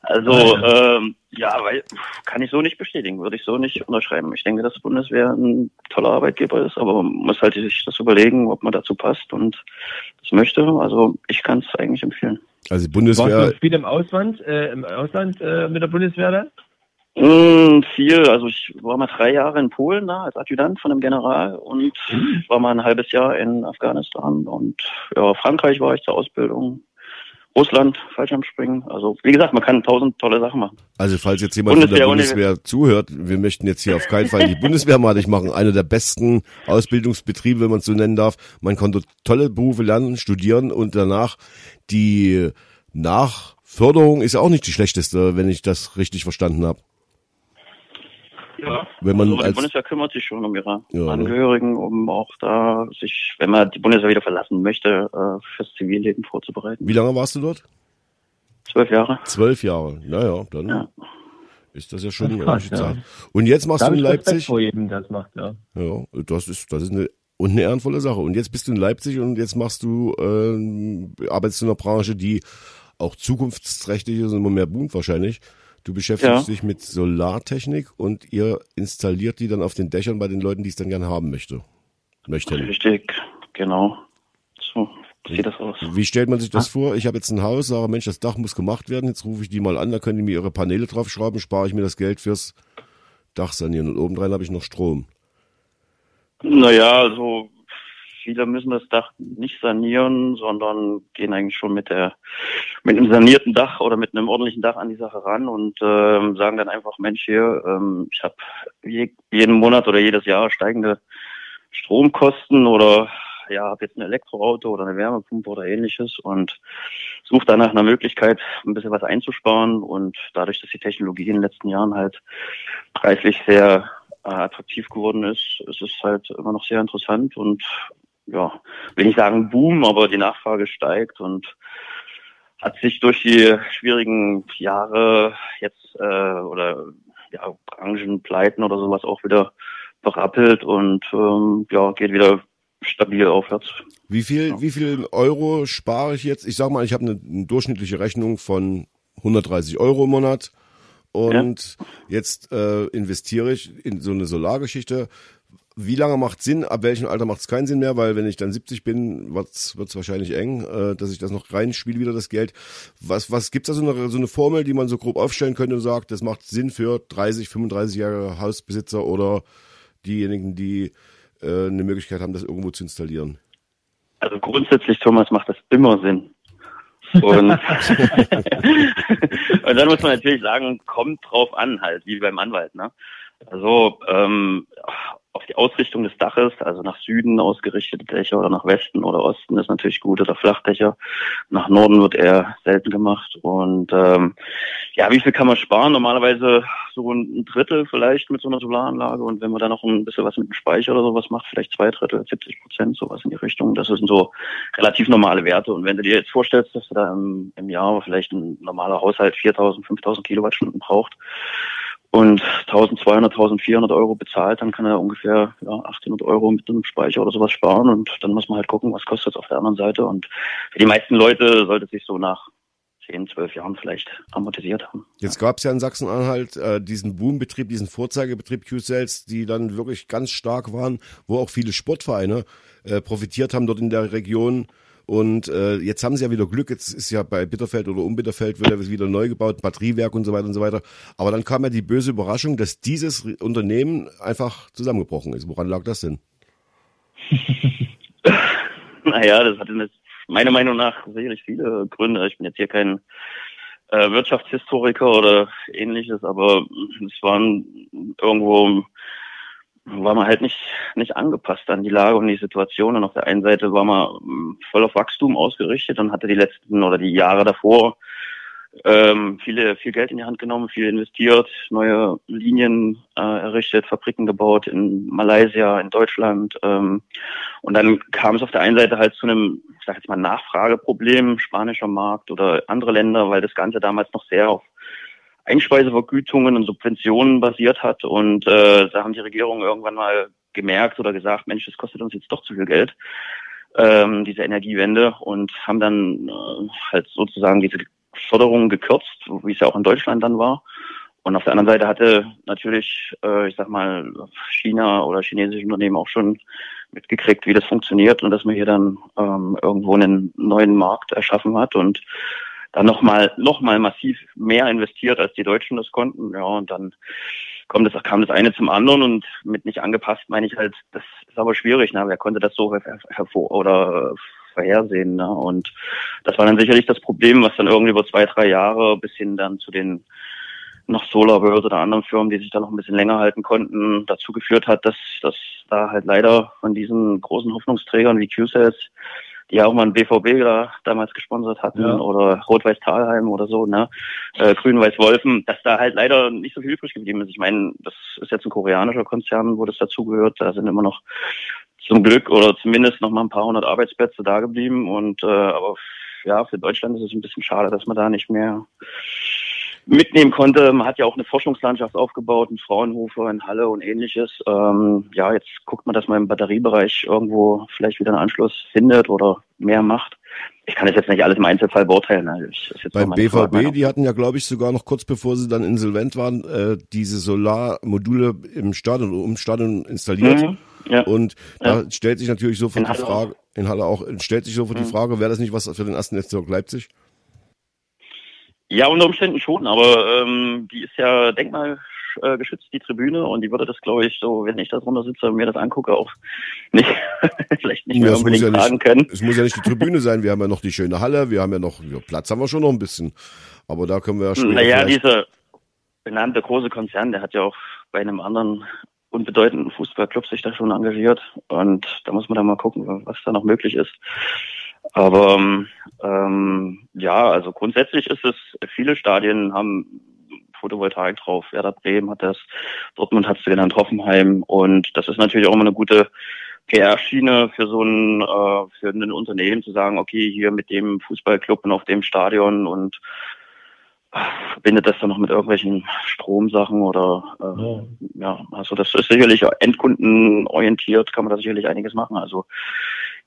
Also Ah, ähm, ja, weil kann ich so nicht bestätigen, würde ich so nicht unterschreiben. Ich denke, dass die Bundeswehr ein toller Arbeitgeber ist, aber man muss halt sich das überlegen, ob man dazu passt und das möchte. Also ich kann es eigentlich empfehlen. Also die Warst Bundeswehr, du viel im Ausland, äh, im Ausland äh, mit der Bundeswehr dann? Mm, viel, also ich war mal drei Jahre in Polen da als Adjutant von einem General und war mal ein halbes Jahr in Afghanistan und ja, Frankreich war ich zur Ausbildung, Russland, Fallschirmspringen. Also wie gesagt, man kann tausend tolle Sachen machen. also falls jetzt jemand von der Bundeswehr, Bundeswehr zuhört, wir möchten jetzt hier auf keinen Fall die Bundeswehr malig machen. Einer der besten Ausbildungsbetriebe, wenn man es so nennen darf. Man konnte tolle Berufe lernen, studieren und danach die Nachförderung ist ja auch nicht die schlechteste, wenn ich das richtig verstanden habe. Ja. Wenn man also die als- Bundeswehr kümmert sich schon um ihre Ja, ne? Angehörigen, um auch da sich, wenn man die Bundeswehr wieder verlassen möchte, äh, fürs Zivilleben vorzubereiten. Wie lange warst du dort? Zwölf Jahre. Zwölf Jahre. Naja, dann Ja. ist das ja schon Das eine krass. Zeit. Und jetzt machst Da du in Leipzig. vor jedem, das macht, ja. Ja, das ist, das ist eine, und eine ehrenvolle Sache. Und jetzt bist du in Leipzig und jetzt machst du, ähm, arbeitest du in einer Branche, die auch zukunftsträchtig ist und immer mehr boomt wahrscheinlich. Du beschäftigst Ja. dich mit Solartechnik und ihr installiert die dann auf den Dächern bei den Leuten, die es dann gerne haben möchte. Möchten. Richtig, genau. So sieht das aus. Wie stellt man sich das vor? Ich habe jetzt ein Haus, sage, Mensch, das Dach muss gemacht werden. Jetzt rufe ich die mal an, da können die mir ihre Paneele draufschrauben, spare ich mir das Geld fürs Dach sanieren. Und obendrein habe ich noch Strom. Naja, also viele müssen das Dach nicht sanieren, sondern gehen eigentlich schon mit der mit einem sanierten Dach oder mit einem ordentlichen Dach an die Sache ran und ähm, sagen dann einfach, Mensch hier, ähm, ich habe je, jeden Monat oder jedes Jahr steigende Stromkosten oder ja, habe jetzt ein Elektroauto oder eine Wärmepumpe oder ähnliches und suche dann nach einer Möglichkeit, ein bisschen was einzusparen und dadurch, dass die Technologie in den letzten Jahren halt preislich sehr äh, attraktiv geworden ist, ist es halt immer noch sehr interessant und ja, will nicht sagen Boom, aber die Nachfrage steigt und hat sich durch die schwierigen Jahre jetzt äh, oder ja, Branchenpleiten oder sowas auch wieder berappelt und ähm, ja, geht wieder stabil aufwärts. Wie viel, wie viel Euro spare ich jetzt? Ich sag mal, ich habe eine, eine durchschnittliche Rechnung von 130 Euro im Monat und jetzt äh, investiere ich in so eine Solargeschichte. Wie lange macht Sinn? Ab welchem Alter macht es keinen Sinn mehr? Weil wenn ich dann 70 bin, wird es wahrscheinlich eng, äh, dass ich das noch reinspiele, wieder das Geld. Was, was gibt's da so eine, so eine Formel, die man so grob aufstellen könnte und sagt, das macht Sinn für 30, 35 Jahre Hausbesitzer oder diejenigen, die äh, eine Möglichkeit haben, das irgendwo zu installieren? Also grundsätzlich, Thomas, macht das immer Sinn. Und, und dann muss man natürlich sagen, kommt drauf an, halt, wie beim Anwalt. Ne? Also ähm, auf die Ausrichtung des Daches, also nach Süden ausgerichtete Dächer oder nach Westen oder Osten ist natürlich gut oder Flachdächer. Nach Norden wird eher selten gemacht. Und ähm, ja, wie viel kann man sparen? Normalerweise so ein Drittel vielleicht mit so einer Solaranlage und wenn man dann noch ein bisschen was mit dem Speicher oder sowas macht, vielleicht zwei Drittel, 70 Prozent, sowas in die Richtung. Das sind so relativ normale Werte. Und wenn du dir jetzt vorstellst, dass du da im, im Jahr vielleicht ein normaler Haushalt 4000, 5000 Kilowattstunden braucht und 1200, 1400 Euro bezahlt, dann kann er ungefähr ja, 800 Euro mit einem Speicher oder sowas sparen und dann muss man halt gucken, was kostet es auf der anderen Seite. Und für die meisten Leute sollte es sich so nach 10, 12 Jahren vielleicht amortisiert haben. Jetzt gab es ja in Sachsen-Anhalt äh, diesen Boombetrieb, diesen Vorzeigebetrieb Q-Cells, die dann wirklich ganz stark waren, wo auch viele Sportvereine äh, profitiert haben dort in der Region. Und äh, jetzt haben sie ja wieder Glück, jetzt ist ja bei Bitterfeld oder um Bitterfeld wird ja wieder neu gebaut, Batteriewerk und so weiter und so weiter. Aber dann kam ja die böse Überraschung, dass dieses Unternehmen einfach zusammengebrochen ist. Woran lag das denn? Naja, das hatte eine, meiner Meinung nach sicherlich viele Gründe. Ich bin jetzt hier kein äh, Wirtschaftshistoriker oder ähnliches, aber es waren irgendwo war man halt nicht nicht angepasst an die Lage und die Situation. Und auf der einen Seite war man mm, voll auf Wachstum ausgerichtet und hatte die letzten oder die Jahre davor ähm, viele, viel Geld in die Hand genommen, viel investiert, neue Linien äh, errichtet, Fabriken gebaut in Malaysia, in Deutschland. Ähm, und dann kam es auf der einen Seite halt zu einem, ich sag jetzt mal, Nachfrageproblem, spanischer Markt oder andere Länder, weil das Ganze damals noch sehr auf Einspeisevergütungen und Subventionen basiert hat. Und äh, da haben die Regierungen irgendwann mal gemerkt oder gesagt, Mensch, das kostet uns jetzt doch zu viel Geld. ähm, diese Energiewende und haben dann äh, halt sozusagen diese Förderung gekürzt, wie es ja auch in Deutschland dann war. Und auf der anderen Seite hatte natürlich, äh, ich sag mal, China oder chinesische Unternehmen auch schon mitgekriegt, wie das funktioniert und dass man hier dann ähm, irgendwo einen neuen Markt erschaffen hat und dann nochmal noch mal massiv mehr investiert, als die Deutschen das konnten. Ja, und dann kommt das, kam das eine zum anderen und mit nicht angepasst meine ich halt, das ist aber schwierig. Ne? Wer konnte das so hervor oder vorhersehen? Ne? Und das war dann sicherlich das Problem, was dann irgendwie über zwei, drei Jahre bis hin dann zu den noch SolarWorld oder anderen Firmen, die sich da noch ein bisschen länger halten konnten, dazu geführt hat, dass, dass da halt leider von diesen großen Hoffnungsträgern wie QSES, die ja auch mal ein BVB da damals gesponsert hatten ja. oder Rot-Weiß Talheim oder so, ne, äh, Grün-Weiß Wolfen, dass da halt leider nicht so viel übrig geblieben ist. Ich meine, das ist jetzt ein koreanischer Konzern, wo das dazugehört. Da sind immer noch zum Glück oder zumindest noch mal ein paar hundert Arbeitsplätze da geblieben und äh, aber ja, für Deutschland ist es ein bisschen schade, dass man da nicht mehr mitnehmen konnte. Man hat ja auch eine Forschungslandschaft aufgebaut, einen Fraunhofer in Halle und ähnliches. Ähm, ja, jetzt guckt man, dass man im Batteriebereich irgendwo vielleicht wieder einen Anschluss findet oder mehr macht. Ich kann das jetzt nicht alles im Einzelfall beurteilen. Also Beim BVB, die hatten ja, glaube ich, sogar noch kurz bevor sie dann insolvent waren, äh, diese Solarmodule im Stadion, um Stadion installiert. Mhm, ja. Und ja. da stellt sich natürlich sofort in die Frage, auch. in Halle auch, stellt sich sofort mhm. die Frage, wäre das nicht was für den ersten FC Leipzig? Ja, unter Umständen schon, aber ähm, die ist ja denkmalgeschützt, die Tribüne, und die würde das, glaube ich, so, wenn ich da drunter sitze und mir das angucke, auch nicht, vielleicht nicht mehr ja, unbedingt ja tragen können. Es muss ja nicht die Tribüne sein, wir haben ja noch die schöne Halle, wir haben ja noch, ja, Platz haben wir schon noch ein bisschen, aber da können wir ja schon. Naja, dieser benannte große Konzern, der hat ja auch bei einem anderen unbedeutenden Fußballclub sich da schon engagiert und da muss man dann mal gucken, was da noch möglich ist. Aber ähm, ja, also grundsätzlich ist es, viele Stadien haben Photovoltaik drauf. Werder Bremen hat das, Dortmund hat es genannt, Hoffenheim. Und das ist natürlich auch immer eine gute PR-Schiene für so ein, äh, für ein Unternehmen zu sagen, okay, hier mit dem Fußballclub und auf dem Stadion und äh, verbindet das dann noch mit irgendwelchen Stromsachen oder äh, ja. ja, also das ist sicherlich endkundenorientiert, kann man da sicherlich einiges machen. Also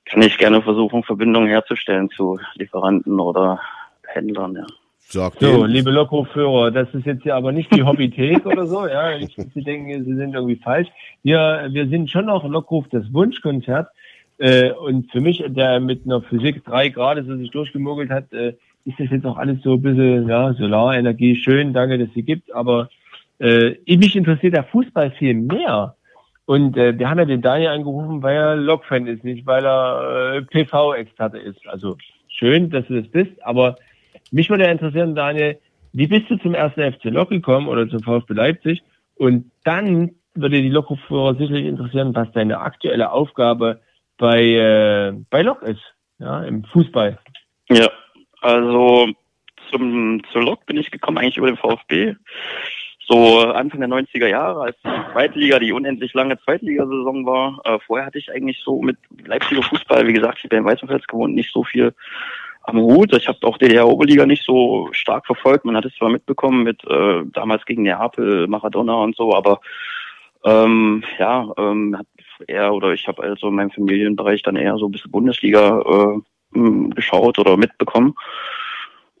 kann ich gerne versuchen, Verbindungen herzustellen zu Lieferanten oder Händlern, ja. Sagt so, liebe Lokführer, das ist jetzt ja aber nicht die Hobbythek oder so, ja. Ich, Sie denken, Sie sind irgendwie falsch. Wir, wir sind schon noch Lockruf das Wunschkonzert. Äh, und für mich, der mit einer Physik drei Grad so sich durchgemogelt hat, äh, ist das jetzt auch alles so ein bisschen, ja, Solarenergie, schön, danke, dass sie gibt, aber äh, mich interessiert der Fußball viel mehr. Und äh, wir haben ja den Daniel angerufen, weil er Lok-Fan ist, nicht weil er äh, PV-Experte ist. Also schön, dass du das bist, aber mich würde interessieren, Daniel, wie bist du zum ersten FC Lok gekommen oder zum VfB Leipzig? Und dann würde die Lokführer sicherlich interessieren, was deine aktuelle Aufgabe bei, äh, bei Lok ist, ja, im Fußball. Ja, also zum, zur Lok bin ich gekommen eigentlich über den VfB so Anfang der 90er Jahre, als die Zweitliga die unendlich lange Zweitligasaison war. Äh, vorher hatte ich eigentlich so mit Leipziger Fußball, wie gesagt, ich bin in Weißenfels gewohnt, nicht so viel am Hut. Ich habe auch DDR-Oberliga nicht so stark verfolgt. Man hat es zwar mitbekommen mit äh, damals gegen Neapel, Maradona und so, aber ähm, ja, ähm, hat er oder ich habe also in meinem Familienbereich dann eher so ein bisschen Bundesliga äh, geschaut oder mitbekommen.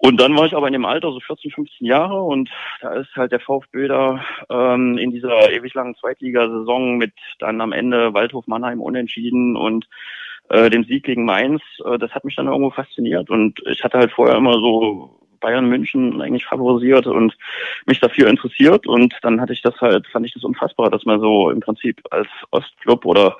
Und dann war ich aber in dem Alter, so 14, 15 Jahre, und da ist halt der VfB da ähm, in dieser ewig langen Zweitligasaison mit dann am Ende Waldhof Mannheim unentschieden und äh, dem Sieg gegen Mainz. Äh, das hat mich dann irgendwo fasziniert und ich hatte halt vorher immer so Bayern München eigentlich favorisiert und mich dafür interessiert und dann hatte ich das halt, fand ich das unfassbar, dass man so im Prinzip als Ostclub oder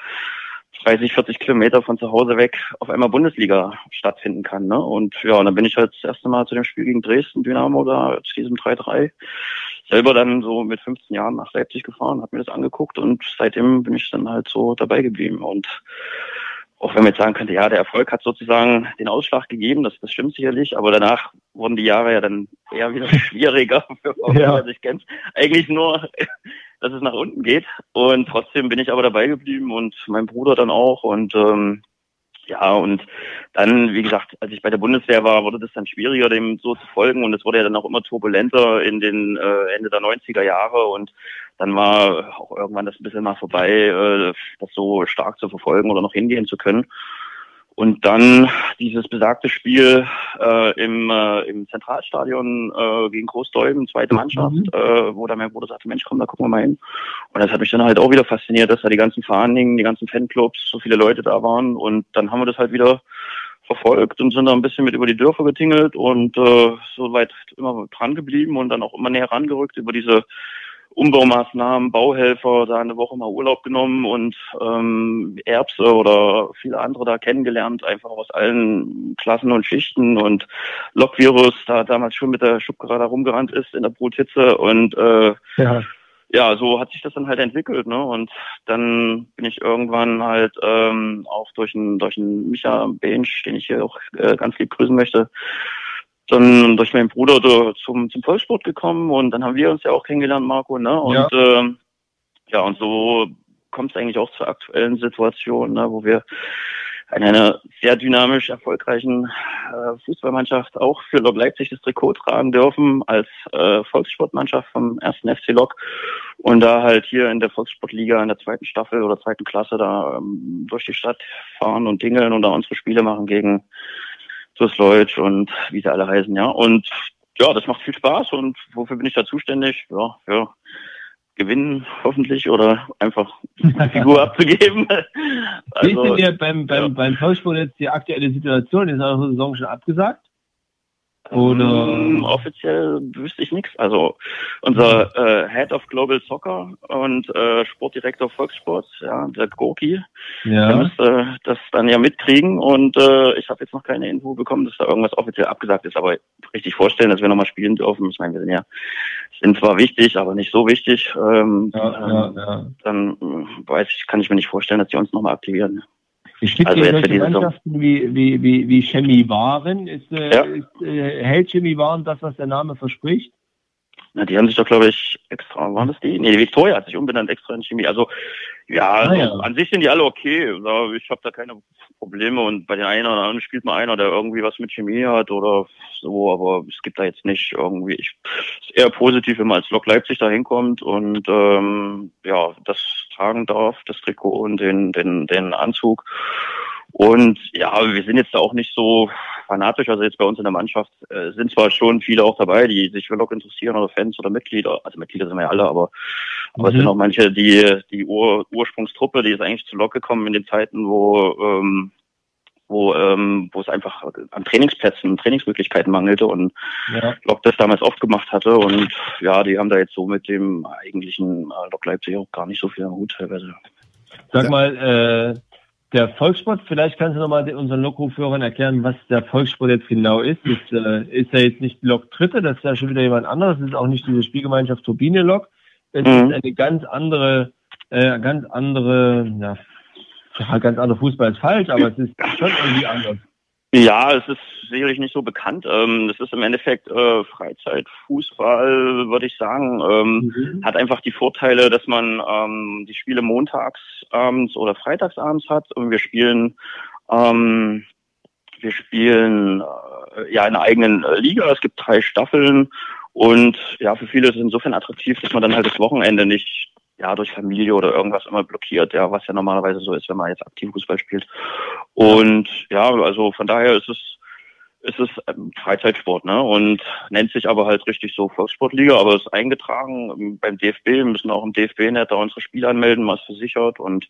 30, 40 Kilometer von zu Hause weg auf einmal Bundesliga stattfinden kann. Ne? Und ja, und dann bin ich halt das erste Mal zu dem Spiel gegen Dresden, Dynamo da, zu diesem 3-3. Selber dann so mit 15 Jahren nach Leipzig gefahren, habe mir das angeguckt und seitdem bin ich dann halt so dabei geblieben. Und auch wenn man jetzt sagen könnte, ja, der Erfolg hat sozusagen den Ausschlag gegeben, das, das stimmt sicherlich, aber danach wurden die Jahre ja dann eher wieder schwieriger, für ja. wer sich kennt. Eigentlich nur dass es nach unten geht. Und trotzdem bin ich aber dabei geblieben und mein Bruder dann auch. Und ähm, ja, und dann, wie gesagt, als ich bei der Bundeswehr war, wurde das dann schwieriger, dem so zu folgen. Und es wurde ja dann auch immer turbulenter in den äh, Ende der 90er Jahre. Und dann war auch irgendwann das ein bisschen mal vorbei, äh, das so stark zu verfolgen oder noch hingehen zu können. Und dann dieses besagte Spiel äh, im, äh, im Zentralstadion äh, gegen Großdeuben, zweite Mannschaft, mhm. äh, wo dann mein Bruder sagte, Mensch, komm, da gucken wir mal hin. Und das hat mich dann halt auch wieder fasziniert, dass da die ganzen Vereinigen, die ganzen Fanclubs, so viele Leute da waren. Und dann haben wir das halt wieder verfolgt und sind da ein bisschen mit über die Dörfer getingelt und äh, so weit immer dran geblieben und dann auch immer näher rangerückt über diese Umbaumaßnahmen, Bauhelfer, da eine Woche mal Urlaub genommen und ähm, Erbse oder viele andere da kennengelernt, einfach aus allen Klassen und Schichten und Lokvirus, da damals schon mit der Schubkarre rumgerannt ist in der Bruthitze und äh, ja. ja, so hat sich das dann halt entwickelt, ne? Und dann bin ich irgendwann halt ähm, auch durch einen durch einen Micha Bench, den ich hier auch äh, ganz lieb grüßen möchte, dann durch meinen Bruder zum, zum Volkssport gekommen und dann haben wir uns ja auch kennengelernt, Marco, ne? Und ja, ähm, ja und so kommt es eigentlich auch zur aktuellen Situation, ne, wo wir in einer sehr dynamisch erfolgreichen äh, Fußballmannschaft auch für Lok Leipzig das Trikot tragen dürfen als äh, Volkssportmannschaft vom ersten FC Lok und da halt hier in der Volkssportliga in der zweiten Staffel oder zweiten Klasse da ähm, durch die Stadt fahren und dingeln und da unsere Spiele machen gegen Deutsch und wie sie alle heißen, ja. Und ja, das macht viel Spaß und wofür bin ich da zuständig? Ja, für gewinnen hoffentlich oder einfach eine Figur abzugeben. Also, wie ist denn hier beim, beim, ja. beim Volkssport jetzt die aktuelle Situation? Ist eure Saison schon abgesagt? Oder? Um, offiziell wüsste ich nichts. Also unser äh, Head of Global Soccer und äh, Sportdirektor Volkssport, ja, der Gorki, ja. der müsste das dann ja mitkriegen. Und äh, ich habe jetzt noch keine Info bekommen, dass da irgendwas offiziell abgesagt ist. Aber richtig vorstellen, dass wir nochmal spielen dürfen. Ich meine, wir sind ja sind zwar wichtig, aber nicht so wichtig. Ähm, ja, ja, ja. Dann äh, weiß ich, kann ich mir nicht vorstellen, dass die uns nochmal aktivieren. Es gibt also solche Mannschaften wie, wie, wie, wie Chemie Waren. Ist, äh, ja. ist, äh, hält Chemie Waren das, was der Name verspricht? Na, die haben sich doch, glaube ich, extra, waren das die? Nee, die Victoria hat sich umbenannt extra in Chemie. Also, ja, ah, also, ja. an sich sind die alle okay. Ich habe da keine Probleme und bei den einen oder anderen spielt mal einer, der irgendwie was mit Chemie hat oder so, aber es gibt da jetzt nicht irgendwie, ich, ist eher positiv, wenn man als Lok Leipzig da hinkommt und, ähm, ja, das tragen darf, das Trikot und den, den, den Anzug. Und ja, wir sind jetzt da auch nicht so fanatisch. Also jetzt bei uns in der Mannschaft äh, sind zwar schon viele auch dabei, die sich für Lok interessieren oder Fans oder Mitglieder. Also Mitglieder sind wir ja alle, aber, aber es sind mhm. auch manche, die die Ur Ursprungstruppe, die ist eigentlich zu Lok gekommen in den Zeiten, wo ähm, wo, ähm, wo es einfach an Trainingsplätzen und Trainingsmöglichkeiten mangelte und ja. Lok das damals oft gemacht hatte. Und ja, die haben da jetzt so mit dem eigentlichen äh, Lok Leipzig auch gar nicht so viel am Hut teilweise. Sag mal, äh, der Volkssport, vielleicht kannst du nochmal unseren Lokführern erklären, was der Volkssport jetzt genau ist. Ist, äh, ist ja jetzt nicht Lok Dritte, das ist ja schon wieder jemand anderes. Es ist auch nicht diese Spielgemeinschaft Turbine Lok. Es mhm. ist eine ganz andere, äh, ganz andere, ja, ja, ganz anderer Fußball ist falsch, aber es ist schon irgendwie anders. Ja, es ist sicherlich nicht so bekannt. Ähm, es ist im Endeffekt äh, Freizeitfußball, würde ich sagen. Ähm, mhm. Hat einfach die Vorteile, dass man ähm, die Spiele montags abends oder freitagsabends hat und wir spielen ähm, wir spielen äh, ja in einer eigenen äh, Liga. Es gibt drei Staffeln und ja, für viele ist es insofern attraktiv, dass man dann halt das Wochenende nicht ja, durch Familie oder irgendwas immer blockiert, ja, was ja normalerweise so ist, wenn man jetzt aktiv Fußball spielt. Und ja, also von daher ist es, ist es Freizeitsport, ne? Und nennt sich aber halt richtig so Volkssportliga, aber ist eingetragen beim DFB, wir müssen auch im DFB-Net da unsere Spiele anmelden, was versichert und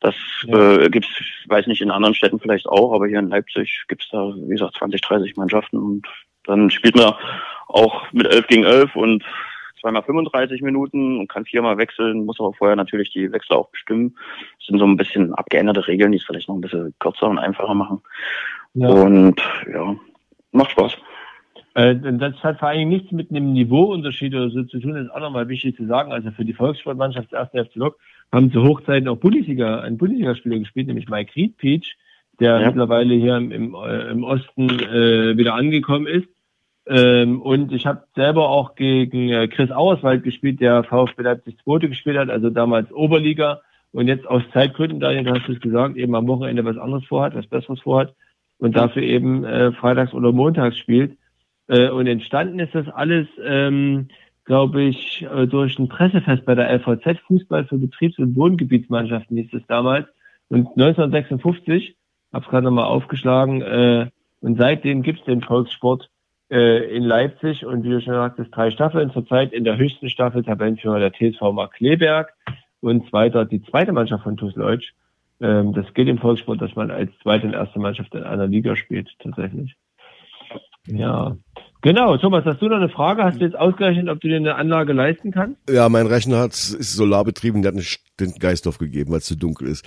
das ja. äh, gibt's, weiß nicht, in anderen Städten vielleicht auch, aber hier in Leipzig gibt's da, wie gesagt, 20, 30 Mannschaften und dann spielt man auch mit 11 gegen 11 und zweimal 35 Minuten und kann viermal wechseln, muss aber vorher natürlich die Wechsel auch bestimmen. Das sind so ein bisschen abgeänderte Regeln, die es vielleicht noch ein bisschen kürzer und einfacher machen. Ja. Und ja, macht Spaß. Äh, das hat vor allem nichts mit einem Niveauunterschied oder so zu tun, das ist auch nochmal wichtig zu sagen. Also für die Volkssportmannschaft des 1. FC Lok haben zu Hochzeiten auch Bundesliga, ein Bundesligaspieler gespielt, nämlich Mike Riedpeach, der ja. mittlerweile hier im, im, äh, im Osten äh, wieder angekommen ist. Ähm, und ich habe selber auch gegen äh, Chris Auerswald gespielt, der VfB Leipzig zweite gespielt hat, also damals Oberliga und jetzt aus Zeitgründen, Daniel, du hast es gesagt, eben am Wochenende was anderes vorhat, was Besseres vorhat und dafür eben äh, freitags oder montags spielt. Äh, und entstanden ist das alles, ähm, glaube ich, äh, durch ein Pressefest bei der LVZ, Fußball für Betriebs- und Wohngebietsmannschaften hieß es damals. Und 1956 Hab's gerade nochmal aufgeschlagen. Äh, und seitdem gibt's den Volkssport äh, in Leipzig und wie du schon sagtest, drei Staffeln. Zurzeit in der höchsten Staffel Tabellenführer der TSV Mark Kleberg und zweiter die zweite Mannschaft von TuS Leutsch. Ähm, das geht im Volkssport, dass man als zweite und erste Mannschaft in einer Liga spielt, tatsächlich. Ja. Genau, Thomas, hast du noch eine Frage? Hast du jetzt ausgerechnet, ob du dir eine Anlage leisten kannst? Ja, mein Rechner hat, ist solarbetrieben, der hat einen Stintgeist aufgegeben, weil es zu dunkel ist.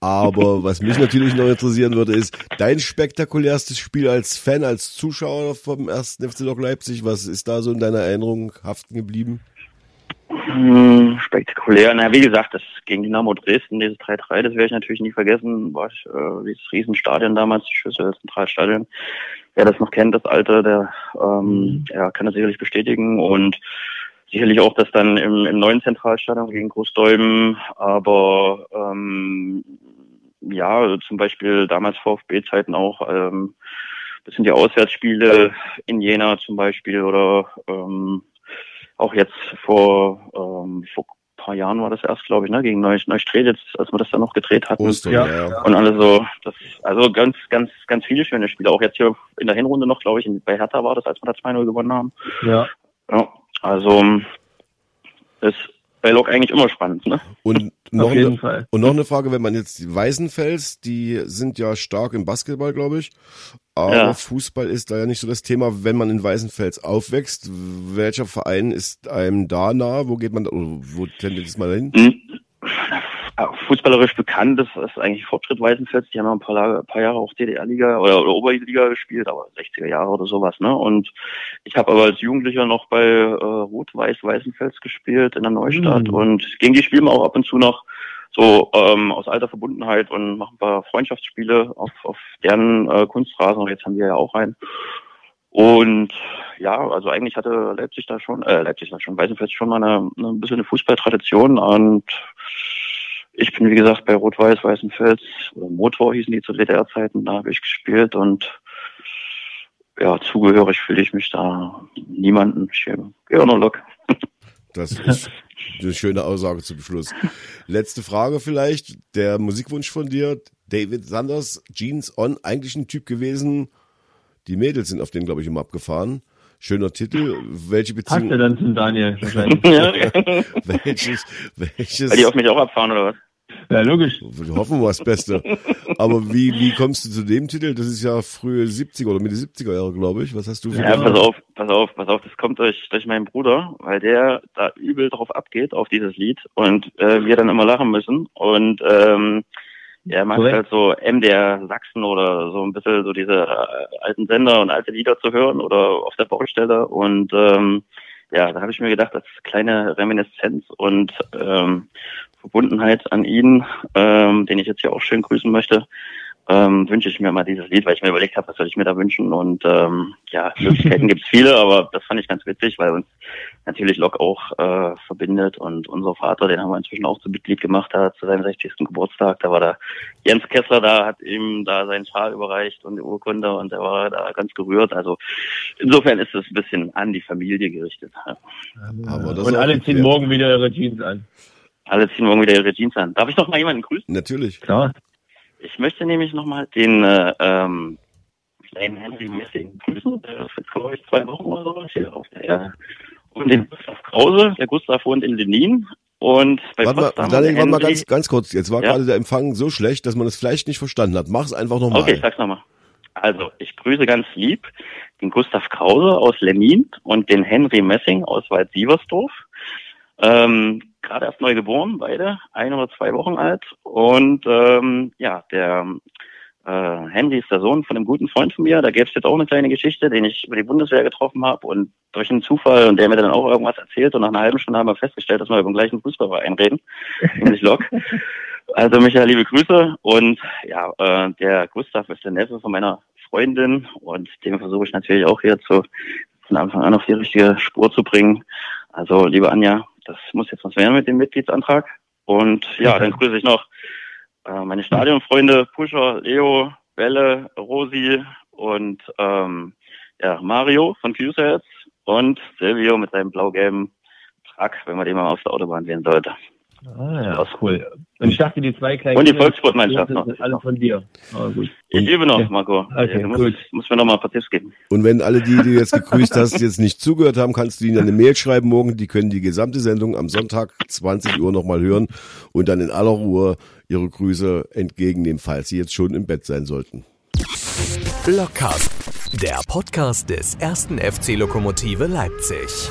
Aber was mich natürlich noch interessieren würde, ist dein spektakulärstes Spiel als Fan, als Zuschauer vom ersten FC Lok Leipzig. Was ist da so in deiner Erinnerung haften geblieben? Hm, spektakulär. Na, wie gesagt, das gegen Dynamo Dresden, dieses 3-3, das werde ich natürlich nie vergessen. War ich, äh, dieses Riesenstadion damals, die Schüssel Zentralstadion. Wer das noch kennt, das alte, der ähm, ja, kann das sicherlich bestätigen. Und sicherlich auch das dann im, im neuen Zentralstadion gegen Großdäumen. Aber ähm, ja, zum Beispiel damals VfB-Zeiten auch ähm, das sind die Auswärtsspiele in Jena zum Beispiel oder ähm, auch jetzt vor, ähm, vor ein paar Jahren war das erst, glaube ich, ne, gegen Neu Neustrelitz, als wir das dann noch gedreht hatten. Ostern, ja, ja. Und alle so, das, also ganz, ganz, ganz viele schöne Spiele. Auch jetzt hier in der Hinrunde noch, glaube ich, bei Hertha war das, als wir da 2-0 gewonnen haben. Ja. Ja, also ist bei Lok eigentlich immer spannend, ne? Und noch, jeden eine, Fall. und noch eine Frage, wenn man jetzt die Weißenfels, die sind ja stark im Basketball, glaube ich. Aber Ja. Fußball ist da ja nicht so das Thema, wenn man in Weißenfels aufwächst. Welcher Verein ist einem da nah? Wo geht man wo tendiert es mal hin? Hm. Ja, Fußballerisch bekannt ist, ist eigentlich Fortschritt Weißenfels. Die haben ja ein paar, paar Jahre auch DDR-Liga oder, oder Oberliga gespielt, aber 60er Jahre oder sowas. Ne? Und ich habe aber als Jugendlicher noch bei äh, Rot-Weiß Weißenfels gespielt in der Neustadt. Mhm. Und gegen die spielen wir auch ab und zu noch so ähm, aus alter Verbundenheit und machen ein paar Freundschaftsspiele auf, auf deren äh, Kunstrasen. Und jetzt haben wir ja auch einen. Und ja, also eigentlich hatte Leipzig da schon, äh, Leipzig da schon, Weißenfels schon mal eine, eine ein bisschen eine Fußballtradition und ich bin, wie gesagt, bei Rot-Weiß Weißenfels oder Motor hießen die zu DDR-Zeiten, da habe ich gespielt und ja, zugehörig fühle ich mich da niemanden. Ich gehe auch noch Lok. Das ist eine schöne Aussage zum Schluss. Letzte Frage vielleicht. Der Musikwunsch von dir, David Sanders, Jeans On, eigentlich ein Typ gewesen. Die Mädels sind auf den, glaube ich, immer abgefahren. Schöner Titel. Welche Passt Beziehung? ja dann zum Daniel wahrscheinlich. welches, welches? weil die auf mich auch abfahren oder was? Ja, logisch. Wir hoffen wir das Beste. Aber wie, wie kommst du zu dem Titel? Das ist ja frühe 70er oder Mitte 70er Jahre, glaube ich. Was hast du für Ja, pass auf, pass auf, pass auf, das kommt durch, durch meinen Bruder, weil der da übel drauf abgeht, auf dieses Lied und äh, wir dann immer lachen müssen. Und ähm, er mag Korrekt. halt so MDR Sachsen oder so ein bisschen so diese äh, alten Sender und alte Lieder zu hören oder auf der Baustelle. Und ähm, ja, da habe ich mir gedacht, als kleine Reminiszenz und ähm, Verbundenheit an ihn, ähm, den ich jetzt hier auch schön grüßen möchte, ähm, wünsche ich mir mal dieses Lied, weil ich mir überlegt habe, was soll ich mir da wünschen. Und ähm, ja, Möglichkeiten gibt's viele, aber das fand ich ganz witzig, weil uns natürlich Lok auch äh, verbindet und unser Vater, den haben wir inzwischen auch zu Mitglied gemacht, da zu seinem 60. Geburtstag. Da war da Jens Kessler da, hat ihm da seinen Schal überreicht und die Urkunde und er war da ganz gerührt. Also insofern ist es ein bisschen an die Familie gerichtet. Ja. Aber das Und alle ziehen morgen wieder ihre Jeans an. Alle ziehen morgen wieder ihre Jeans an. Darf ich noch mal jemanden grüßen? Natürlich. Klar. Ich möchte nämlich nochmal den äh, ähm, kleinen Henry Messing grüßen. Der ist jetzt, glaube ich, zwei Wochen oder so hier auf der Und den Gustav Krause. Der Gustav wohnt in Lenin. Und bei Warte mal, Potsdam Daniel, und warte mal Henry- ganz, ganz kurz. Jetzt war Ja? gerade der Empfang so schlecht, dass man es vielleicht nicht verstanden hat. Mach es einfach nochmal. Okay, ich sag's nochmal. Also, ich grüße ganz lieb den Gustav Krause aus Lenin und den Henry Messing aus Wald-Sieversdorf. Ähm, Gerade erst neu geboren, beide, ein oder zwei Wochen alt. Und ähm, ja, der äh, Henry ist der Sohn von einem guten Freund von mir. Da gäbe es jetzt auch eine kleine Geschichte, den ich über die Bundeswehr getroffen habe und durch einen Zufall und der mir dann auch irgendwas erzählt und nach einer halben Stunde haben wir festgestellt, dass wir über den gleichen Fußballverein reden, nämlich Lok. Also Michael, liebe Grüße und ja, äh, der Gustav ist der Neffe von meiner Freundin und den versuche ich natürlich auch hier zu, von Anfang an auf die richtige Spur zu bringen. Also liebe Anja, das muss jetzt was werden mit dem Mitgliedsantrag. Und ja, dann grüße ich noch äh, meine Stadionfreunde Pusher, Leo, Belle, Rosi und ähm, ja, Mario von Q-Sets und Silvio mit seinem blau-gelben Truck, wenn man den mal auf der Autobahn sehen sollte. Ah ja, cool. Und ich dachte, die zwei kleinen. Und die Volkssportmannschaft das noch. alle von dir. Ah, gut. Ich übe noch, Marco. Okay, du musst, gut. musst mir noch mal ein paar Tipps geben. Und wenn alle, die du jetzt gegrüßt hast, jetzt nicht zugehört haben, kannst du ihnen eine Mail schreiben morgen. Die können die gesamte Sendung am Sonntag 20 Uhr nochmal hören und dann in aller Ruhe ihre Grüße entgegennehmen, falls sie jetzt schon im Bett sein sollten. Blockcast, der Podcast des ersten FC Lokomotive Leipzig.